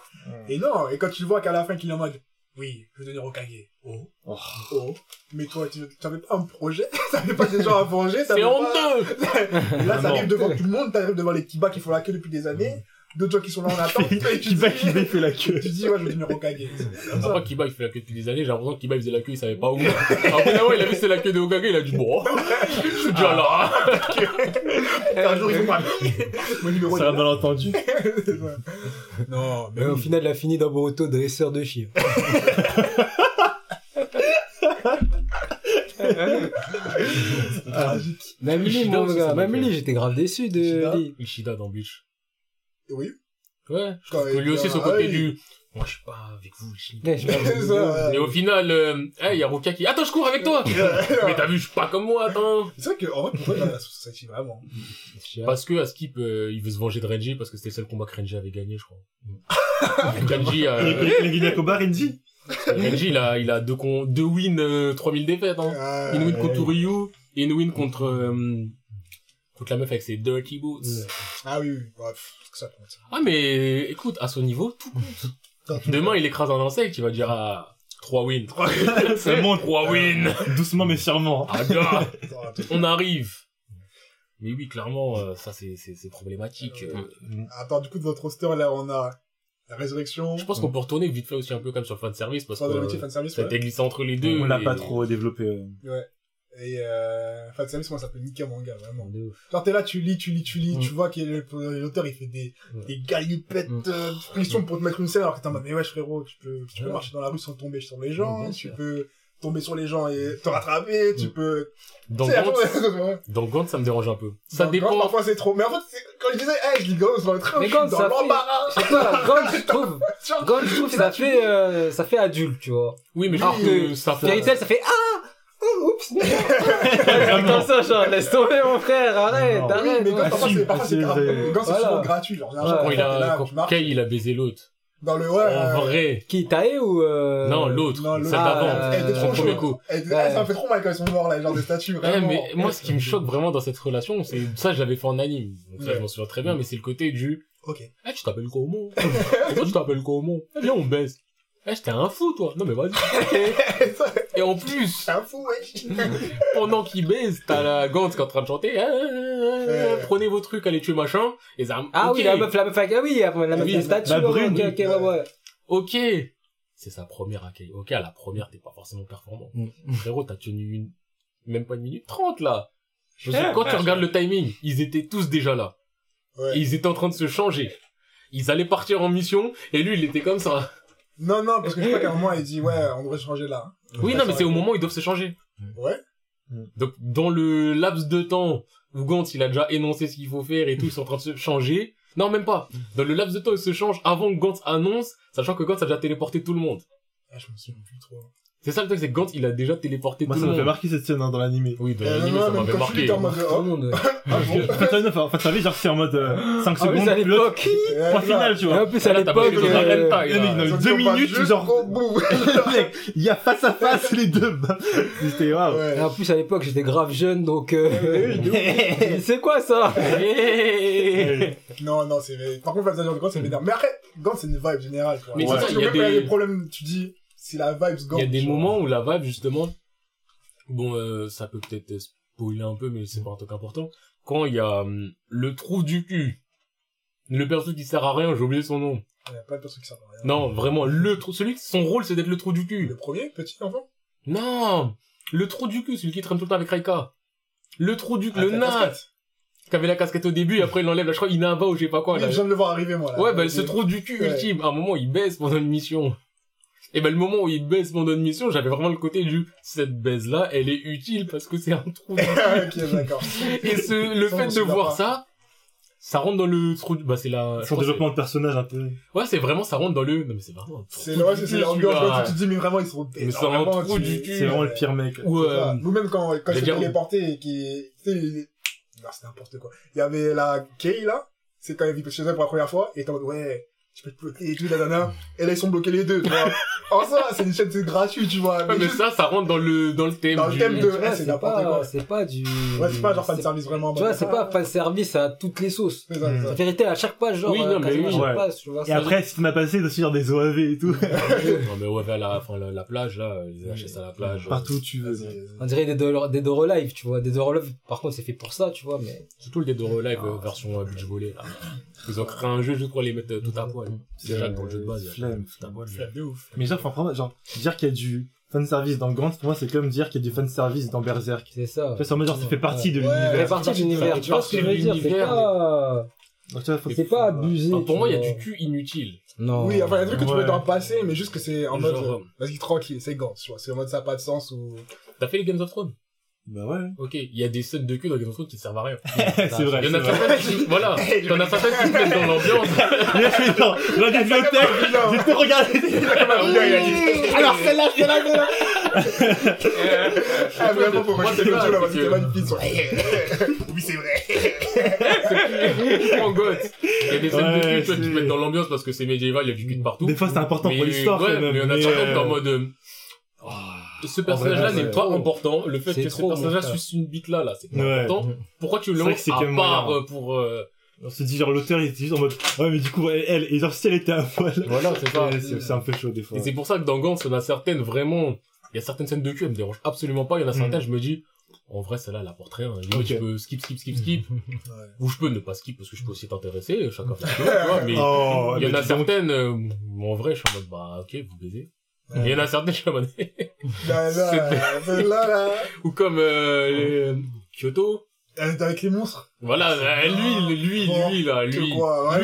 Et non, et quand tu vois qu'à la fin qu'il est en mode, oui, je veux devenir Okage. Oh. Oh. Oh. Mais toi, tu n'avais pas un projet? [laughs] T'avais pas des gens à venger? C'est pas- honteux! [laughs] Et là, t'arrives non. devant tout le monde, t'arrives devant les Kiba qui font la queue depuis des années, d'autres gens qui sont là en [laughs] attente, qui va, il fait la queue. tu dis, ouais, je veux devenir Okage. [laughs] C'est comme ça. Après, Kiba, il fait la queue depuis des années. J'ai l'impression que Kiba, il faisait la queue, il savait pas où. Après, là, ouais, il a vu c'est la queue de Hokage, il a dit, bon, je suis déjà là. Un jour, ils vont parler. [laughs] Mon numéro. C'est ça. Non, mais Mais au final, il a fini dans Boruto dresseur de chien. tragique. Même lui, Ishida mon gars, ça même m'a lui, fait. j'étais grave déçu de. Ishida dans Bleach. Oui. Ouais, je trouve que il lui aussi, ah, côté du, moi, je suis pas avec vous, je [laughs] ça, Et au final, euh, hey, y a Ruka qui, attends, je cours avec toi! [laughs] Mais t'as vu, je suis pas comme moi, attends! C'est vrai que, en vrai, pourquoi il a la Society, vraiment? Parce que Askip, euh, il veut se venger de Renji parce que c'était le seul combat que Renji avait gagné, je crois. [laughs] Renji, euh, Et les Guinakoba, Renji. Renji, il a, il a deux, con, deux wins, euh, 3000 défaites, hein. Ah, Une win ouais. contre Ryu et une win contre, euh, contre la meuf avec ses dirty boots. Ah oui, oui, bref, que ça compte. Ah, mais, écoute, à son niveau, tout compte. Demain, il écrase un insecte, il va dire, ah, trois wins. Ça monte. Trois wins. [laughs] Doucement, mais sûrement. Ah, gars, on arrive. Mais oui, clairement, euh, ça, c'est, c'est, c'est problématique. Euh, Attends, du coup, de votre roster, là, on a la résurrection. je pense qu'on peut retourner vite fait aussi un peu comme sur le fanservice parce Soit que euh, ça a glissé entre les deux. On l'a et- pas trop développé. euh. Ouais. Et, euh, fan service, moi, ça peut niquer un manga, vraiment. De ouf. Genre, t'es là, tu lis, tu lis, tu lis, Mm. tu vois que l'auteur, il fait des, des galipettes Mm. euh, de pression pour te mettre une scène, alors que t'es en mode, mais wesh, frérot, tu peux, tu peux Ouais. marcher dans la rue sans tomber sur les gens, Mm, bien tu sûr. peux tomber sur les gens et te rattraper, tu peux... Dans Gantz, [laughs] dans Gantz, ça me dérange un peu. Ça Dans dépend. Gantz, Parfois, c'est trop. Mais en fait, quand je disais, hey, je lis Gantz dans le train, Mais je suis Gantz, dans ça fait- l'embarras. Pas, [laughs] Gantz, je trouve, Gantz, je trouve, ça fait, euh, ça fait adulte, tu vois. Oui, mais je Alors trouve que ça fait... Ça fait ah! Oh, oups! [laughs] Comme ça, genre, laisse tomber mon frère, arrête, Non. Oui, arrête. mais Gantz, ouais. parfois, c'est, parfois, c'est c'est grave. vrai. Gantz, c'est Voilà. souvent gratuit, genre, Quand il a, là, quand. Kay, il a baisé l'autre. Dans le, ouais. En euh, vrai. Qui, Tae ou, euh... Non, l'autre. non, l'autre. Celle Ah, d'avant. Elle était trop premier chaude. coup. Elle était- Ouais. Ça me fait trop mal quand ils sont morts, là, genre des statues, Ouais, mais moi, ce qui me choque vraiment dans cette relation, c'est ça, je l'avais fait en anime. Donc ça, Ouais. je m'en souviens très bien, mais c'est le côté du, Ok. eh, tu t'appelles comment? [laughs] Et toi, tu t'appelles comment? Eh, viens, on baisse. Eh, j'étais un fou, toi. Non, mais vas-y. [laughs] Et en plus, un fou, wesh. [laughs] pendant qu'il baise, t'as la Gantz qui est en train de chanter, eh, eh, eh, prenez vos trucs, allez tuer machin. Et ça, Ah ok, oui, la meuf, la meuf, ah oui, la meuf, Oui, la statue, la ouais, brune, ok, ok, ouais, ouais. ok. C'est sa première accueil. Ok, à la première, t'es pas forcément performant. Mm. Frérot, t'as tenu une, même pas une minute trente, là. Je dire, quand tu regardes le timing, ils étaient tous déjà là. Ouais. Et ils étaient en train de se changer. Ils allaient partir en mission, et lui, il était comme ça. Non, non, parce que je crois qu'à un moment, il dit, ouais, on devrait changer là. Oui, non, mais c'est au moment où ils doivent se changer. Ouais. Donc, dans le laps de temps où Gantz, il a déjà énoncé ce qu'il faut faire et tout, ils sont en train de se changer. Non, même pas. Dans le laps de temps où ils se changent avant que Gantz annonce, sachant que Gantz a déjà téléporté tout le monde. Ah, je me souviens plus trop. C'est ça le truc, c'est que Gantz, il a déjà téléporté Moi, tout ça le me fait monde. marquer cette scène hein, dans l'animé. Oui, dans Euh, l'anime, non, ça même m'avait quand je marqué. suis en mode, Tout le monde, ouais. ah. [laughs] En fait, en fait, genre, c'est en mode euh, 5 Ah oui, secondes, c'est à l'autre, l'époque. Point final, tu Et vois. en plus, à Là, t'as pas l'époque, fait le euh, hentai, le mec, là. dans les ont deux minutes, genre- bout. [laughs] Mec, il y a face à face les deux. bah. [laughs] C'était et en plus, à l'époque, j'étais grave jeune, donc, euh, c'est quoi ça? Non, non, c'est, par contre, Fantasy de Gantz, c'est vénère. Mais après, Gantz, c'est une vibe générale, quoi. Mais c'est ça, il y a même quand il y a des- des problèmes, tu dis, c'est la vibe Il Gantz. y a des moments où la vibe, justement, bon, euh, ça peut peut-être spoiler un peu, mais c'est pas un truc important. Quand il y a hum, le trou du cul, le perso qui sert à rien, j'ai oublié son nom. Il y a plein de personnes qui savent rien. Non, vraiment, le trou, celui, son rôle, c'est d'être le trou du cul. Le premier, petit enfant? Non! Le trou du cul, celui qui traîne tout le temps avec Raika. Le trou du cul, Ah, le nain, qui avait la casquette au début, et après il enlève, là, je crois, Inaba ou je sais pas quoi, là. je viens de le voir arriver, moi, là. Ouais, bah, ce trou du cul Ouais. ultime, à un moment, il baisse pendant une mission. Et ben, le moment où il baisse pendant une mission, j'avais vraiment le côté du, cette baise-là, elle est utile parce que c'est un trou cul. [laughs] ok, d'accord. Et ce, le Ça, fait de voir pas. ça, ça rentre dans le trou du, bah, c'est la, Son développement de personnage un peu. ouais, c'est vraiment, ça rentre dans le, non, mais c'est vraiment un trou C'est, ouais, c'est, l'ambiance, tu te dis, mais vraiment, ils sont Mais c'est un trou du cul. C'est vraiment le pire mec. Ou, euh, Nous même quand, quand suis téléporté et qui, tu sais, les- non, c'est n'importe quoi. Il y avait la Kay, là. C'est quand elle vit chez elle pour la première fois. Et t'es en mode, ouais, tu peux te bloquer et tout, la nana. Et là, ils sont bloqués les deux, tu vois. [laughs] en ça, c'est une chaîne, c'est gratuit, tu vois. Ouais, Mais mais juste- ça, ça rentre dans le, dans le thème Dans le du... thème de- eh, c'est n'importe quoi. C'est pas du... ouais, c'est pas genre fan service vraiment. Tu vois, c'est pas fan service à toutes les sauces. C'est La vérité, à chaque page, genre, Oui, non, euh, mais oui. à Ouais. page, tu vois. Et après, si tu m'as passé, c'est aussi genre des OAV et tout. [laughs] Non, mais ouais, vers la, enfin, la, la plage, là, les HS à la plage. Partout où tu veux. On dirait des Doro des Doro Live, tu vois. Des Doro Live, par contre, c'est fait pour ça, tu vois, mais... Surtout le Dead or Alive euh, version euh, beach volley, là. Ils ont créé un jeu juste pour les mettre euh, tout à poil. C'est déjà que dans le jeu de base, il y a Flemme. tout à poil. Flemme de ouf. Mais genre, franchement, genre, dire qu'il y a du fanservice dans Gantz, pour moi, c'est comme dire qu'il y a du fanservice dans Berserk. C'est ça. En fait, c'est en mode genre, ça fait partie de Ouais. Ça fait l'univers. partie de l'univers, tu vois ce que je veux dire. C'est l'univers, pas... C'est pas abusé. Pour moi, il y a du cul inutile. Non. Oui, enfin, il y a des trucs que tu peux t'en passer, mais juste que c'est en mode, euh, vas-y, tranquille, c'est Gantz, tu vois. C'est en mode, ça n'a pas de sens ou... T'as fait les Games of Thrones? Bah ouais. Ok, il y a des scènes de cul dans Game of Thrones qui servent à rien. [laughs] c'est vrai. Il y en a c'est certaines qui, voilà, il y en a certaines qui se mettent dans l'ambiance. Il a fait genre, dans la bibliothèque, j'ai tout regardé. [laughs] Alors, celle-là, celle-là, celle-là. Ah, vraiment, faut Moi, rajouter c'est le là, c'est t'es magnifique, sur- [laughs] Oui, c'est vrai. En goth. Il y a des scènes de cul, tu vois, qui c'est- se mettent dans l'ambiance parce que c'est médiéval, il y a du cul de partout. Des fois, c'est important pour l'histoire, ouais, quand même. mais il y en a certaines euh, en mode, euh, ce personnage-là n'est pas trop. important. Le fait que ce trop, personnage-là suce une bite là, là, c'est pas Ouais. important. Pourquoi tu le lances que c'est à part moyen. euh, pour, euh, On se dit, genre, l'auteur, il était juste en mode, ouais, mais du coup, elle, elle, et genre, si elle était un poil. voilà, c'est ça. C'est un peu chaud, des fois. Et c'est pour ça que dans Gantz, il y en a certaines vraiment, il y a certaines scènes de cul, elles me dérangent absolument pas. Il y en a certaines, je me dis, en vrai, celle-là, elle apporte rien. Je peux skip, skip, skip, skip. [laughs] Ouais. Ou je peux ne pas skip parce que je peux aussi t'intéresser, chacun fait tu vois, mais [laughs] Oh, il y en a certaines, euh, en vrai, je suis en mode, bah, ok, vous baisez. Il y en a certains, je suis en mode- [laughs] Là, là, celle-là, là. Ou comme euh, les- Kyoto. Elle est avec les monstres. Voilà, euh, lui, lui, lui, là, lui. lui,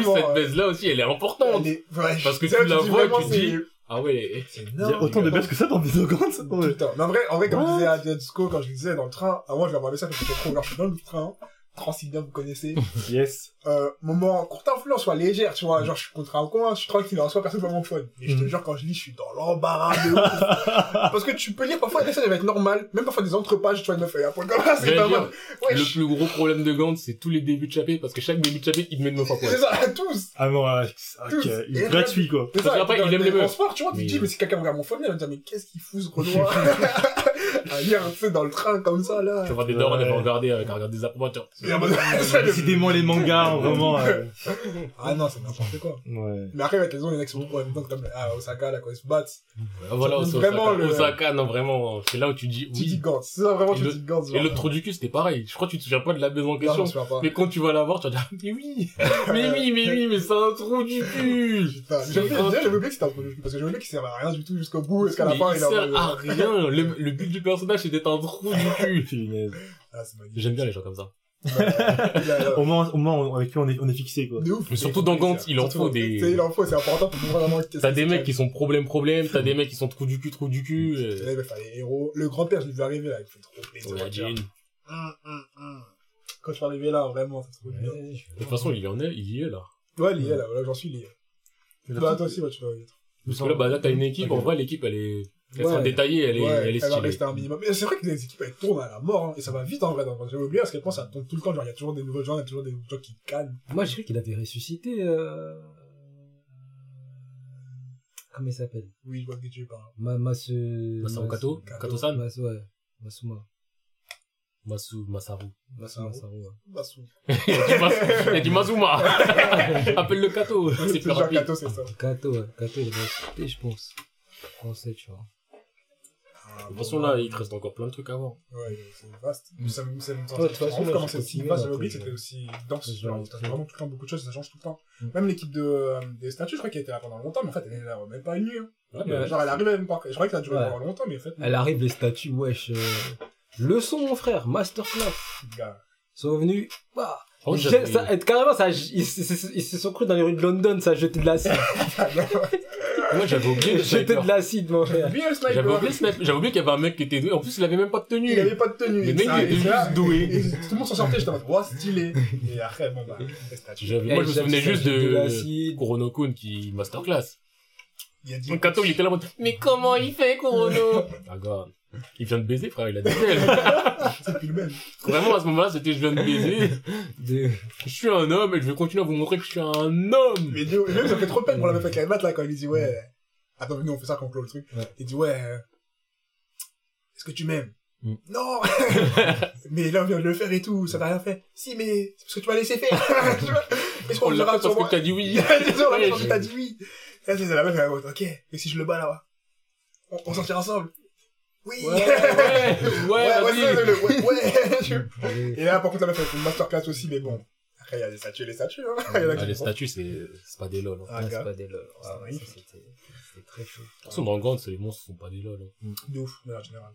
cette ouais. baise-là aussi, elle est importante. Elle est- ouais, Parce que c'est tu là la vois, tu te dis- Ah ouais. C'est Il y a énorme. autant de baisse que ça dans Vidogant, ça. Tout le temps. Mais en vrai, en vrai, comme What je disais à Disco, quand je disais dans le train, à moi, je leur envoyé ça parce que c'était trop grave. Je suis dans le train, Transilien, vous connaissez. [laughs] Yes. euh, moment, courte influence, soit légère, tu vois. Genre, je suis contre un coin, je suis tranquille, en soi, personne va mon phone. Mais je te Mhm. jure, quand je lis, je suis dans l'embarras de ouf. [laughs] Parce que tu peux lire parfois des scènes, elles vont être normales. Même parfois des entrepages, tu vois, une meuf, un point comme ça, c'est pas dire, mal. Ouais, Le plus gros problème de Gantz, c'est tous les débuts de chapitre, parce que chaque début de chapitre, il te met une meuf à poil. c'est ça, [laughs] tous. Ah non, ouais, ok, Tous. il Et est gratuit, quoi. C'est Parce ça, qu'après, dans il aime les meufs. tu vois, tu te dis, mais si quelqu'un regarde mon phone, il va me dire, mais qu'est-ce qu'il fout ce Renoir à lire, tu sais, dans le train, comme ça, là. Tu vois des Ouais. elles vont regarder avec un regard des approbateurs. Le- [laughs] Décidément, les mangas, [laughs] vraiment. euh, [laughs] Ah non, c'est n'importe quoi. Ouais. Mais après, avec les autres, il y en a qui sont beaucoup en même temps, comme, ah, Osaka, là, quand ils se battent. Ah, Voilà, Osaka. le- Osaka, non, vraiment, c'est là où tu dis Tu dis oui. Gantz. C'est ça, vraiment, Et tu le- dis Gantz. Et l'autre trou du cul, c'était pareil. Je crois que tu te souviens pas de la maison en question. Mais quand tu vas la voir, tu vas dire, mais oui, mais oui, mais oui, mais c'est un trou du cul. Putain, J'avais oublié, que c'était un produit, parce que j'avais oublié qu'il servait à rien du tout jusqu'au bout, jusqu'à la fin, il sert à rien. Le, le but du personnage, d'être un trou du cul. [laughs] Ah. J'aime bien les gens comme ça. Il a- Au moins, au moins, avec lui, on est, on est fixé, quoi. De ouf. Mais surtout dans Gantz, il en faut des- Il en faut, c'est important pour vraiment T'as des mecs qui sont problème problème, t'as des mecs qui sont trou du cul, trou du cul. y a. euh, Là, il va faire les héros. Le grand-père, je l'ai vu arriver, là, il fait trop plaisir. Hum, De hum, hum. Quand je suis arrivé là, vraiment, c'est trop bien. toute façon, il y en est, il y est là. Ouais, lié, là, voilà, j'en suis lié. Bah, toi aussi, tu vas y être. Parce que là, bah, là, t'as une équipe, en vrai, l'équipe, elle est, elle Ouais. sera détaillée, elle est, ouais, elle est va stylée. rester un minimum. Mais c'est vrai que les équipes, elles tournent à la mort, hein, et ça va vite, en vrai. J'avais oublié à quel point ça tourne tout le temps. Genre, il y a toujours des nouveaux gens, il y a toujours des gens qui calment. Moi, j'ai cru qu'il avait ressuscité. Euh... Comment il s'appelle? Oui, je vois que tu parles. Ma, Masu... Masaru Mas- Kato, Kato. Kato-san, Mas- ouais. Masuma. Masu, Masaru. Masu Masaru, ouais. Bassou. [laughs] Il y a du Mas- il y a du Mazuma. [laughs] Appelle le Kato, c'est plus rapide. Kato, c'est ça. Kato, ouais. Kato, il va ressusciter, je pense. Français, tu vois. De toute façon, là, il te reste encore plein de trucs à voir. Ouais, c'est vaste. Mais ça me, ça me, ça me, Ouais, de toute façon, ça me là, comment c'est aussi vaste. que après, c'était aussi dense. Genre, t'as vraiment tout le temps beaucoup de choses, ça change tout le temps. Mm. Même l'équipe de, euh, des statues, je crois qu'elle était là pendant longtemps, mais en fait, elle est là même pas une nuit. hein. Bah, Genre, elle arrivait même pas. Je crois que ça a duré Ouais. pendant longtemps, mais en fait, Elle arrive, les statues, wesh. euh, Leçon, mon frère, masterclass. gars. Ils sont venus. Bah, j'avais- ça, carrément, ça, ils, ils- ils- ils se sont crus dans les rues de London, ça jetait de l'acide. [laughs] Moi, j'avais oublié le sniper. de l'acide, mon frère. Bien le sniper. J'avais oublié le sniper. J'avais oublié qu'il y avait un mec qui était doué. En plus, il avait même pas de tenue. Il avait pas de tenue. Le mec, il était juste doué. et- et Tout le monde s'en sortait, j'étais en mode, stylé. Et après, bon, bah. J'avais- Moi, je me souvenais juste de l'acide. Kurono-kun qui masterclass. Kato, il était là en mode, mais comment il fait, Kurono? [laughs] Ah. Il vient de baiser, frère, il a dit [laughs] c'est plus le même. Vraiment, à ce moment-là, c'était je viens de baiser. De... Je suis un homme et je vais continuer à vous montrer que je suis un homme. Mais Dieu, ça fait trop peine pour la meuf avec la mat là quand il dit ouais. Attends, nous on fait ça quand on clôt le truc. Ouais. Il dit ouais. euh, Est-ce que tu m'aimes? Mm. Non [laughs] Mais là on vient de le faire et tout, ça n'a rien fait. Si mais c'est parce que tu m'as laissé faire. Est-ce On qu'on fait parce que t'as dit oui. [laughs] C'est ça, on l'a fait Ouais, parce que je- t'as dit oui. Là c'est la meuf elle ok. Et si je le bats là on, on sortira ensemble. Oui. [laughs] Ouais, ouais, ouais, ouais. Et là par contre la meuf elle fait une masterclass aussi mais bon. Après il y a les statues et les statues hein. Il y en a Ah, les statues, c'est, c'est pas des lol. hein. Ah, c'est pas des lol. C'est Ah, ouais, magnifique. ça, c'était c'était très chaud. De toute façon, dans le grand, les monstres sont pas des lol. hein. De ouf, de manière générale.